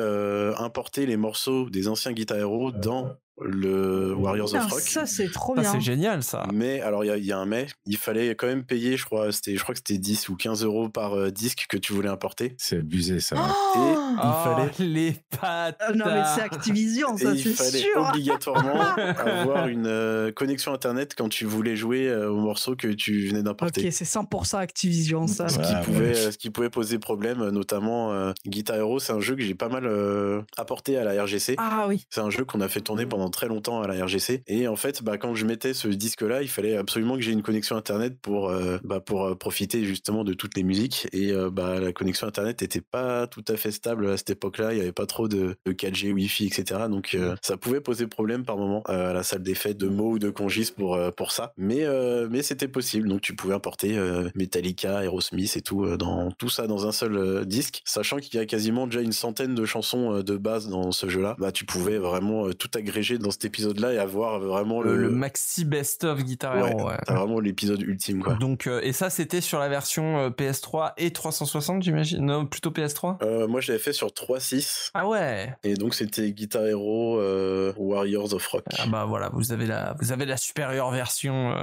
importer les morceaux des anciens Guitar Hero dans le Warriors Putain, of Rock. ça, c'est trop Ça, bien. c'est génial ça. Mais alors il y a, il y a un mais, il fallait quand même payer, je crois, c'était, je crois que c'était 10 ou 15 euros par euh, disque que tu voulais importer. C'est abusé ça. Oh Oh, fallait- les pattes. Ah non, mais c'est Activision, Et ça, il c'est fallait sûr. obligatoirement avoir une euh, connexion internet quand tu voulais jouer euh, au morceau que tu venais d'importer. Ok, c'est 100% Activision, ça. Ce, Ouais, qui ouais. pouvait, ce qui pouvait poser problème, notamment euh, Guitar Hero, c'est un jeu que j'ai pas mal euh, apporté à la RGC. Ah oui. C'est un jeu qu'on a fait tourner pendant très longtemps à la RGC. Et en fait, bah, quand je mettais ce disque-là, il fallait absolument que j'ai une connexion Internet pour, euh, bah, pour euh, profiter justement de toutes les musiques. Et euh, bah, la connexion Internet n'était pas tout à fait stable à cette époque-là. Il n'y avait pas trop de, de 4G, Wi-Fi, etc. Donc euh, ça pouvait poser problème par moment à la salle des fêtes de Meaux ou de Congis pour, pour ça. Mais, mais c'était possible. Donc tu pouvais importer Metallica, Aerosmith et tout, dans, tout ça dans un seul disque. Sachant qu'il y a quasiment déjà une centaine de chansons de base dans ce jeu-là. Bah, tu pouvais vraiment tout agréger dans cet épisode-là et avoir vraiment Le, maxi best-of Guitar Hero. Ouais, ouais. t'as vraiment l'épisode ultime, quoi. Donc, euh, et ça, c'était sur la version euh, PS3 et 360, j'imagine? Non, plutôt PS3 Euh, moi, je l'avais fait sur 3.6. Ah ouais Et donc, c'était Guitar Hero euh, Warriors of Rock. Ah bah voilà, vous avez la, vous avez la supérieure version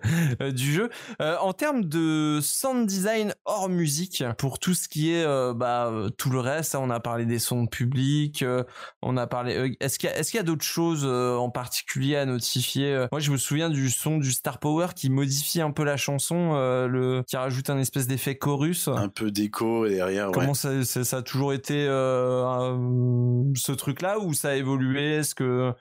du jeu. En termes de sound design hors musique, pour tout ce qui est bah, tout le reste, hein, on a parlé des sons publics, on a parlé. est-ce qu'il y a, est-ce qu'il y a d'autres choses chose euh, en particulier à notifier euh Moi, je me souviens du son du Star Power qui modifie un peu la chanson, euh, le qui rajoute un espèce d'effet chorus. Un peu d'écho derrière. ouais. Comment ça, ça, ça a toujours été euh, un- ce truc-là ou ça a évolué? Est-ce que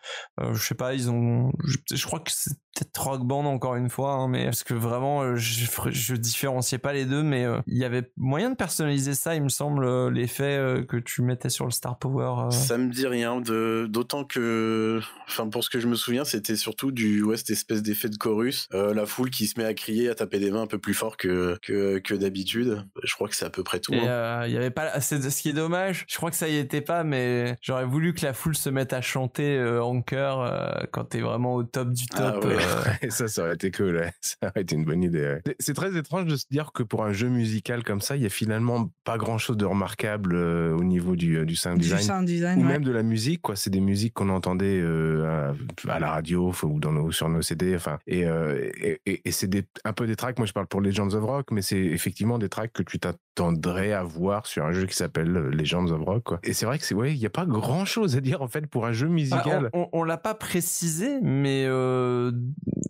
euh, je sais pas, ils ont, je, je crois que c'est peut-être Rock Band encore une fois, hein, mais parce que vraiment je, je différenciais pas les deux, mais il y avait moyen de personnaliser ça, il me semble, l'effet que tu mettais sur le Star Power. Ça me dit rien, d'autant que, enfin pour ce que je me souviens, c'était surtout du ouais, cette espèce d'effet de chorus, Euh, la foule qui se met à crier, à taper des mains un peu plus fort que que, que d'habitude. Je crois que c'est à peu près tout. Et hein. euh, il y avait pas, c'est ce qui est dommage. Je crois que ça y était pas, mais j'aurais voulu que la foule se mette à chanter euh, en chœur euh, quand t'es vraiment au top du Ah top. ouais. euh, Et ça, ça aurait été cool. ouais. Ça aurait été une bonne idée. ouais. C'est- très étrange de se dire que pour un jeu musical comme ça, il y a finalement pas grand chose de remarquable euh, au niveau du, euh, du sound Du design. sound design, ou ouais. même de la musique quoi c'est des musiques qu'on entendait euh, à, la radio ou dans nos sur nos CD enfin et, euh, et, et- et c'est un peu des tracks moi je parle pour Legends of Rock mais c'est effectivement des tracks que tu t'attendrais à voir sur un jeu qui s'appelle euh, Legends of Rock quoi. Et c'est vrai que c'est ouais il y a pas grand chose à dire en fait pour un jeu Ah, musical. on, on- on l'a pas précisé, mais euh,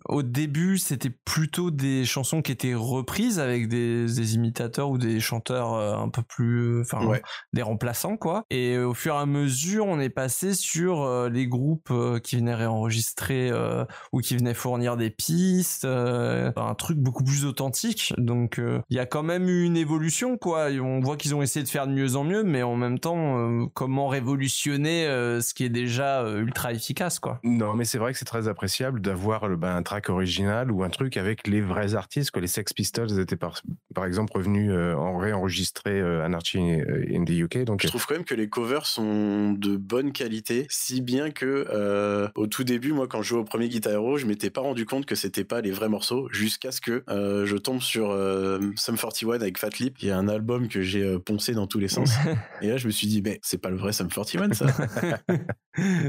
au début, c'était plutôt des chansons qui étaient reprises avec des, des imitateurs ou des chanteurs euh, un peu plus, enfin, Ouais. des remplaçants, quoi. Et euh, au fur et à mesure, on est passé sur euh, les groupes euh, qui venaient réenregistrer euh, ou qui venaient fournir des pistes, euh, un truc beaucoup plus authentique. Donc, euh, il y a quand même eu une évolution, quoi. Et on voit qu'ils ont essayé de faire de mieux en mieux, mais en même temps, euh, comment révolutionner euh, ce qui est déjà euh, ultra efficace, quoi. non mais c'est vrai que c'est très appréciable d'avoir le- ben, un track original ou un truc avec les vrais artistes que les Sex Pistols étaient par, par exemple revenus euh, en réenregistrer euh, Anarchy in the UK donc Je trouve quand même que les covers sont de bonne qualité, si bien que euh, au tout début, moi, quand je jouais au premier Guitar Hero, je m'étais pas rendu compte que c'était pas les vrais morceaux, jusqu'à ce que euh, je tombe sur euh, Sum 41 avec Fat Lip, qui est un album que j'ai euh, poncé dans tous les sens. Et là, je me suis dit, mais c'est pas le vrai Sum 41, ça.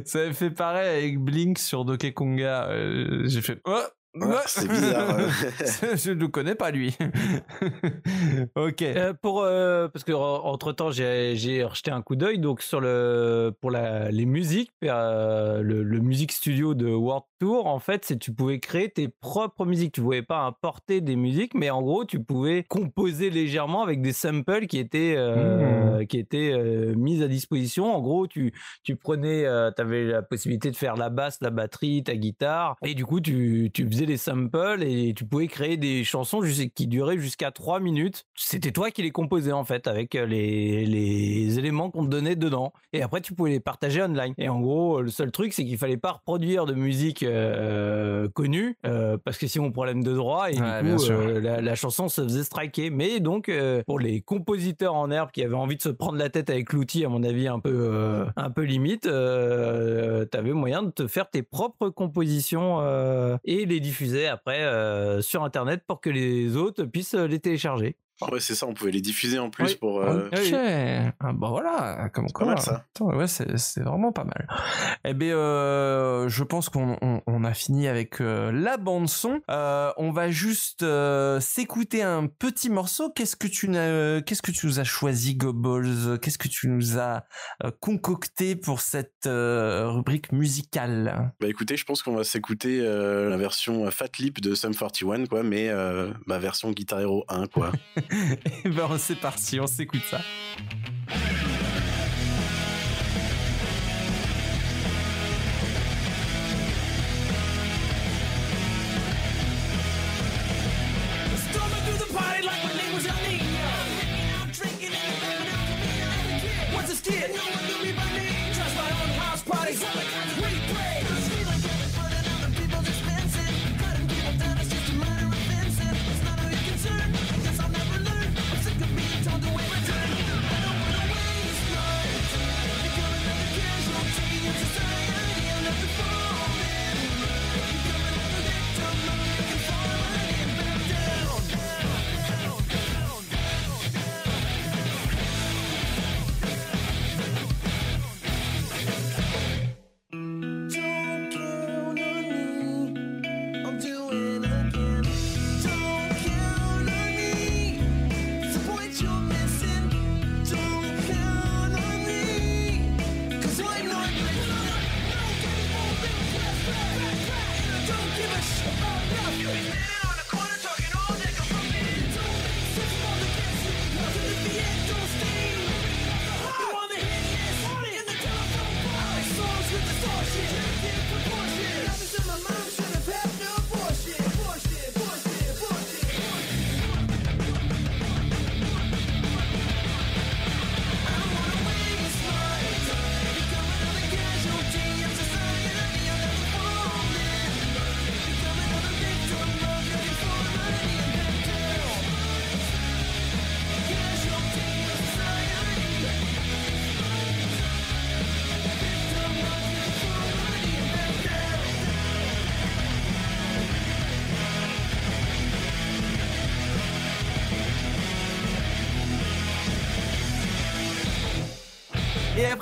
Ça avait fait pareil avec Blink sur Donkey Konga. Euh, J'ai fait. Oh Ouais, c'est bizarre. je ne le connais pas lui. ok. Euh, pour euh, parce que entre temps j'ai j'ai rejeté un coup d'œil donc sur le pour la les musiques euh, le, le music studio de World Tour en fait c'est tu pouvais créer tes propres musiques tu pouvais pas importer des musiques mais en gros tu pouvais composer légèrement avec des samples qui étaient euh, qui étaient euh, mises à disposition en gros tu tu prenais tu avais la possibilité de faire la basse la batterie ta guitare et du coup tu tu faisais des samples et tu pouvais créer des chansons qui duraient jusqu'à 3 minutes. C'était toi qui les composais en fait avec euh, les, les éléments qu'on te donnait dedans. Et après tu pouvais les partager online. Et en gros, le seul truc c'est qu'il fallait pas reproduire de musique euh, connue euh, parce que sinon problème de droit et Ouais, du coup euh, la, la chanson se faisait striker. Mais donc pour les compositeurs en herbe qui avaient envie de se prendre la tête avec l'outil à mon avis un peu un peu limite, euh, t'avais moyen de te faire tes propres compositions et les diffuser après euh, sur internet pour que les autres puissent les télécharger. Ouais, c'est ça, on pouvait les diffuser en plus Oui. pour. euh, Ok. Ah, bah voilà, comme pas quoi. mal, ça. Attends, ouais, c'est c'est vraiment pas mal. Eh bien, euh, je pense qu'on on, on a fini avec euh, la bande son. Euh, on va juste euh, s'écouter un petit morceau. Qu'est-ce que tu n'as, qu'est-ce que tu nous as choisi, Goballs Qu'est-ce que tu nous as euh, concocté pour cette euh, rubrique musicale? Bah écoutez, je pense qu'on va s'écouter euh, la version Fat Lip de Sum 41, quoi, mais euh, ma version Guitar Hero 1, quoi. Eh ben, c'est parti, on s'écoute ça.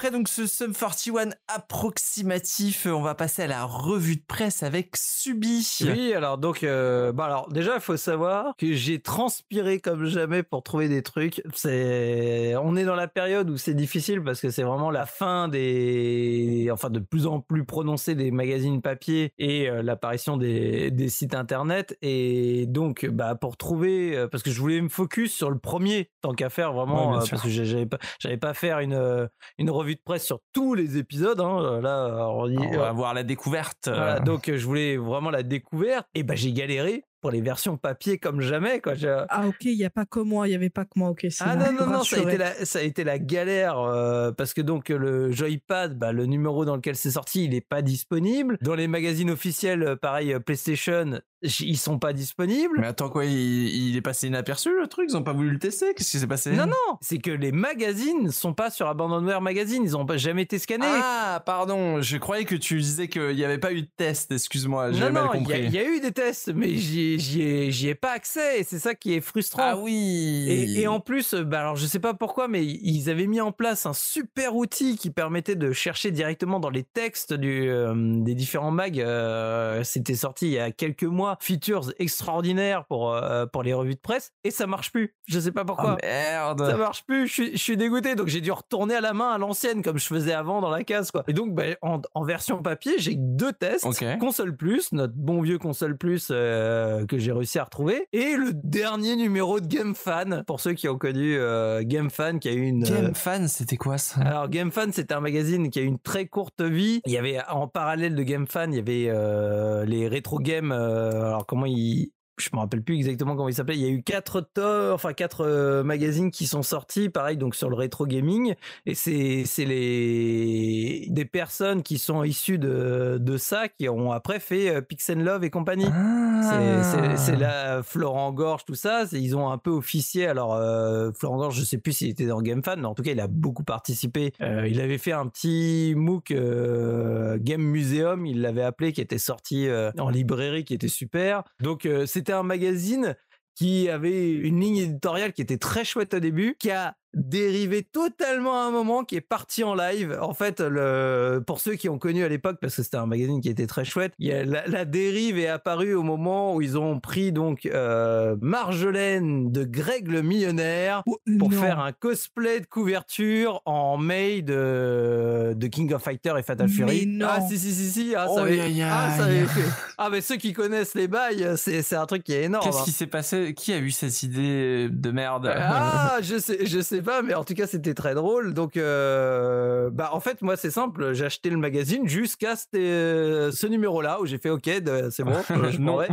Après donc ce Sum 41 approximatif, on va passer à la revue de presse avec Subi. Oui, alors donc, euh, bah alors déjà, il faut savoir que j'ai transpiré comme jamais pour trouver des trucs. C'est, on est dans la période où c'est difficile parce que c'est vraiment la fin des, enfin de plus en plus prononcée des magazines papier et euh, l'apparition des, des sites internet. Et donc, bah pour trouver, euh, parce que je voulais me focus sur le premier tant qu'à faire vraiment, Ouais, parce que j'avais pas, j'avais pas faire une une revue de presse sur tous les épisodes. Hein. Là, on y- On va voir la découverte. voilà, euh, donc euh, je voulais vraiment la découverte. Et ben j'ai galéré pour les versions papier comme jamais. Quoi. J'ai- Ah ok, il n'y a pas que moi, il n'y avait pas que moi, ok. Ah non, non, non, ça a, été la, ça a été la galère euh, parce que donc le Joypad, bah, le numéro dans lequel c'est sorti, il n'est pas disponible. Dans les magazines officiels, euh, pareil, euh, PlayStation, ils sont pas disponibles. Mais attends quoi, il, il est passé inaperçu le truc, ils ont pas voulu le tester, qu'est-ce qui s'est passé? Non, non, c'est que les magazines sont pas sur Abandonware Magazine, ils ont pas jamais été scannés. Ah, pardon, je croyais que tu disais qu'il n'y avait pas eu de test, excuse-moi, j'ai mal il y, compris. il y a eu des tests, mais j'y ai, pas accès, et c'est ça qui est frustrant. Ah oui Et, et en plus, bah alors je sais pas pourquoi, mais ils avaient mis en place un super outil qui permettait de chercher directement dans les textes du, euh, des différents mags. euh, C'était sorti il y a quelques mois, features extraordinaires pour euh, pour les revues de presse, et ça marche plus. Je sais pas pourquoi. Oh, merde Ça marche plus, je suis, je suis dégoûté. Donc j'ai dû retourner à la main à l'ancienne comme je faisais avant dans la case quoi. Et donc bah, en, en version papier, j'ai deux tests. Console Plus, notre bon vieux Console Plus euh, que j'ai réussi à retrouver, et le dernier numéro de Game Fan pour ceux qui ont connu euh, Game Fan qui a eu une euh, Game Fan, c'était quoi ça? Alors Game Fan, c'était un magazine qui a eu une très courte vie. Il y avait en parallèle de Game Fan, il y avait euh, les rétro games. euh, alors comment ils je me rappelle plus exactement comment il s'appelait. Il y a eu quatre enfin quatre euh, magazines qui sont sortis, pareil donc sur le rétro gaming. Et c'est c'est les des personnes qui sont issues de de ça qui ont après fait euh, Pix and Love et compagnie. C'est- C'est c'est là Florent Gorge, tout ça. c'est- Ils ont un peu officié. Alors euh, Florent Gorge, je sais plus s'il était dans Game Fan, mais en tout cas, il a beaucoup participé. Euh, il avait fait un petit MOOC euh, Game Museum, il l'avait appelé, qui était sorti en librairie, qui était super. Donc euh, c'était un magazine qui avait une ligne éditoriale qui était très chouette au début, qui a dérivé totalement à un moment, qui est parti en live. En fait, le, pour ceux qui ont connu à l'époque, parce que c'était un magazine qui était très chouette, il y a, la, la dérive est apparue au moment où ils ont pris donc euh, Marjolaine de Greg le millionnaire Oh, pour non. faire un cosplay de couverture en May de, de King of Fighter et Fatal Mais Fury. non. Ah si si si si, ah, Oh, ça avait, aïe, aïe, ah, ça avait fait. Ah mais ceux qui connaissent les bails, c'est c'est un truc qui est énorme. Qu'est-ce hein. qui s'est passé? Qui a eu cette idée de merde? Ah, je sais, je sais pas, mais en tout cas, c'était très drôle. Donc, euh, bah, en fait, moi, c'est simple. J'ai acheté le magazine jusqu'à ce, euh, ce numéro-là où j'ai fait OK, c'est bon, je, m'en vais.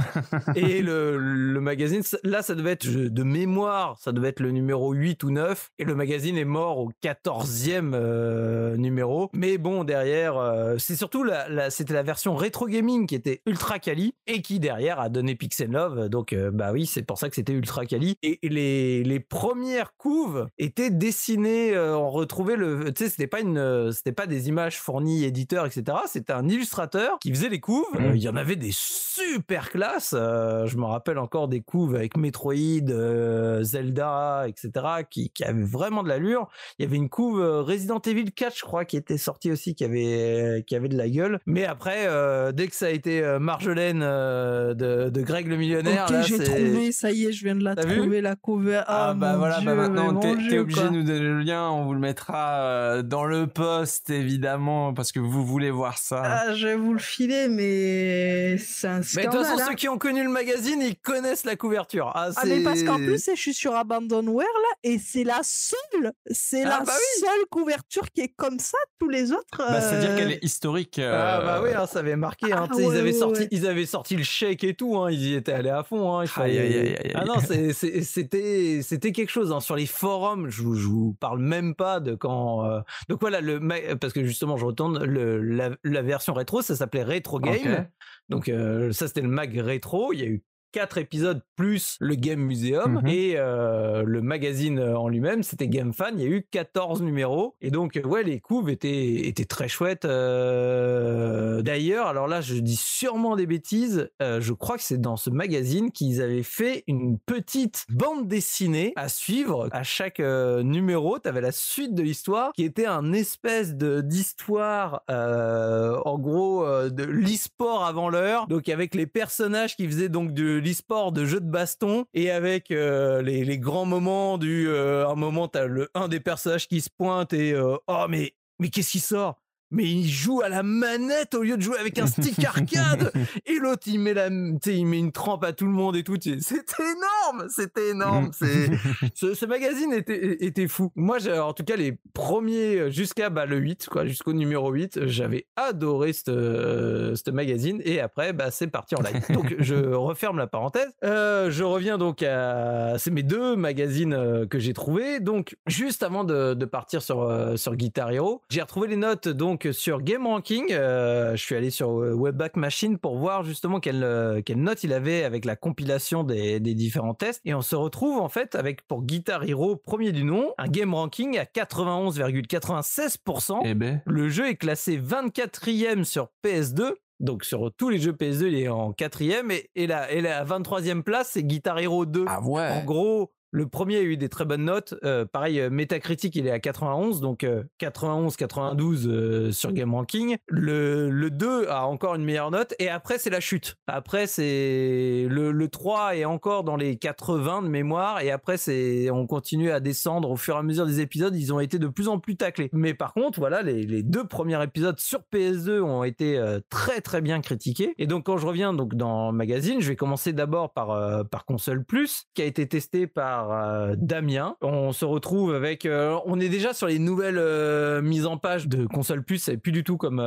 Et le, le magazine, là, ça devait être de mémoire, ça devait être le numéro 8 ou 9. Et le magazine est mort au 14e euh, numéro. Mais bon, derrière, c'est surtout la, la- c'était la version rétro gaming qui était ultra quali et qui derrière a donné Pixel Love. Donc, bah oui, c'est pour ça que c'était ultra quali. Et les, les premières couves étaient dessinées, euh, on retrouvait le, tu sais, c'était pas une, euh, c'était pas des images fournies éditeurs, etc. C'était un illustrateur qui faisait les couves. Euh, Il y en avait des super classes. euh, je me rappelle encore des couves avec Metroid, euh, Zelda, etc. qui, qui avaient vraiment de l'allure. Il y avait une couve euh, Resident Evil 4, je crois, qui était sortie aussi, qui avait, qui avait de la gueule. Mais après, euh, dès que ça a été euh, Marjolaine euh, de, de Greg le millionnaire, Ok, là, j'ai trouvé, ça y est, je viens de la trouver, la cover. Ah, bah mon voilà, Dieu, bah maintenant t'es Dieu, obligé quoi. de nous donner le lien, on vous le mettra euh, dans le post évidemment parce que vous voulez voir ça. Ah, je vais vous le filer, mais c'est un Mais de scandale. toute façon, hein. ceux qui ont connu le magazine, ils connaissent la couverture. Ah, Ah, mais parce qu'en plus, je suis sur Abandonware là, et c'est la seule, c'est Ah, la bah oui. seule couverture qui est comme ça. Tous les autres. Bah, C'est-à-dire euh, qu'elle est historique. Ah bah euh, oui, hein, ça avait marqué. Hein, Ah ouais, ils, avaient ouais, sorti, ouais. ils avaient sorti le chèque et tout. Hein, ils y étaient allés à fond. Hein, Aïe, aïe, aïe, Ah non, c'est- c'est- c'était c'était quelque chose. Hein. Sur les forums, je vous, je vous parle même pas de quand. euh, Donc voilà, le parce que justement, je retourne le, la, la version rétro, ça s'appelait Retro Game. Donc euh, ça, c'était le mag rétro. Il y a eu quatre épisodes plus le Game Museum Mhm. et euh, le magazine euh, en lui-même, c'était Game Fan. Il y a eu 14 numéros et donc euh, ouais, les couves étaient étaient très chouettes. euh. D'ailleurs, alors là, je dis sûrement des bêtises. euh, je crois que c'est dans ce magazine qu'ils avaient fait une petite bande dessinée à suivre à chaque numéro. T'avais la suite de l'histoire qui était un espèce de d'histoire en gros de l'e-sport avant l'heure. Donc avec les personnages qui faisaient donc de l'e-sport de jeux de baston et avec euh, les, les grands moments du euh, un moment t'as le un des personnages qui se pointe et euh, oh mais mais qu'est-ce qui sort? Mais il joue à la manette au lieu de jouer avec un stick arcade et l'autre il met la il met une trempe à tout le monde et tout c'était énorme c'était énorme c'est ce, ce magazine était, était fou. Moi, en tout cas, les premiers, jusqu'à bah, le 8, quoi, jusqu'au numéro 8, j'avais adoré ce euh, magazine. Et après, bah, c'est parti en live. Donc, je referme la parenthèse. Euh, je reviens donc à. C'est mes deux magazines euh, que j'ai trouvés. Donc, juste avant de, de partir sur, euh, sur Guitar Hero, j'ai retrouvé les notes donc sur Game Ranking. Euh, je suis allé sur euh, Webback Machine pour voir justement quelle, euh, quelle note il avait avec la compilation des, des différents tests. Et on se retrouve en fait avec pour Guitar Hero, premier du nom, un Game Ranking à 91,96%. Eh ben. Le jeu est classé 24e sur PS2. Donc sur tous les jeux PS2, il est en quatrième et, et, la, et la 23e place, c'est Guitar Hero 2. Ah ouais. En gros, le premier a eu des très bonnes notes. Euh, pareil, euh, Metacritic, il est à 91, donc euh, 91, 92 euh, sur Game Ranking. Le, le 2 a encore une meilleure note, et après, c'est la chute. Après, c'est le, le 3 est encore dans les 80 de mémoire, et après, c'est on continue à descendre au fur et à mesure des épisodes. Ils ont été de plus en plus taclés. Mais par contre, voilà, les, les deux premiers épisodes sur PS2 ont été très très bien critiqués. Et donc, quand je reviens donc dans magazine, je vais commencer d'abord par par console plus, qui a été testé par euh, Damien. On se retrouve avec, euh, on est déjà sur les nouvelles euh, mises en page de console plus, c'est plus du tout comme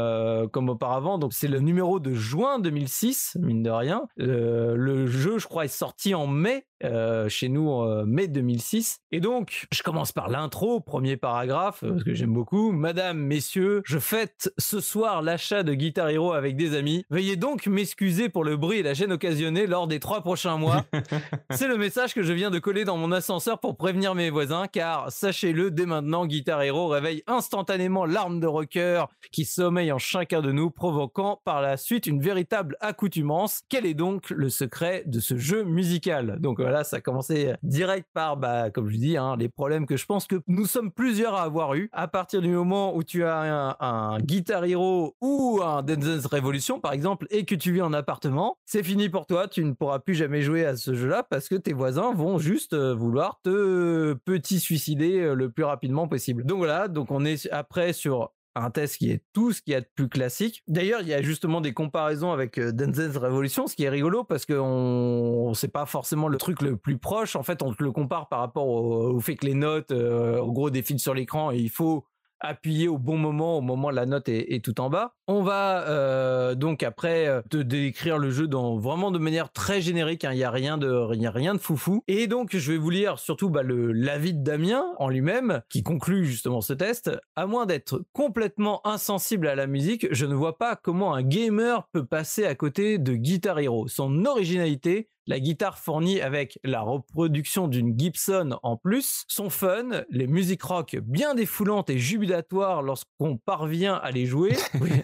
comme auparavant. Donc c'est le numéro de juin 2006, mine de rien. Le jeu, je crois, est sorti en mai euh, chez nous en mai 2006. Et donc, je commence par l'intro, premier paragraphe, euh, parce que j'aime beaucoup. Madame, messieurs, je fête ce soir l'achat de Guitar Hero avec des amis. Veuillez donc m'excuser pour le bruit et la gêne occasionnés lors des trois prochains mois. C'est le message que je viens de coller dans mon ascenseur pour prévenir mes voisins, car sachez-le, dès maintenant, Guitar Hero réveille instantanément l'arme de rocker qui sommeille en chacun de nous, provoquant par la suite une véritable accoutumance. Quel est donc le secret de ce jeu musical? Donc voilà, ça a commencé direct par, bah, comme je dis, hein, les problèmes que je pense que nous sommes plusieurs à avoir eu. À partir du moment où tu as un, Guitar Hero ou un Dance Revolution, par exemple, et que tu vis en appartement, c'est fini pour toi. Tu ne pourras plus jamais jouer à ce jeu-là parce que tes voisins vont juste euh, vouloir te petit suicider euh, le plus rapidement possible. Donc voilà, donc on est après sur un test qui est tout ce qu'il y a de plus classique. D'ailleurs, il y a justement des comparaisons avec euh, Dance Revolution, ce qui est rigolo parce que on, sait pas forcément le truc le plus proche. En fait, on le compare par rapport au, au fait que les notes, euh, en gros, défilent sur l'écran et il faut appuyer au bon moment, au moment où la note est tout en bas. On va euh, donc après euh, te décrire le jeu dans vraiment de manière très générique. hein. Il y a rien de a rien de foufou. Et donc je vais vous lire surtout bah, le l'avis de Damien en lui-même qui conclut justement ce test. À moins d'être complètement insensible à la musique, je ne vois pas comment un gamer peut passer à côté de Guitar Hero. Son originalité la guitare fournie avec la reproduction d'une Gibson en plus, son fun, les musiques rock bien défoulantes et jubilatoires lorsqu'on parvient à les jouer.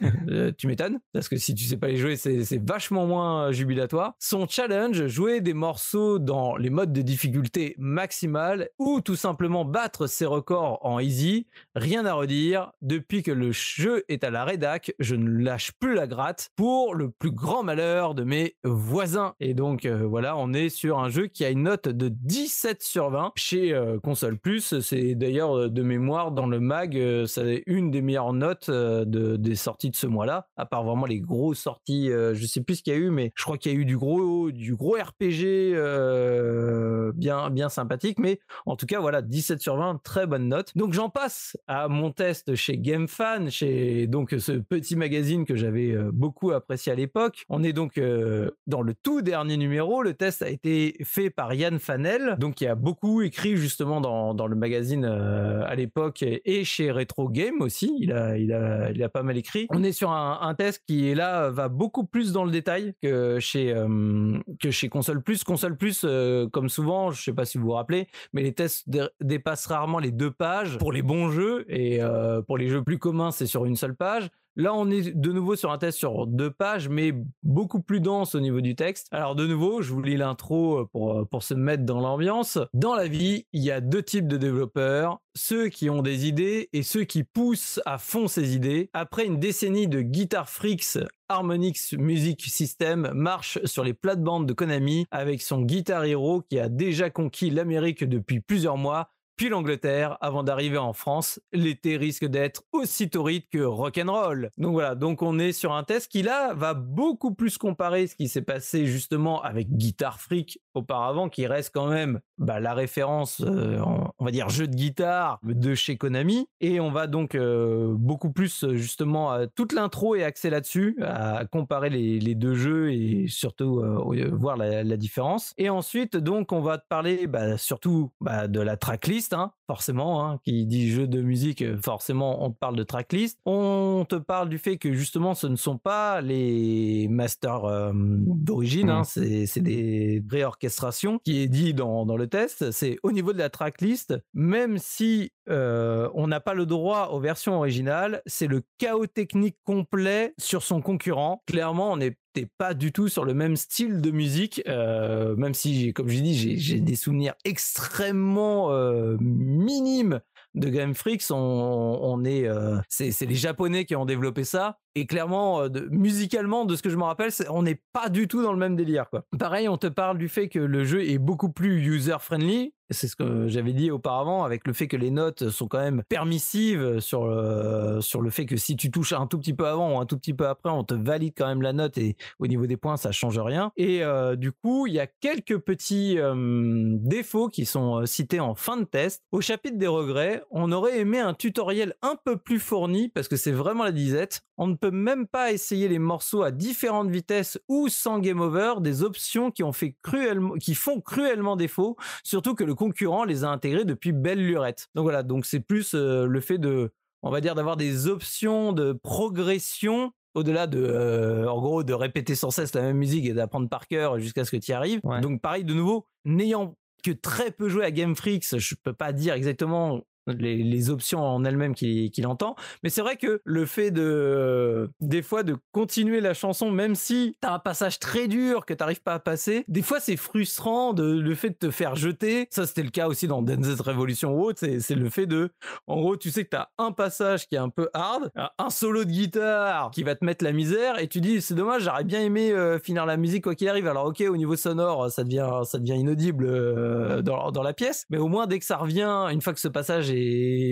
euh, tu m'étonnes, parce que si tu sais pas les jouer, c'est vachement moins euh, jubilatoire. Son challenge, jouer des morceaux dans les modes de difficulté maximale ou tout simplement battre ses records en easy, rien à redire. Depuis que le jeu est à la rédac, je ne lâche plus la gratte pour le plus grand malheur de mes voisins. Et donc euh, voilà, on est sur un jeu qui a une note de 17 sur 20 chez Console Plus. C'est d'ailleurs de mémoire dans le mag, euh, c'est une des meilleures notes de, des sorties de ce mois-là. À part vraiment les grosses sorties, euh, je sais plus ce qu'il y a eu, mais je crois qu'il y a eu du gros, du gros RPG euh, bien, bien sympathique. Mais en tout cas, voilà, 17 sur 20, très bonne note. Donc j'en passe à mon test chez GameFan, chez donc ce petit magazine que j'avais euh, beaucoup apprécié à l'époque. On est donc euh, dans le tout dernier numéro. Le test a été fait par Yann Fanel, donc qui a beaucoup écrit justement dans, dans le magazine à l'époque et chez Retro Game aussi. Il a, il a, il a pas mal écrit. On est sur un, test qui là va beaucoup plus dans le détail que chez euh, que chez Console Plus. Console Plus, euh, comme souvent, je sais pas si vous vous rappelez, mais les tests dé- dépassent rarement les deux pages pour les bons jeux et euh, pour les jeux plus communs, c'est sur une seule page. Là, on est de nouveau sur un test sur deux pages, mais beaucoup plus dense au niveau du texte. Alors, de nouveau, je vous lis l'intro pour, pour se mettre dans l'ambiance. Dans la vie, il y a deux types de développeurs. Ceux qui ont des idées et ceux qui poussent à fond ces idées. Après une décennie de Guitar Freaks, Harmonix Music System marche sur les plates-bandes de Konami avec son Guitar Hero qui a déjà conquis l'Amérique depuis plusieurs mois puis l'Angleterre avant d'arriver en France. L'été risque d'être aussi torride que rock'n'roll. Donc voilà, donc on est sur un test qui là va beaucoup plus comparer ce qui s'est passé justement avec Guitar Freak auparavant, qui reste quand même bah, la référence, euh, on va dire jeu de guitare de chez Konami. Et on va donc euh, beaucoup plus euh, justement à- toute l'intro est axée là-dessus, à comparer les, les deux jeux et surtout euh, voir la, la différence. Et ensuite donc on va te parler bah, surtout bah, de la tracklist, hein, forcément, hein, qui dit jeu de musique, forcément on te parle de tracklist. On te parle du fait que justement ce ne sont pas les masters d'origine, hein, Mhm. c'est c'est des réorchestrations qui est dit dans, dans le test. C'est au niveau de la tracklist, même si euh, on n'a pas le droit aux versions originales, c'est le chaos technique complet sur son concurrent. Clairement, on t'es pas du tout sur le même style de musique, euh, même si, comme je dis, j'ai- j'ai des souvenirs extrêmement euh, minimes de Game Freaks. On, est, euh, c'est les Japonais qui ont développé ça. Et clairement, euh, musicalement, de ce que je me rappelle, on n'est pas du tout dans le même délire. Quoi. Pareil, on te parle du fait que le jeu est beaucoup plus user-friendly. C'est ce que j'avais dit auparavant, avec le fait que les notes sont quand même permissives sur le, sur le fait que si tu touches un tout petit peu avant ou un tout petit peu après, on te valide quand même la note et au niveau des points, ça change rien. Et euh, du coup, il y a quelques petits euh, défauts qui sont euh, cités en fin de test. Au chapitre des regrets, on aurait aimé un tutoriel un peu plus fourni parce que c'est vraiment la disette. On ne peut même pas essayer les morceaux à différentes vitesses ou sans game over, des options qui ont fait cruellement, qui font cruellement défaut, surtout que le concurrent les a intégrés depuis belle lurette. Donc voilà, donc c'est plus euh, le fait de, on va dire, d'avoir des options de progression au-delà de, euh, en gros, de répéter sans cesse la même musique et d'apprendre par cœur jusqu'à ce que tu y arrives. Ouais. Donc pareil, de nouveau, n'ayant que très peu joué à Game Freaks, je peux pas dire exactement les, options en elles-mêmes qu'il entend. Mais c'est vrai que le fait de, euh, des fois, de continuer la chanson, même si t'as un passage très dur que t'arrives pas à passer, des fois c'est frustrant de, le fait de te faire jeter. Ça, c'était le cas aussi dans Dance Revolution ou autre. C'est c'est le fait de, en gros, tu sais que t'as un passage qui est un peu hard, un solo de guitare qui va te mettre la misère et tu dis, c'est dommage, j'aurais bien aimé euh, finir la musique quoi qu'il arrive. Alors, ok, au niveau sonore, ça devient, ça devient inaudible euh, dans, dans la pièce, mais au moins, dès que ça revient, une fois que ce passage est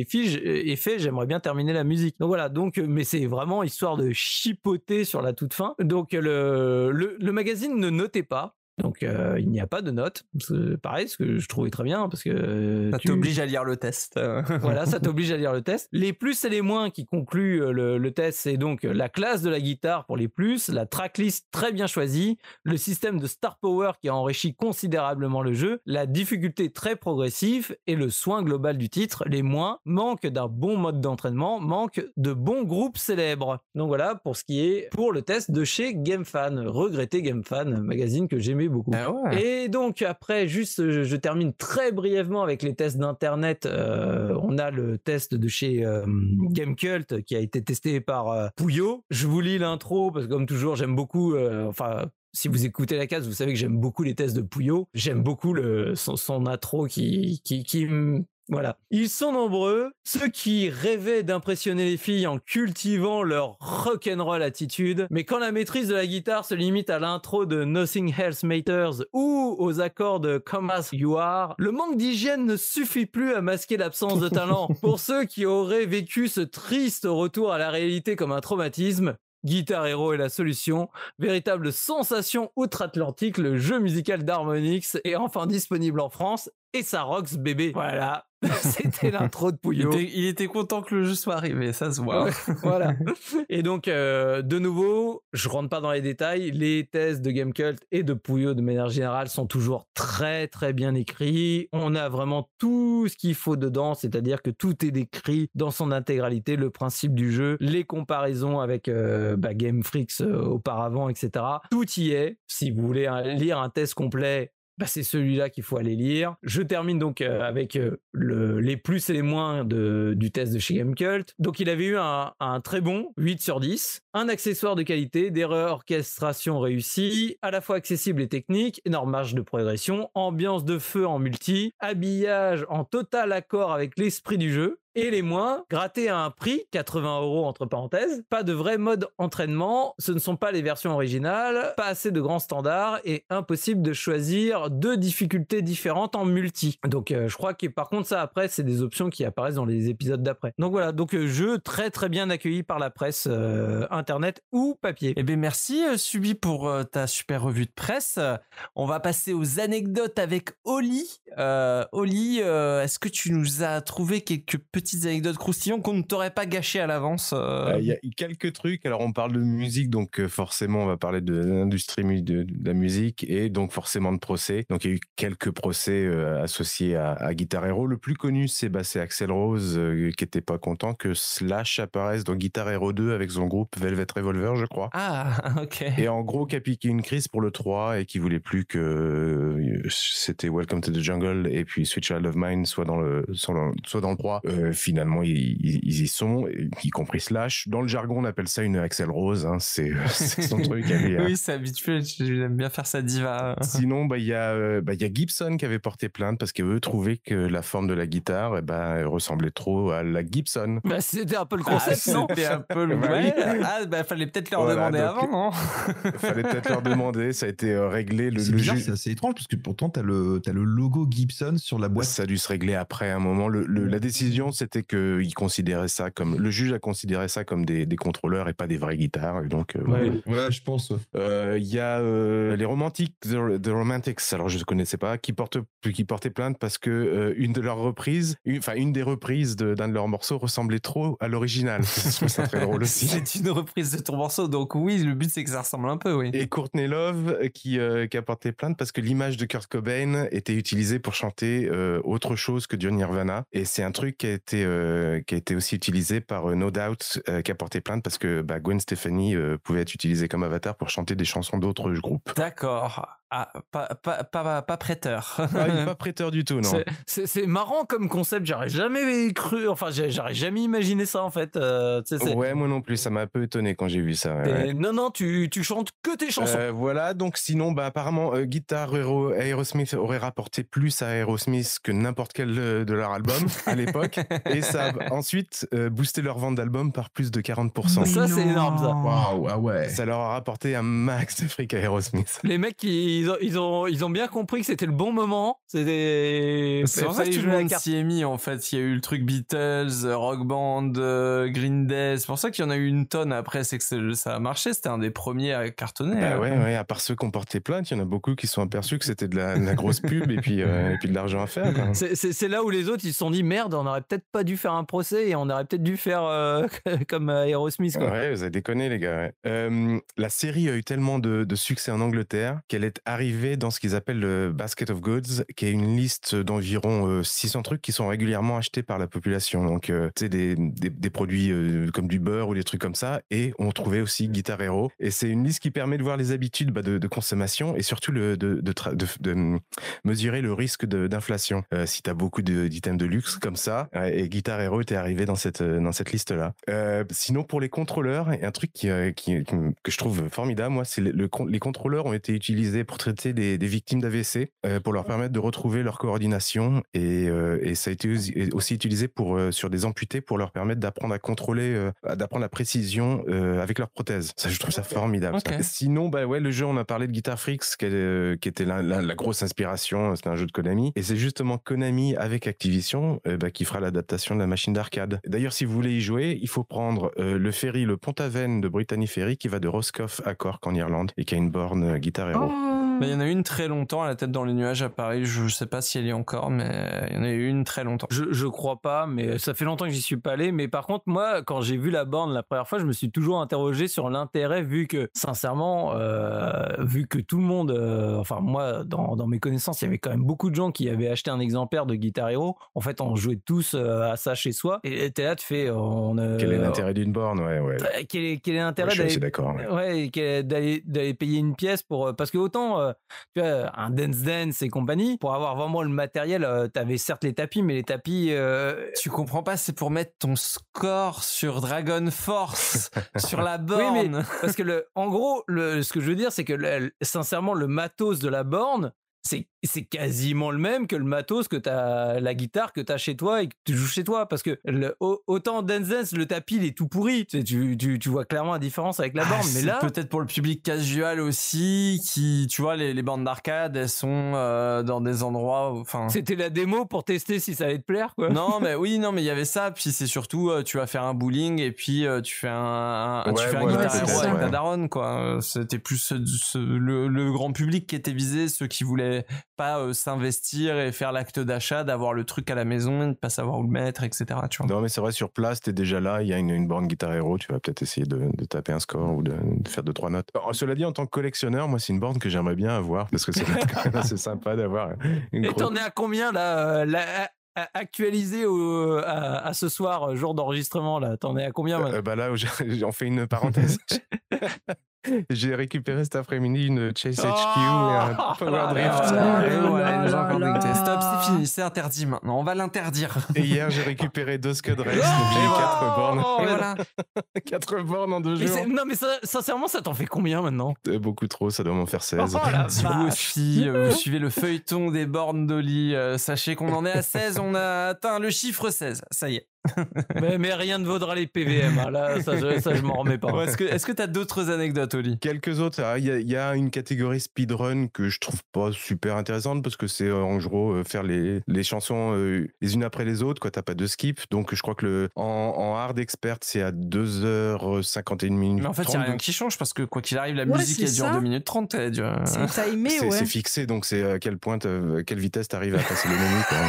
fige, est fait, j'aimerais bien terminer la musique. Donc voilà, donc, euh, mais c'est vraiment histoire de chipoter sur la toute fin. Donc, le, le, le magazine ne notait pas. Donc euh, il n'y a pas de note. C'est pareil, ce que je trouvais très bien parce que euh, Ça tu- t'oblige à lire le test. voilà, ça t'oblige à lire le test. Les plus et les moins qui concluent euh, le, le test, c'est donc la classe de la guitare pour les plus, la tracklist très bien choisie, le système de star power qui a enrichi considérablement le jeu, la difficulté très progressive et le soin global du titre. Les moins manquent d'un bon mode d'entraînement, manquent de bons groupes célèbres. Donc voilà pour ce qui est pour le test de chez GameFan. Regretté GameFan, magazine que j'aimais beaucoup. Ah ouais. Et donc après, juste, je, je termine très brièvement avec les tests d'internet. Euh, on a le test de chez euh, Gamecult qui a été testé par euh, Pouillot. Je vous lis l'intro parce que comme toujours, j'aime beaucoup. euh, enfin. Si vous écoutez la case, vous savez que j'aime beaucoup les tests de Pouillot. J'aime beaucoup le, son, son intro qui, qui, qui me- voilà. Ils sont nombreux, ceux qui rêvaient d'impressionner les filles en cultivant leur rock'n'roll attitude, mais quand la maîtrise de la guitare se limite à l'intro de Nothing Else Matters ou aux accords de Come As You Are, le manque d'hygiène ne suffit plus à masquer l'absence de talent. Pour ceux qui auraient vécu ce triste retour à la réalité comme un traumatisme, Guitar Hero est la solution. Véritable sensation outre-Atlantique, le jeu musical d'Harmonix est enfin disponible en France et ça rocks bébé. Voilà. C'était l'intro de Il était, il était content que le jeu soit arrivé, ça se voit. Ouais, voilà. Et donc, euh, de nouveau, je rentre pas dans les détails. Les tests de Gamecult et de Puyo de manière générale sont toujours très très bien écrits. On a vraiment tout ce qu'il faut dedans, c'est-à-dire que tout est décrit dans son intégralité, le principe du jeu, les comparaisons avec euh, bah, Game Freaks euh, auparavant, etc. Tout y est. Si vous voulez lire un test complet, bah, c'est celui-là qu'il faut aller lire. Je termine donc euh, avec euh, le, les plus et les moins du test de chez Gamecult. Donc il avait eu un, très bon 8 sur 10, un accessoire de qualité, des réorchestrations réussies, à la fois accessible et technique, énorme marge de progression, ambiance de feu en multi, habillage en total accord avec l'esprit du jeu, et les moins, grattés à un prix, 80 euros entre parenthèses, pas de vrai mode entraînement, ce ne sont pas les versions originales, pas assez de grands standards et impossible de choisir deux difficultés différentes en multi. Donc euh, je crois que par contre ça après c'est des options qui apparaissent dans les épisodes d'après. Donc voilà, donc euh, jeu très très bien accueilli par la presse euh, internet ou papier. Eh bien, merci Subi pour ta super revue de presse. On va passer aux anecdotes avec Oli. Oli, est-ce que tu nous as trouvé quelques petites anecdotes croustillantes qu'on ne t'aurait pas gâchées à l'avance euh Euh, Il y a quelques trucs. Alors, on parle de musique, donc euh, forcément, on va parler de l'industrie de, la musique et donc forcément de procès. Donc, il y a eu quelques procès euh, associés à, à Guitar Hero. Le plus connu, c'est bah, c'est Axel Rose qui était pas content que Slash apparaisse dans Guitar Hero 2 avec son groupe Velvet Revolver, je crois. Ah, ok. Et en gros, qui a piqué une crise pour le 3 et qui voulait plus que c'était Welcome to the Jungle et puis Sweet Child of Mine soit dans le, soit dans, soit dans le 3. Euh, finalement, ils, y sont, y compris Slash. Dans le jargon, on appelle ça une Axel Rose. Hein, c'est c'est son truc. hein. oui, c'est habituel. J'aime bien faire sa diva. Sinon, bah, il y, a, euh, bah, il y a Gibson qui avait porté plainte parce qu'eux trouvaient que la forme de la guitare eh ben, ressemblait trop à la Gibson. Bah, c'était un peu le Ah, concept, non C'était un peu le. Bah oui. Ouais. Ah, bah, fallait peut-être leur Voilà, demander donc- avant, non? Fallait peut-être leur demander. Ça a été euh, réglé. Le, C'est le c'est assez étrange parce que pourtant t'as le t'as le logo Gibson sur la boîte. Ça a dû se régler après un moment. Le, le- la décision, c'était qu'il considérait ça comme le juge a considéré ça comme des, des contrôleurs et pas des vraies guitares. Et donc, euh. Voilà, je pense. Euh, Il y a euh, les romantiques, The, The Romantics. Alors je ne connaissais pas, qui portent qui portaient plainte parce que euh, une de leurs reprises, enfin une, des reprises d'un de, leurs morceaux ressemblait trop à l'original. très drôle aussi. C'est une reprise de ton morceau, donc oui, le but c'est que ça ressemble un peu, oui. Et Courtney Love qui, euh, qui a porté plainte parce que l'image de Kurt Cobain était utilisée pour chanter euh, autre chose que du Nirvana. Et c'est un truc qui a euh, qui a été aussi utilisé par euh, No Doubt euh, qui a porté plainte parce que bah, Gwen Stefani pouvait être utilisée comme avatar pour chanter des chansons d'autres groupes. D'accord. Ah, pas, pas, pas, pas prêteur. Ah, pas prêteur du tout, non. C'est- marrant comme concept, j'aurais jamais cru, enfin j'aurais jamais imaginé ça en fait. euh, Ouais, moi non plus, ça m'a un peu étonné quand j'ai vu ça. ouais, ouais. Et Non, non, tu, tu chantes que tes chansons. Euh, voilà, donc sinon, bah, apparemment, euh, Guitar Hero Aerosmith aurait rapporté plus à Aerosmith que n'importe quel euh, de leur album à l'époque. et ça a ensuite euh, boosté leur vente d'albums par plus de 40%. Ça, c'est énorme, ça. Waouh, ah ouais. Ça leur a rapporté un max de fric à Aerosmith. Les mecs, ils ont, ils, ont, ils ont bien compris que c'était le bon moment. C'était. C'est pour ça que tout le la monde s'y est mis en fait. Il y a eu le truc Beatles, euh, Rock Band, euh, Green Day. C'est pour ça qu'il y en a eu une tonne après. C'est que ça a marché. C'était un des premiers à cartonner. Bah hein. ouais, ouais, à part ceux qui ont porté plainte, il y en a beaucoup qui sont aperçus que c'était de la, de la grosse pub et puis, euh, et puis de l'argent à faire. C'est- là où les autres ils se sont dit merde, on aurait peut-être pas dû faire un procès et on aurait peut-être dû faire euh, comme euh, Aerosmith. Quoi. Ouais, vous avez déconné, les gars. ouais. Euh, la série a eu tellement de, de succès en Angleterre qu'elle est arrivée dans ce qu'ils appellent le Basket of Goods, qui est une liste d'environ euh, 600 trucs qui sont régulièrement achetés par la population. Donc, euh, tu sais, des, des, produits euh, comme du beurre ou des trucs comme ça. Et on trouvait aussi Guitar Hero. Et c'est une liste qui permet de voir les habitudes bah, de, consommation et surtout de, mesurer le risque d'inflation. Euh, si tu as beaucoup d'items de luxe comme ça, et Guitar Hero était arrivé dans cette, euh, dans cette liste-là. Euh, sinon, pour les contrôleurs, un truc euh, que je trouve formidable, moi, c'est le, les contrôleurs ont été utilisés pour traiter des, des victimes d'AVC, euh, pour leur permettre de retrouver leur coordination, et, euh, et ça a été aussi- utilisé pour, euh, sur des amputés pour leur permettre d'apprendre à contrôler, d'apprendre la précision avec leurs prothèses. Ça, je trouve ça formidable. ça. Sinon, bah ouais, le jeu, on a parlé de Guitar Freaks, qui, était la, la- la grosse inspiration. C'était un jeu de Konami, et c'est justement Konami avec Activision bah, qui fera l'adaptation de la machine d'arcade. D'ailleurs, si vous voulez y jouer, il faut prendre euh, le ferry, le Pont-Aven de Brittany Ferry, qui va de Roscoff à Cork en Irlande, et qui a une borne Guitar Hero. Oh, Mais il y en a eu une très longtemps à la tête dans les nuages à Paris. Je sais pas si elle y est encore, mais il y en a eu une très longtemps. Je, je crois pas, mais ça fait longtemps que j'y suis pas allé. Mais par contre, moi, quand j'ai vu la borne la première fois, je me suis toujours interrogé sur l'intérêt, vu que, sincèrement, euh, vu que tout le monde, euh, enfin moi, dans, dans mes connaissances, il y avait quand même beaucoup de gens qui avaient acheté un exemplaire de Guitar Hero. En fait, on jouait tous euh, à ça chez soi. Et t'es là, tu fais, on, euh, Quel est l'intérêt d'une borne? Ouais, ouais. euh, quel est, quel est l'intérêt Ouais, je suis d'aller ouais. Ouais, d'aller d'aller payer une pièce pour parce que autant euh, tu vois un Dance Dance et compagnie pour avoir vraiment le matériel euh, t'avais certes les tapis mais les tapis euh, Tu comprends pas, c'est pour mettre ton score sur Dragon Force, sur la Oui, mais- borne. parce que le en gros le ce que je veux dire c'est que le- sincèrement le matos de la borne c'est c'est quasiment le même que le matos que t'as la guitare que t'as chez toi et que tu joues chez toi parce que le, au- autant Dance Dance le tapis il est tout pourri tu, sais, tu, tu, tu vois clairement la différence avec la Ah, borne mais c'est là peut-être pour le public casual aussi, qui, tu vois, les, les bandes d'arcade, elles sont euh, dans des endroits, enfin. c'était la démo pour tester si ça allait te plaire quoi Non, mais oui, non, mais il y avait ça. Puis c'est surtout, euh, tu vas faire un bowling et puis euh, tu fais un, un- tu Ouais, fais un voilà, guitar c'est hero ça. avec ta Ouais. daronne, quoi. C'était plus ce- ce- le, le grand public qui était visé, ceux qui voulaient pas euh, s'investir et faire l'acte d'achat, d'avoir le truc à la maison, et de pas savoir où le mettre, etc. Tu vois. Non, mais c'est vrai, sur place, t'es déjà là, il y a une, une borne Guitar Hero, tu vas peut-être essayer de, de taper un score ou de, de faire deux, trois notes. Alors, cela dit, en tant que collectionneur, moi, c'est une borne que j'aimerais bien avoir, parce que c'est assez sympa d'avoir une Et grosse... t'en es à combien là, euh, là, actualisé au, à, à ce soir, euh, jour d'enregistrement là? T'en es à combien maintenant Euh, bah là, j'en fais une parenthèse. J'ai récupéré cet après-midi une Chase HQ et un Power Drift. Et voilà. Stop, c'est fini, c'est interdit maintenant. On va l'interdire. Et hier, j'ai récupéré deux Scud Race, donc Oh j'ai quatre bornes. Oh, Et voilà. quatre bornes en deux mais jours. non mais ça- sincèrement, ça t'en fait combien maintenant? Euh, Beaucoup trop, ça doit m'en faire 16. Oh la Si vous aussi, euh, vous suivez le feuilleton des bornes d'Oli, euh, sachez qu'on en est à 16, on a atteint le chiffre 16. Ça y est. mais, mais rien ne vaudra les PVM. hein. Là, ça, je, ça, je m'en remets pas. Est-ce que est-ce que t'as d'autres anecdotes, Oli? Quelques autres, ah, il y, a- il y a une catégorie speedrun que je trouve pas super intéressante parce que c'est euh, en gros euh, faire les, les chansons euh, les unes après les autres, quoi. T'as pas de skip. Donc je crois que le en, en hard expert, c'est à 2h51 minutes. Mais en fait, il n'y a 30, rien donc qui change parce que quoi qu'il arrive, la Ouais, musique elle dure ça. 2 minutes 30. Elle dure... C'est timé, c'est ouais. c'est fixé, donc c'est à quelle pointe, à quelle vitesse t'arrives à passer le menu, quoi, en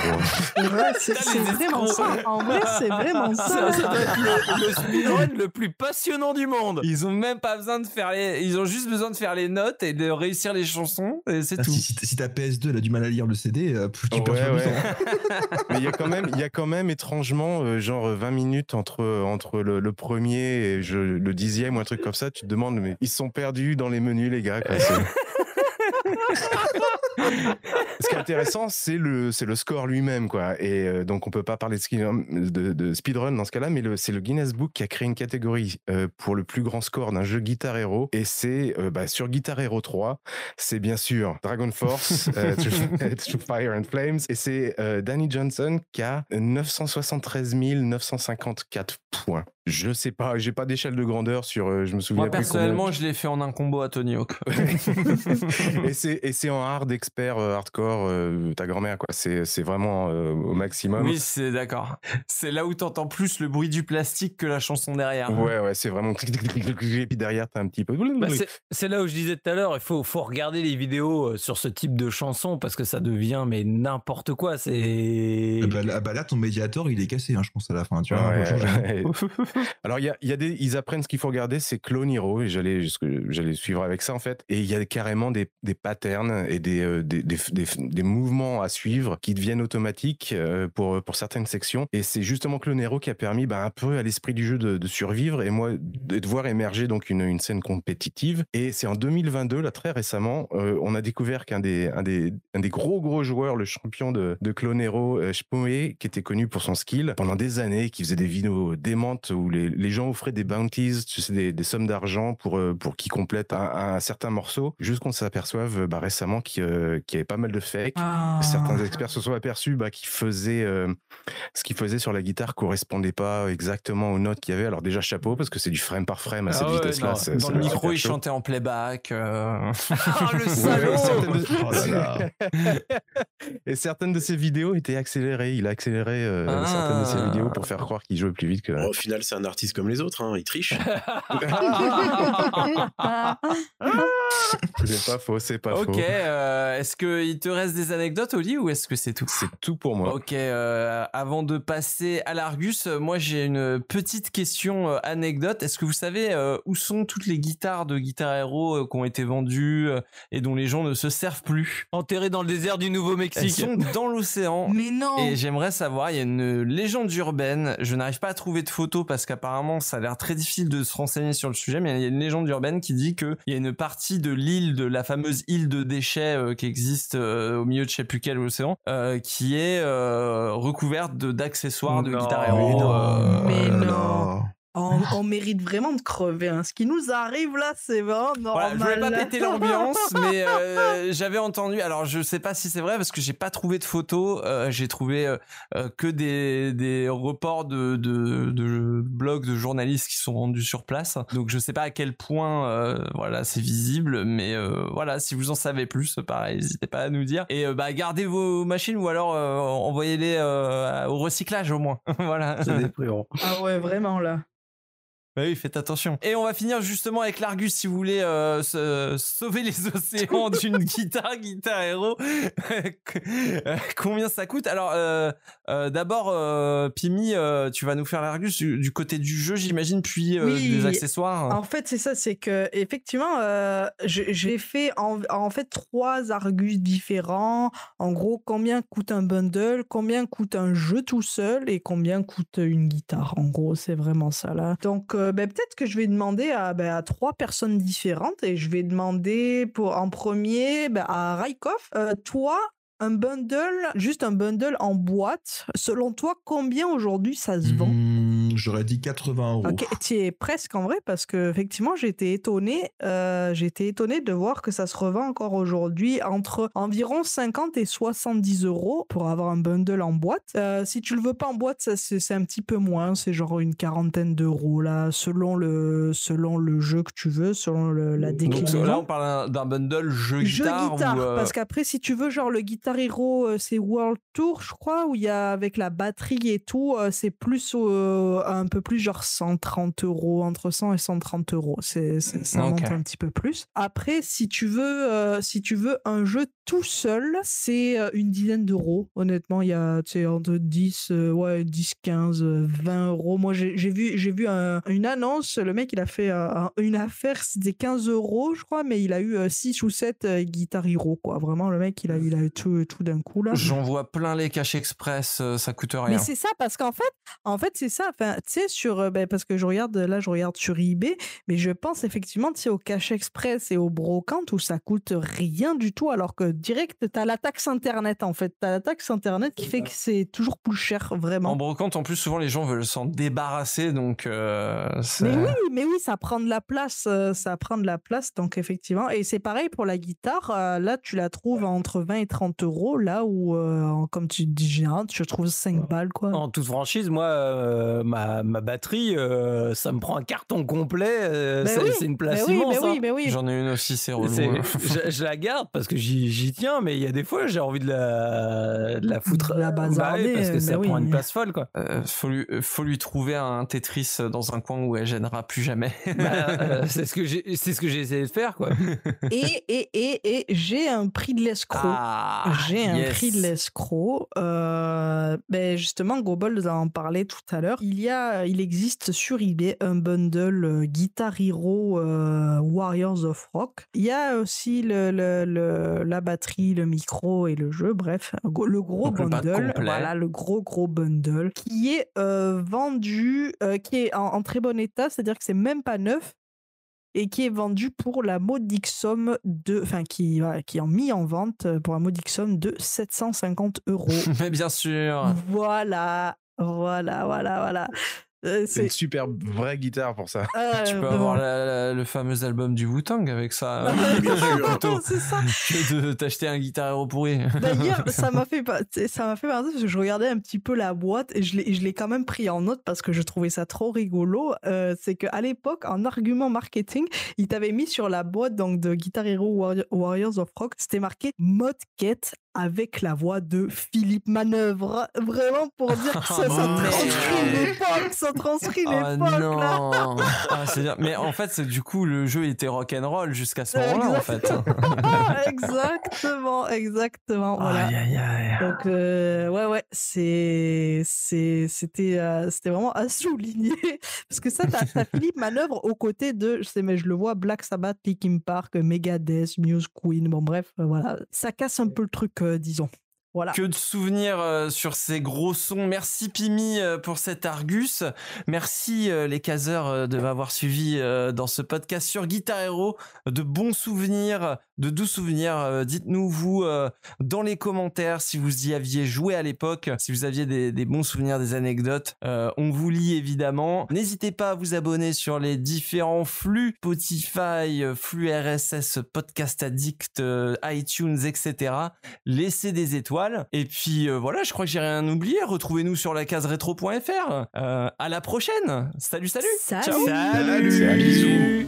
gros. Ouais, c'est les vraiment ça. En vrai, c'est vraiment Ça, ça. ça doit être le, le speedrun le plus passionnant du monde. Ils ont même pas besoin de faire les. Ils ont juste besoin de faire les notes et de réussir les chansons et c'est Ah, tout. si, si, si ta PS2 elle a du mal à lire le CD, euh, tu Ouais, perds ouais. temps. Mais il y a quand même, il y a quand même étrangement euh, genre 20 minutes entre entre le, le premier et je, le dixième ou un truc comme ça. Tu te demandes mais ils sont perdus dans les menus les gars. Quoi, c'est- Ce qui est intéressant, c'est le c'est le score lui-même quoi. Et euh, donc on peut pas parler de, de speedrun dans ce cas-là, mais c'est le Guinness Book qui a créé une catégorie euh, pour le plus grand score d'un jeu Guitar Hero et c'est euh, bah, sur Guitar Hero 3, c'est bien sûr Dragon Force, euh, Through Fire and Flames et c'est Danny Johnson qui a 973 954 points. Je sais pas, j'ai pas d'échelle de grandeur sur, euh, je me souviens Moi plus personnellement, je l'ai fait en un combo à Tony Hawk. et c'est et c'est en hard expert euh, hardcore euh, ta grand-mère quoi. C'est c'est vraiment euh, au maximum. oui, c'est d'accord. C'est là où t'entends plus le bruit du plastique que la chanson derrière. Ouais ouais, c'est vraiment et puis derrière t'as un petit peu Bah, c'est- là où je disais tout à l'heure, il faut, faut regarder les vidéos sur ce type de chanson parce que ça devient mais n'importe quoi. C'est Ah bah, là- ah bah là, ton médiator, il est cassé, hein, je pense, à la fin. Tu vois, ouais. Alors il y a, des, ils apprennent ce qu'il faut regarder, c'est Clone Hero et j'allais, suivre avec ça en fait. Et il y a carrément des, des patterns et des, euh, des, des, des, mouvements à suivre qui deviennent automatiques euh, pour pour certaines sections. Et c'est justement Clone Hero qui a permis bah, un peu à l'esprit du jeu de, de survivre et moi de, voir émerger donc une, une scène compétitive. Et c'est en 2022 là très récemment, euh, on a découvert qu'un des, un des un des gros gros joueurs, le champion de, de Clone Hero, qui était connu pour son skill pendant des années, qui faisait des vidéos démentes les, les gens offraient des bounties, tu sais, des, des sommes d'argent pour euh, pour qu'ils complètent un, un certain morceau, juste qu'on s'aperçoive euh, bah, récemment qu'il euh, y avait pas mal de fakes. Ah. Certains experts se sont aperçus bah, qu'il faisait euh, ce qu'il faisait sur la guitare correspondait pas exactement aux notes qu'il y avait. Alors déjà chapeau parce que c'est du frame par frame à cette Ah ouais, vitesse-là. Dans le micro, il chantait en playback. euh. Ah, le Ouais, salaud certaines de- Oh là là. Et certaines de ses vidéos étaient accélérées. Il a accéléré euh, Ah. certaines de ses vidéos pour faire croire qu'il jouait plus vite que. Au final, c'est un artiste comme les autres, hein, il triche. C'est pas faux, c'est pas Ok, faux. euh, est-ce qu'il te reste des anecdotes, Oli, ou est-ce que c'est tout? C'est tout pour moi. Ok, euh, avant de passer à l'Argus, euh, moi j'ai une petite question euh, anecdote. Est-ce que vous savez euh, où sont toutes les guitares de Guitar Hero euh, qui ont été vendues euh, et dont les gens ne se servent plus? Enterré dans le désert du Elles Nouveau-Mexique. sont dans l'océan. Mais non Et j'aimerais savoir, il y a une légende urbaine, je n'arrive pas à trouver de photos parce qu'apparemment ça a l'air très difficile de se renseigner sur le sujet, mais il y a une légende urbaine qui dit qu'il y a une partie de l'île, de la fameuse île de déchets euh, qui existe euh, au milieu de je sais plus quel océan, euh, qui est euh, recouverte de- d'accessoires de, Non, Guitar mais non. Là. on, on mérite vraiment de crever. hein. Ce qui nous arrive là, c'est vraiment Voilà, normal. je voulais pas péter l'ambiance, mais euh, j'avais entendu. Alors, je sais pas si c'est vrai parce que j'ai pas trouvé de photos. euh, j'ai trouvé euh, que des, des reports de, de, de blogs de journalistes qui sont rendus sur place. Donc, je sais pas à quel point euh, voilà c'est visible, mais euh, voilà, si vous en savez plus, pareil, n'hésitez pas à nous dire. Et euh, bah, gardez vos machines ou alors euh, envoyez-les euh, au recyclage au moins. voilà. C'est. Ah ouais, vraiment là. Bah oui, faites attention. Et on va finir justement avec l'Argus si vous voulez euh, se- sauver les océans d'une guitare, guitare héros. Combien ça coûte? Alors euh, euh, d'abord, euh, Pimi, euh, tu vas nous faire l'Argus du, du côté du jeu, j'imagine, puis euh, Oui. des accessoires. En fait, c'est ça, c'est que effectivement, euh, j'ai j'ai fait en, en fait trois argus différents. En gros, combien coûte un bundle, combien coûte un jeu tout seul et combien coûte une guitare? En gros, c'est vraiment ça là. Donc, euh, ben, peut-être que je vais demander à, ben, à trois personnes différentes et je vais demander pour en premier ben, à Raikov. euh, toi. Un bundle, juste un bundle en boîte. Selon toi, combien aujourd'hui ça se vend? J'aurais dit 80 euros. Ok, tu es presque en vrai parce que effectivement été étonné, euh, été étonné de voir que ça se revend encore aujourd'hui entre environ 50 et 70 euros pour avoir un bundle en boîte. Euh, si tu le veux pas en boîte, ça c'est un petit peu moins, c'est genre une quarantaine d'euros là, selon le selon le jeu que tu veux, selon le- la Donc déclinaison. là, on parle d'un bundle jeu Jeu guitare. guitare, ou, euh, parce qu'après, si tu veux, genre le Guitar Hero, c'est World Tour, je crois, où il y a avec la batterie et tout, c'est plus euh, un peu plus genre 130 euros, entre 100 et 130 euros. C'est, c'est- ça Ok. monte un petit peu plus. Après, si tu veux, euh, si tu veux un jeu tout seul, c'est euh, une dizaine d'euros. Honnêtement, il y a, entre 10, euh, ouais, 10, 15, euh, 20 euros. Moi, j'ai, j'ai vu, j'ai vu un- une annonce, le mec, il a fait un- une affaire, c'était 15 euros, je crois, mais il a eu 6 ou 7 Guitar Hero, quoi. Vraiment, le mec, il a, il a eu tout, tout d'un coup, là. J'en vois plein les caches express, ça coûte rien. Mais c'est ça, parce qu'en fait, en fait, c'est ça. Enfin, tu sais, sur, euh, ben, parce que je regarde, là, je regarde sur eBay, mais je pense effectivement, tu sais, au Cash Express et au Brocante où ça coûte rien du tout, alors que direct, t'as la taxe internet, en fait. T'as la taxe internet qui fait que c'est toujours plus cher, vraiment. En brocante, en plus, souvent les gens veulent s'en débarrasser, donc. euh, c'est- Mais oui, mais oui, ça prend de la place, euh, ça prend de la place, donc effectivement. Et c'est pareil pour la guitare, là tu la trouves entre 20 et 30 euros, là où, euh, comme tu dis, général, tu trouves 5 balles, quoi. En toute franchise, moi, euh, ma, ma batterie, euh, ça me prend un carton complet. euh, Ben c'est oui, une Mais place oui, immense. mais oui, hein. oui. J'en ai une aussi, c'est relou. Hein. je, je la garde parce que j'y tiens, mais il y a des fois j'ai envie de la, de la foutre. De la Bah oui, bazarder, parce que euh, ça bah oui. prend une place folle, quoi. Euh, faut, lui, euh, faut lui trouver un Tetris dans un coin où elle gênera plus jamais. Bah, euh, c'est ce que j'ai essayé de faire, quoi. Et, et, et, et j'ai un prix de l'escroc. Ah, J'ai un yes. prix de l'escroc. Euh, ben justement, nous en parlait tout à l'heure. Il y a, il existe sur eBay un bundle euh, Guitar Hero euh, Warriors of Rock. Il y a aussi le, le- le- la batterie, le micro et le jeu. Bref, le gros Donc bundle. Voilà, le gros gros bundle qui est euh, vendu, euh, qui est en, en très bon état, c'est-à-dire que c'est même pas neuf et qui est vendu pour la modique somme de, enfin qui, voilà, qui est mis en vente pour la modique somme de 750 euros. Mais bien sûr. voilà, voilà, voilà, voilà. Euh, C'est une super vraie guitare pour ça. euh, Tu peux vraiment. avoir la- la- le fameux album du Wu-Tang avec ça. c'est ça. que de t'acheter un Guitar Hero pourri. D'ailleurs, ça m'a fait pas- ça m'a fait penser parce que je regardais un petit peu la boîte et je l'ai je l'ai quand même pris en note parce que je trouvais ça trop rigolo. Euh, c'est que à l'époque, en argument marketing, ils t'avaient mis sur la boîte donc de Guitar Hero Warri- Warriors of Rock, c'était marqué Modket avec la voix de Philippe Manœuvre. Vraiment pour dire que ça, ça Oh, transcrit l'époque, ça retranscrit Ah l'époque non Ah. Mais en fait, du coup, le jeu était rock'n'roll jusqu'à ce moment-là, en fait. exactement, exactement. Voilà. Aïe, aïe, aïe. Donc euh, ouais ouais c'est c'est c'était euh, c'était vraiment à souligner parce que ça t'as Philippe manœuvre aux côtés de je sais mais je le vois Black Sabbath, Linkin Park, Megadeth, Muse, Queen bon bref euh, voilà ça casse un peu le truc disons voilà Que de souvenirs euh, sur ces gros sons. Merci Pimi euh, pour cet Argus. Merci euh, les caseurs de m'avoir suivi dans ce podcast sur Guitar Hero. De bons souvenirs, de doux souvenirs. Dites-nous vous dans les commentaires si vous y aviez joué à l'époque, si vous aviez des, des bons souvenirs, des anecdotes. On vous lit évidemment. N'hésitez pas à vous abonner sur les différents flux Spotify, flux RSS, Podcast Addict, iTunes, etc laissez des étoiles. Et puis euh, voilà, je crois que j'ai rien oublié. Retrouvez-nous sur la case rétro.fr. Euh, à la prochaine. Salut, salut. Salut. Ciao. Salut. Bisous.